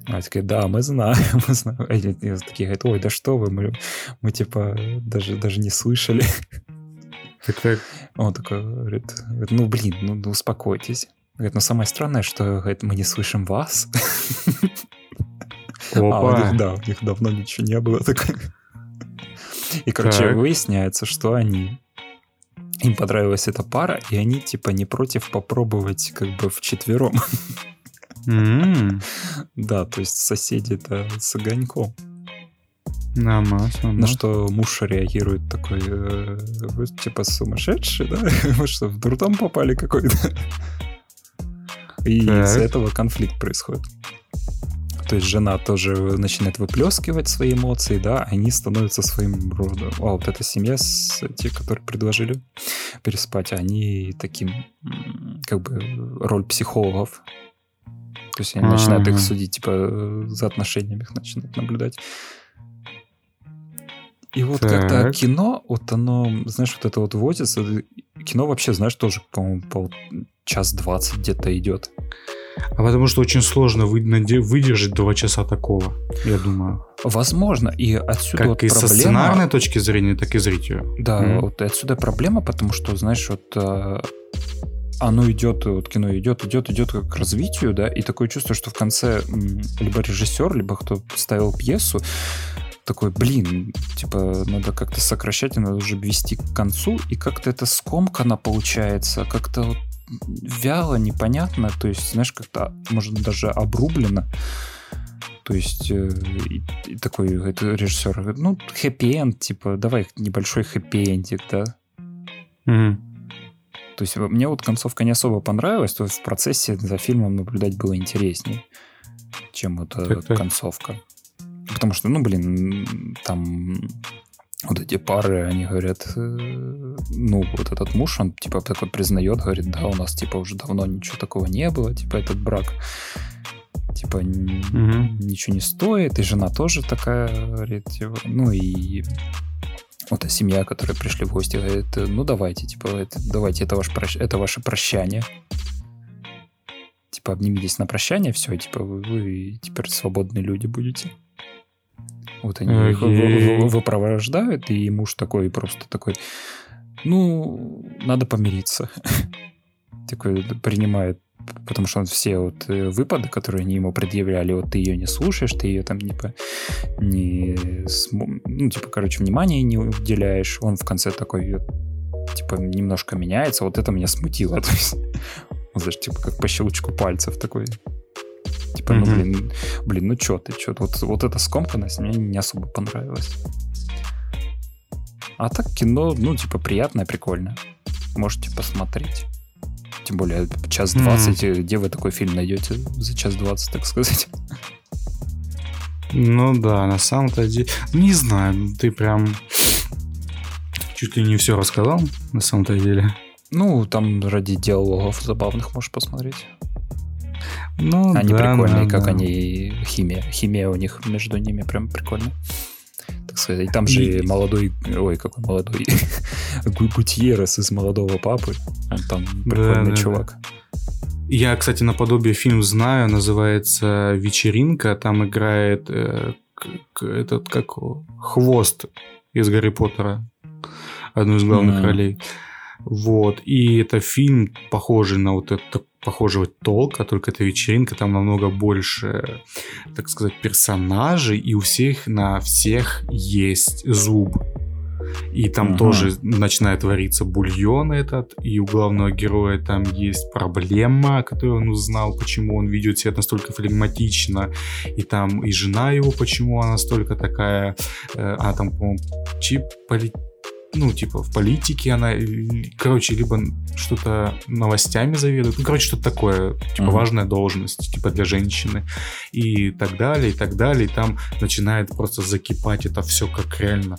а такие, да, мы знаем, мы знаем. А они такие говорят, ой, да что вы, мы, мы типа даже, даже не слышали. Так, так. Он такой говорит, ну блин, ну, ну успокойтесь. Говорит, ну самое странное, что говорит, мы не слышим вас. Опа. А у них, да, у них давно ничего не было. Так. И, короче, так. выясняется, что они им понравилась эта пара, и они типа не против попробовать как бы в четвером. Да, то есть соседи-то с огоньком. Намазано. На что муж реагирует такой, э, вы типа сумасшедший, да? *laughs* Вы что, в дурдом попали какой-то? И из-за этого конфликт происходит. То есть жена тоже начинает выплескивать свои эмоции, да, они становятся своим родом. А вот эта семья, с, те, которые предложили переспать, они таким, как бы, роль психологов. То есть они А-а-а. начинают их судить, типа, за отношениями их начинают наблюдать. И вот так. как-то кино, вот оно, знаешь, вот это вот возится. Кино вообще, знаешь, тоже, по-моему, по час двадцать где-то идет. А потому что очень сложно выдержать два часа такого, я думаю. Возможно, и отсюда как вот и проблема... со сценарной точки зрения, так и зрителю. Да, mm-hmm. вот отсюда проблема, потому что, знаешь, вот э, оно идет, вот кино идет, идет, идет к развитию, да, и такое чувство, что в конце либо режиссер, либо кто ставил пьесу, такой, блин, типа, надо как-то сокращать, надо уже вести к концу, и как-то это скомкано получается, как-то вот вяло, непонятно, то есть, знаешь, как-то, может, даже обрублено. То есть э, и, и такой это режиссер ну, хэппи-энд, типа, давай небольшой хэппи-эндик, да? Mm-hmm. То есть мне вот концовка не особо понравилась, то есть в процессе за фильмом наблюдать было интереснее, чем вот так, так. концовка. Потому что, ну, блин, там вот эти пары, они говорят, э, ну, вот этот муж, он, типа, такой признает, говорит, да, у нас, типа, уже давно ничего такого не было, типа, этот брак, типа, угу. ничего не стоит, и жена тоже такая, говорит, типа, ну, и вот семья, которая пришли в гости, говорит, ну, давайте, типа, это, давайте, это, ваш, это ваше прощание, типа, обнимитесь на прощание, все, типа, вы, вы теперь свободные люди будете. Вот они их выпровождают, и муж такой просто такой, ну, надо помириться. *laughs* такой принимает потому что он все вот э, выпады, которые они ему предъявляли, вот ты ее не слушаешь, ты ее там типа не, ну типа короче внимания не уделяешь, он в конце такой типа немножко меняется, вот это меня смутило, *laughs* то есть, знаешь, типа как по щелчку пальцев такой Типа, mm-hmm. ну, блин, блин, ну что ты, что вот, вот эта скомканность мне не особо понравилась. А так кино, ну, типа, приятное, прикольное. Можете посмотреть. Тем более, час двадцать, mm-hmm. где вы такой фильм найдете за час двадцать, так сказать? Ну да, на самом-то деле... Не знаю, ты прям чуть ли не все рассказал, на самом-то деле. Ну, там ради диалогов забавных можешь посмотреть. Ну, они да, прикольные, да, как да. они химия. Химия у них между ними прям прикольная. Так сказать. И там же молодой, ой, какой молодой, *laughs* Гутьеррес из молодого папы. Он там прикольный да, чувак. Да. Я, кстати, наподобие фильм знаю, называется «Вечеринка». Там играет э, этот, как хвост из Гарри Поттера. Одну из главных mm. ролей. Вот. И это фильм, похожий на вот это похожего толка, только это вечеринка, там намного больше, так сказать, персонажей, и у всех на всех есть зуб. И там угу. тоже начинает вариться бульон этот, и у главного героя там есть проблема, которую он узнал, почему он ведет себя настолько флегматично, и там и жена его, почему она настолько такая, э, она там, по-моему, чип, поли, ну, типа, в политике она, короче, либо что-то новостями заведует, ну, короче, что-то такое, типа, mm-hmm. важная должность, типа, для женщины, и так далее, и так далее, и там начинает просто закипать это все как реально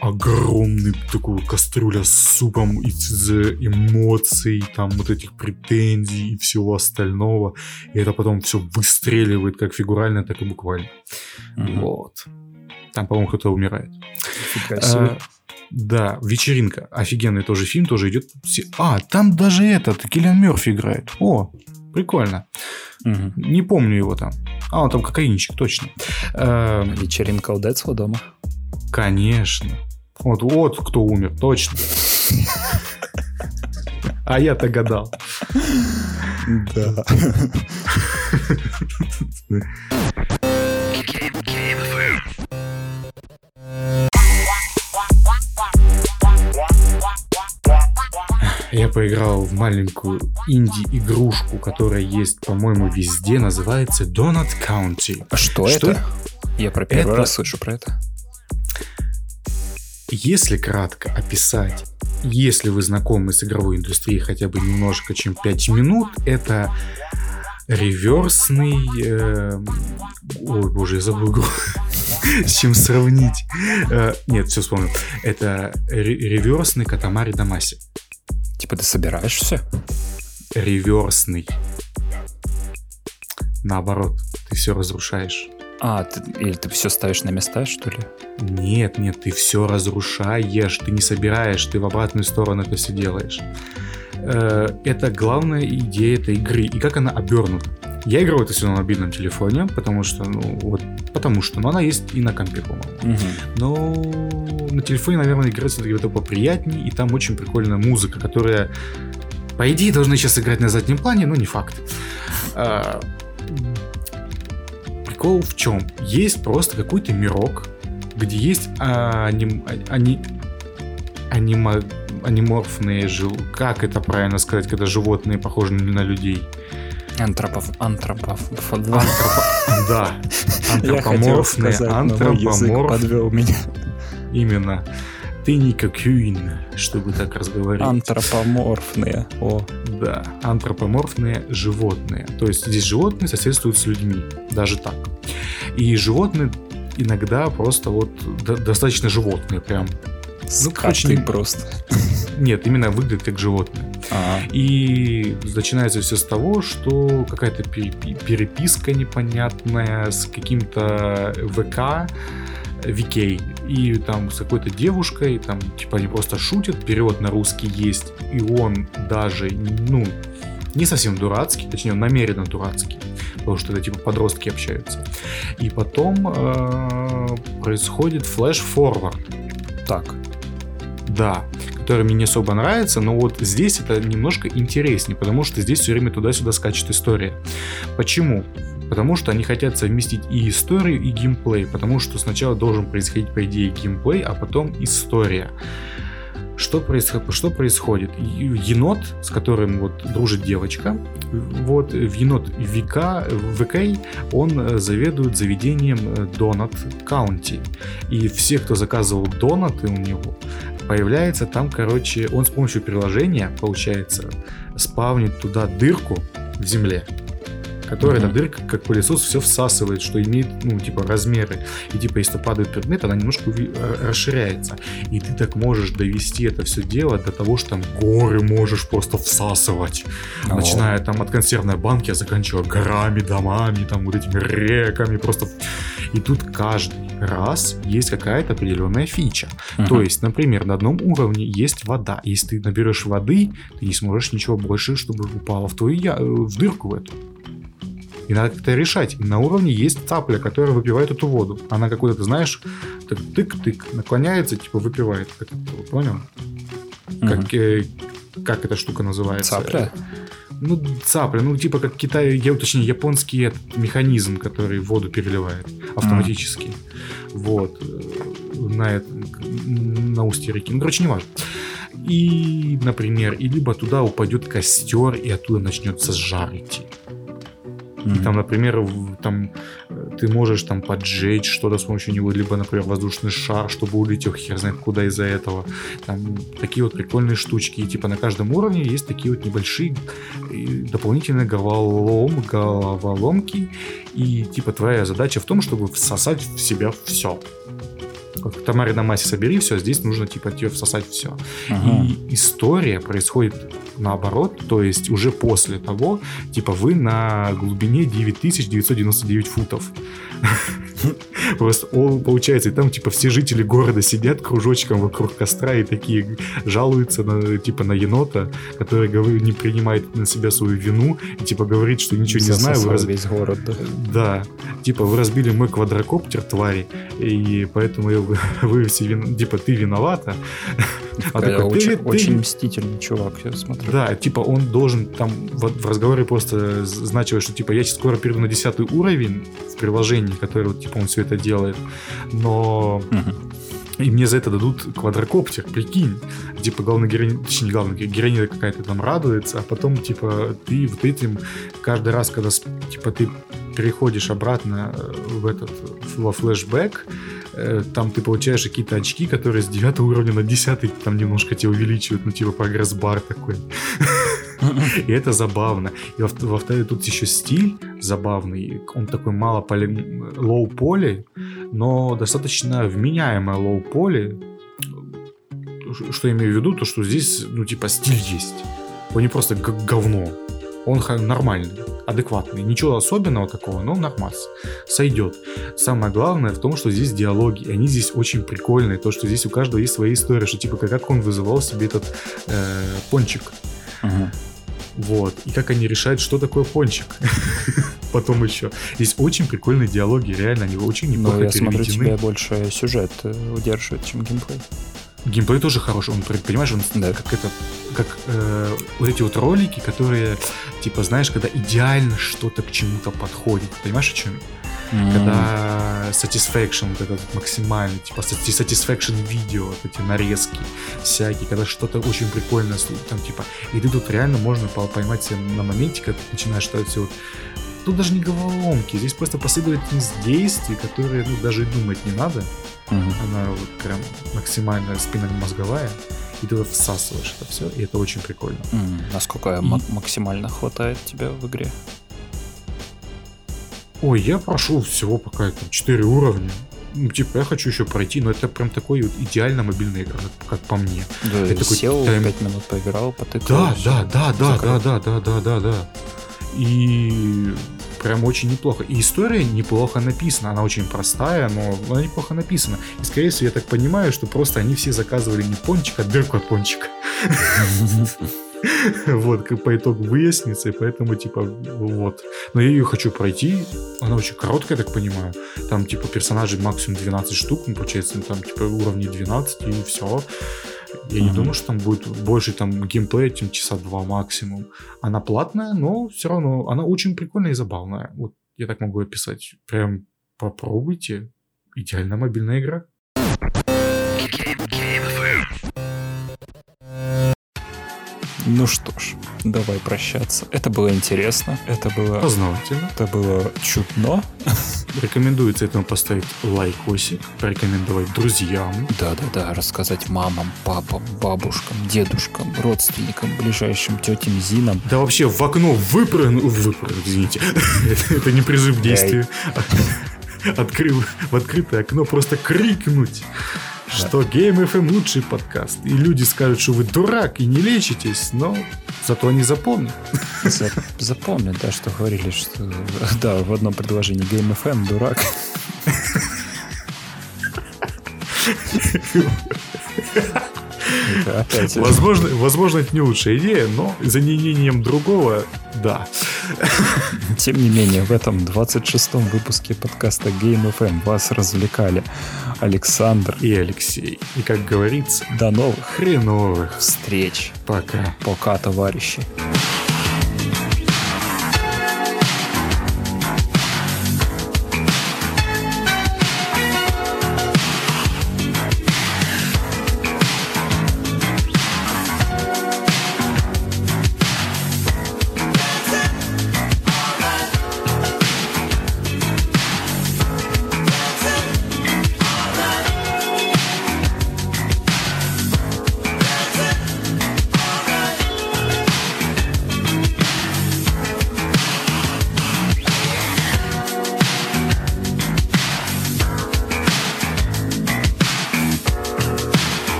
огромный такой кастрюля с супом из эмоций, там вот этих претензий и всего остального. И это потом все выстреливает как фигурально, так и буквально. Mm-hmm. Вот. Там, по-моему, кто-то умирает. А, да, вечеринка. Офигенный тоже фильм, тоже идет. А, там даже этот, Киллиан Мерфи играет. О, прикольно. Угу. Не помню его там. А, он там кокаинчик, точно. Эм, вечеринка у Децла дома? Конечно. Вот, вот кто умер, точно. А я-то гадал. Да. *laughs* я поиграл в маленькую инди-игрушку, которая есть, по-моему, везде, называется Donut County. А что, что это? Я про первый это... раз слышу про это. Если кратко описать, если вы знакомы с игровой индустрией хотя бы немножко, чем 5 минут, это реверсный... Э, ой, боже, я забыл игру. *laughs* С чем сравнить? Э, нет, все вспомнил. Это реверсный Катамари Дамаси. Типа ты собираешь все? Реверсный. Наоборот, ты все разрушаешь. А, ты, или ты все ставишь на места, что ли? Нет, нет, ты все разрушаешь, ты не собираешь, ты в обратную сторону это все делаешь. Э, это главная идея этой игры и как она обернута. Я играю это все на мобильном телефоне, потому что, ну, вот, потому что, но она есть и на компе, по-моему. Угу. Но на телефоне, наверное, играть все-таки это поприятнее, и там очень прикольная музыка, которая, по идее, должна сейчас играть на заднем плане, но не факт. А, прикол в чем? Есть просто какой-то мирок, где есть аним, ани, анима, аниморфные жил. Как это правильно сказать, когда животные похожи на людей? Антропов... Антропов... Антропо... *laughs* Да. Антропоморфные. Антропоморф... подвел меня. Именно. Ты не кокюин, чтобы так разговаривать. Антропоморфные. О. Да, антропоморфные животные. То есть здесь животные соседствуют с людьми. Даже так. И животные иногда просто вот достаточно животные прям. Ну, короче, просто. Нет, именно выглядит как животное. И начинается все с того, что какая-то переписка непонятная с каким-то ВК, Викей, и там с какой-то девушкой, там, типа, они просто шутят, перевод на русский есть, и он даже, ну, не совсем дурацкий, точнее, он намеренно дурацкий, потому что это, типа, подростки общаются. И потом э, происходит flash-forward. Так. Да который мне не особо нравится, но вот здесь это немножко интереснее, потому что здесь все время туда-сюда скачет история. Почему? Потому что они хотят совместить и историю, и геймплей, потому что сначала должен происходить, по идее, геймплей, а потом история. Что, происход... что происходит? Енот, с которым вот дружит девочка, вот в енот ВК, ВК, он заведует заведением Донат Каунти. И все, кто заказывал донаты у него, появляется там, короче, он с помощью приложения, получается, спавнит туда дырку в земле, которая mm-hmm. эта дырка, как пылесос, все всасывает, что имеет, ну, типа, размеры. И, типа, если падает предмет, она немножко расширяется. И ты так можешь довести это все дело до того, что там горы можешь просто всасывать. Oh. Начиная там от консервной банки, а заканчивая горами, домами, там вот этими реками, просто... И тут каждый раз есть какая-то определенная фича. Uh-huh. То есть, например, на одном уровне есть вода. Если ты наберешь воды, ты не сможешь ничего больше, чтобы упало в твою я... в дырку в эту. И надо как-то решать. И на уровне есть цапля, которая выпивает эту воду. Она какой-то, ты знаешь, так тык-тык, наклоняется, типа выпивает. Как это, понял? Uh-huh. Как, э, как эта штука называется? Цапля? Ну, цапля, ну, типа как Китай, я точнее, японский этот механизм, который воду переливает автоматически. Mm. Вот. Э, на, на устье реки. Ну, короче, не важно. И, например, и либо туда упадет костер, и оттуда начнется жар идти. Mm-hmm. И там, например, там э, ты можешь там поджечь что-то с помощью него, либо, например, воздушный шар, чтобы улетел хер знает куда из-за этого. Там такие вот прикольные штучки. И типа на каждом уровне есть такие вот небольшие дополнительные головолом, головоломки. И типа твоя задача в том, чтобы всосать в себя все в Тамаре на массе собери все, здесь нужно типа тебе всосать все. Ага. И история происходит наоборот, то есть уже после того, типа вы на глубине 9999 футов. Просто получается, и там типа все жители города сидят кружочком вокруг костра и такие жалуются на типа на енота, который говорит, не принимает на себя свою вину и типа говорит, что ничего не знаю. Вы раз... весь город, да. Да. Типа вы разбили мой квадрокоптер, твари, и поэтому вы, *laughs* вы все вин... типа ты виновата. А такой, очень, ты, очень ты... мстительный чувак, я смотрю. Да, типа он должен там в, в разговоре просто значилось, что типа я сейчас скоро перейду на десятый уровень в приложении, которое вот типа он все это делает, но И мне за это дадут квадрокоптер, прикинь. Типа, главная героиня, точнее, не главная героиня какая-то там радуется, а потом, типа, ты вот этим каждый раз, когда, типа, ты переходишь обратно э, в этот, во флешбэк, э, там ты получаешь какие-то очки, которые с 9 уровня на 10 там немножко тебя увеличивают, ну, типа, прогресс-бар такой. *laughs* *laughs* И это забавно. И во-вторых, тут еще стиль забавный. Он такой мало поли... лоу-поли, но достаточно вменяемое лоу-поли. Что я имею в виду, то что здесь, ну, типа, стиль есть. Он не просто говно. Он нормальный, адекватный. Ничего особенного такого, но нормас. Сойдет. Самое главное в том, что здесь диалоги. И они здесь очень прикольные. То, что здесь у каждого есть своя история. Что типа, как он вызывал себе этот э, пончик. Uh-huh. Вот. И как они решают, что такое пончик. *laughs* Потом еще. Здесь очень прикольные диалоги, реально, они очень неплохо Но я смотрю, тебя больше сюжет э, удерживает, чем геймплей. Геймплей тоже хороший, он, понимаешь, он да. как это, как э, вот эти вот ролики, которые, типа, знаешь, когда идеально что-то к чему-то подходит, понимаешь, о чем? Mm. Когда satisfaction вот этот максимальный, типа satisfaction видео, вот эти нарезки всякие, когда что-то очень прикольное, там, типа, и ты тут реально можно поймать себя на моменте, когда ты начинаешь что-то все вот Тут даже не головоломки, здесь просто последовательность действий, которые ну, даже и думать не надо. Угу. Она вот прям максимально спинномозговая, и ты всасываешь это все, и это очень прикольно. Mm, насколько и... максимально хватает тебя в игре? Ой, я прошел всего пока там 4 уровня. Ну, типа, я хочу еще пройти, но это прям такой вот идеально мобильный игра, как по мне. Да, я такой, сел, тайм... 5 минут поиграл, потыкал. Да, да, да, да, да, да, да, да, да, да. И прям очень неплохо. И история неплохо написана. Она очень простая, но она неплохо написана. И, скорее всего, я так понимаю, что просто они все заказывали не пончик, а дырку от пончика. *laughs* *laughs* Вот, как по итогу выяснится, и поэтому, типа, вот. Но я ее хочу пройти, она очень короткая, я так понимаю. Там, типа, персонажей максимум 12 штук, ну, получается, там, типа, уровни 12, и все. Я не думаю, что там будет больше там геймплея, чем часа два максимум. Она платная, но все равно она очень прикольная и забавная. Вот я так могу описать. Прям попробуйте. Идеальная мобильная игра. Ну что ж, давай прощаться. Это было интересно, это было... Познавательно. Это было чудно. Рекомендуется этому поставить лайкосик, порекомендовать друзьям. Да-да-да, рассказать мамам, папам, бабушкам, дедушкам, родственникам, ближайшим тетям Зинам. Да вообще в окно выпрыгнул, выпрыгнул, извините, *laughs* это не призыв к действию. Открыл в открытое окно просто крикнуть что Game FM лучший подкаст. И люди скажут, что вы дурак и не лечитесь, но зато они запомнят. Запомнят, да, что говорили, что да, в одном предложении Game FM дурак. *laughs* Опять. Возможно, возможно, это не лучшая идея, но за неимением другого, да. Тем не менее, в этом 26-м выпуске подкаста Game FM вас развлекали Александр и Алексей. И, как говорится, до новых хреновых встреч. Пока. Пока, товарищи.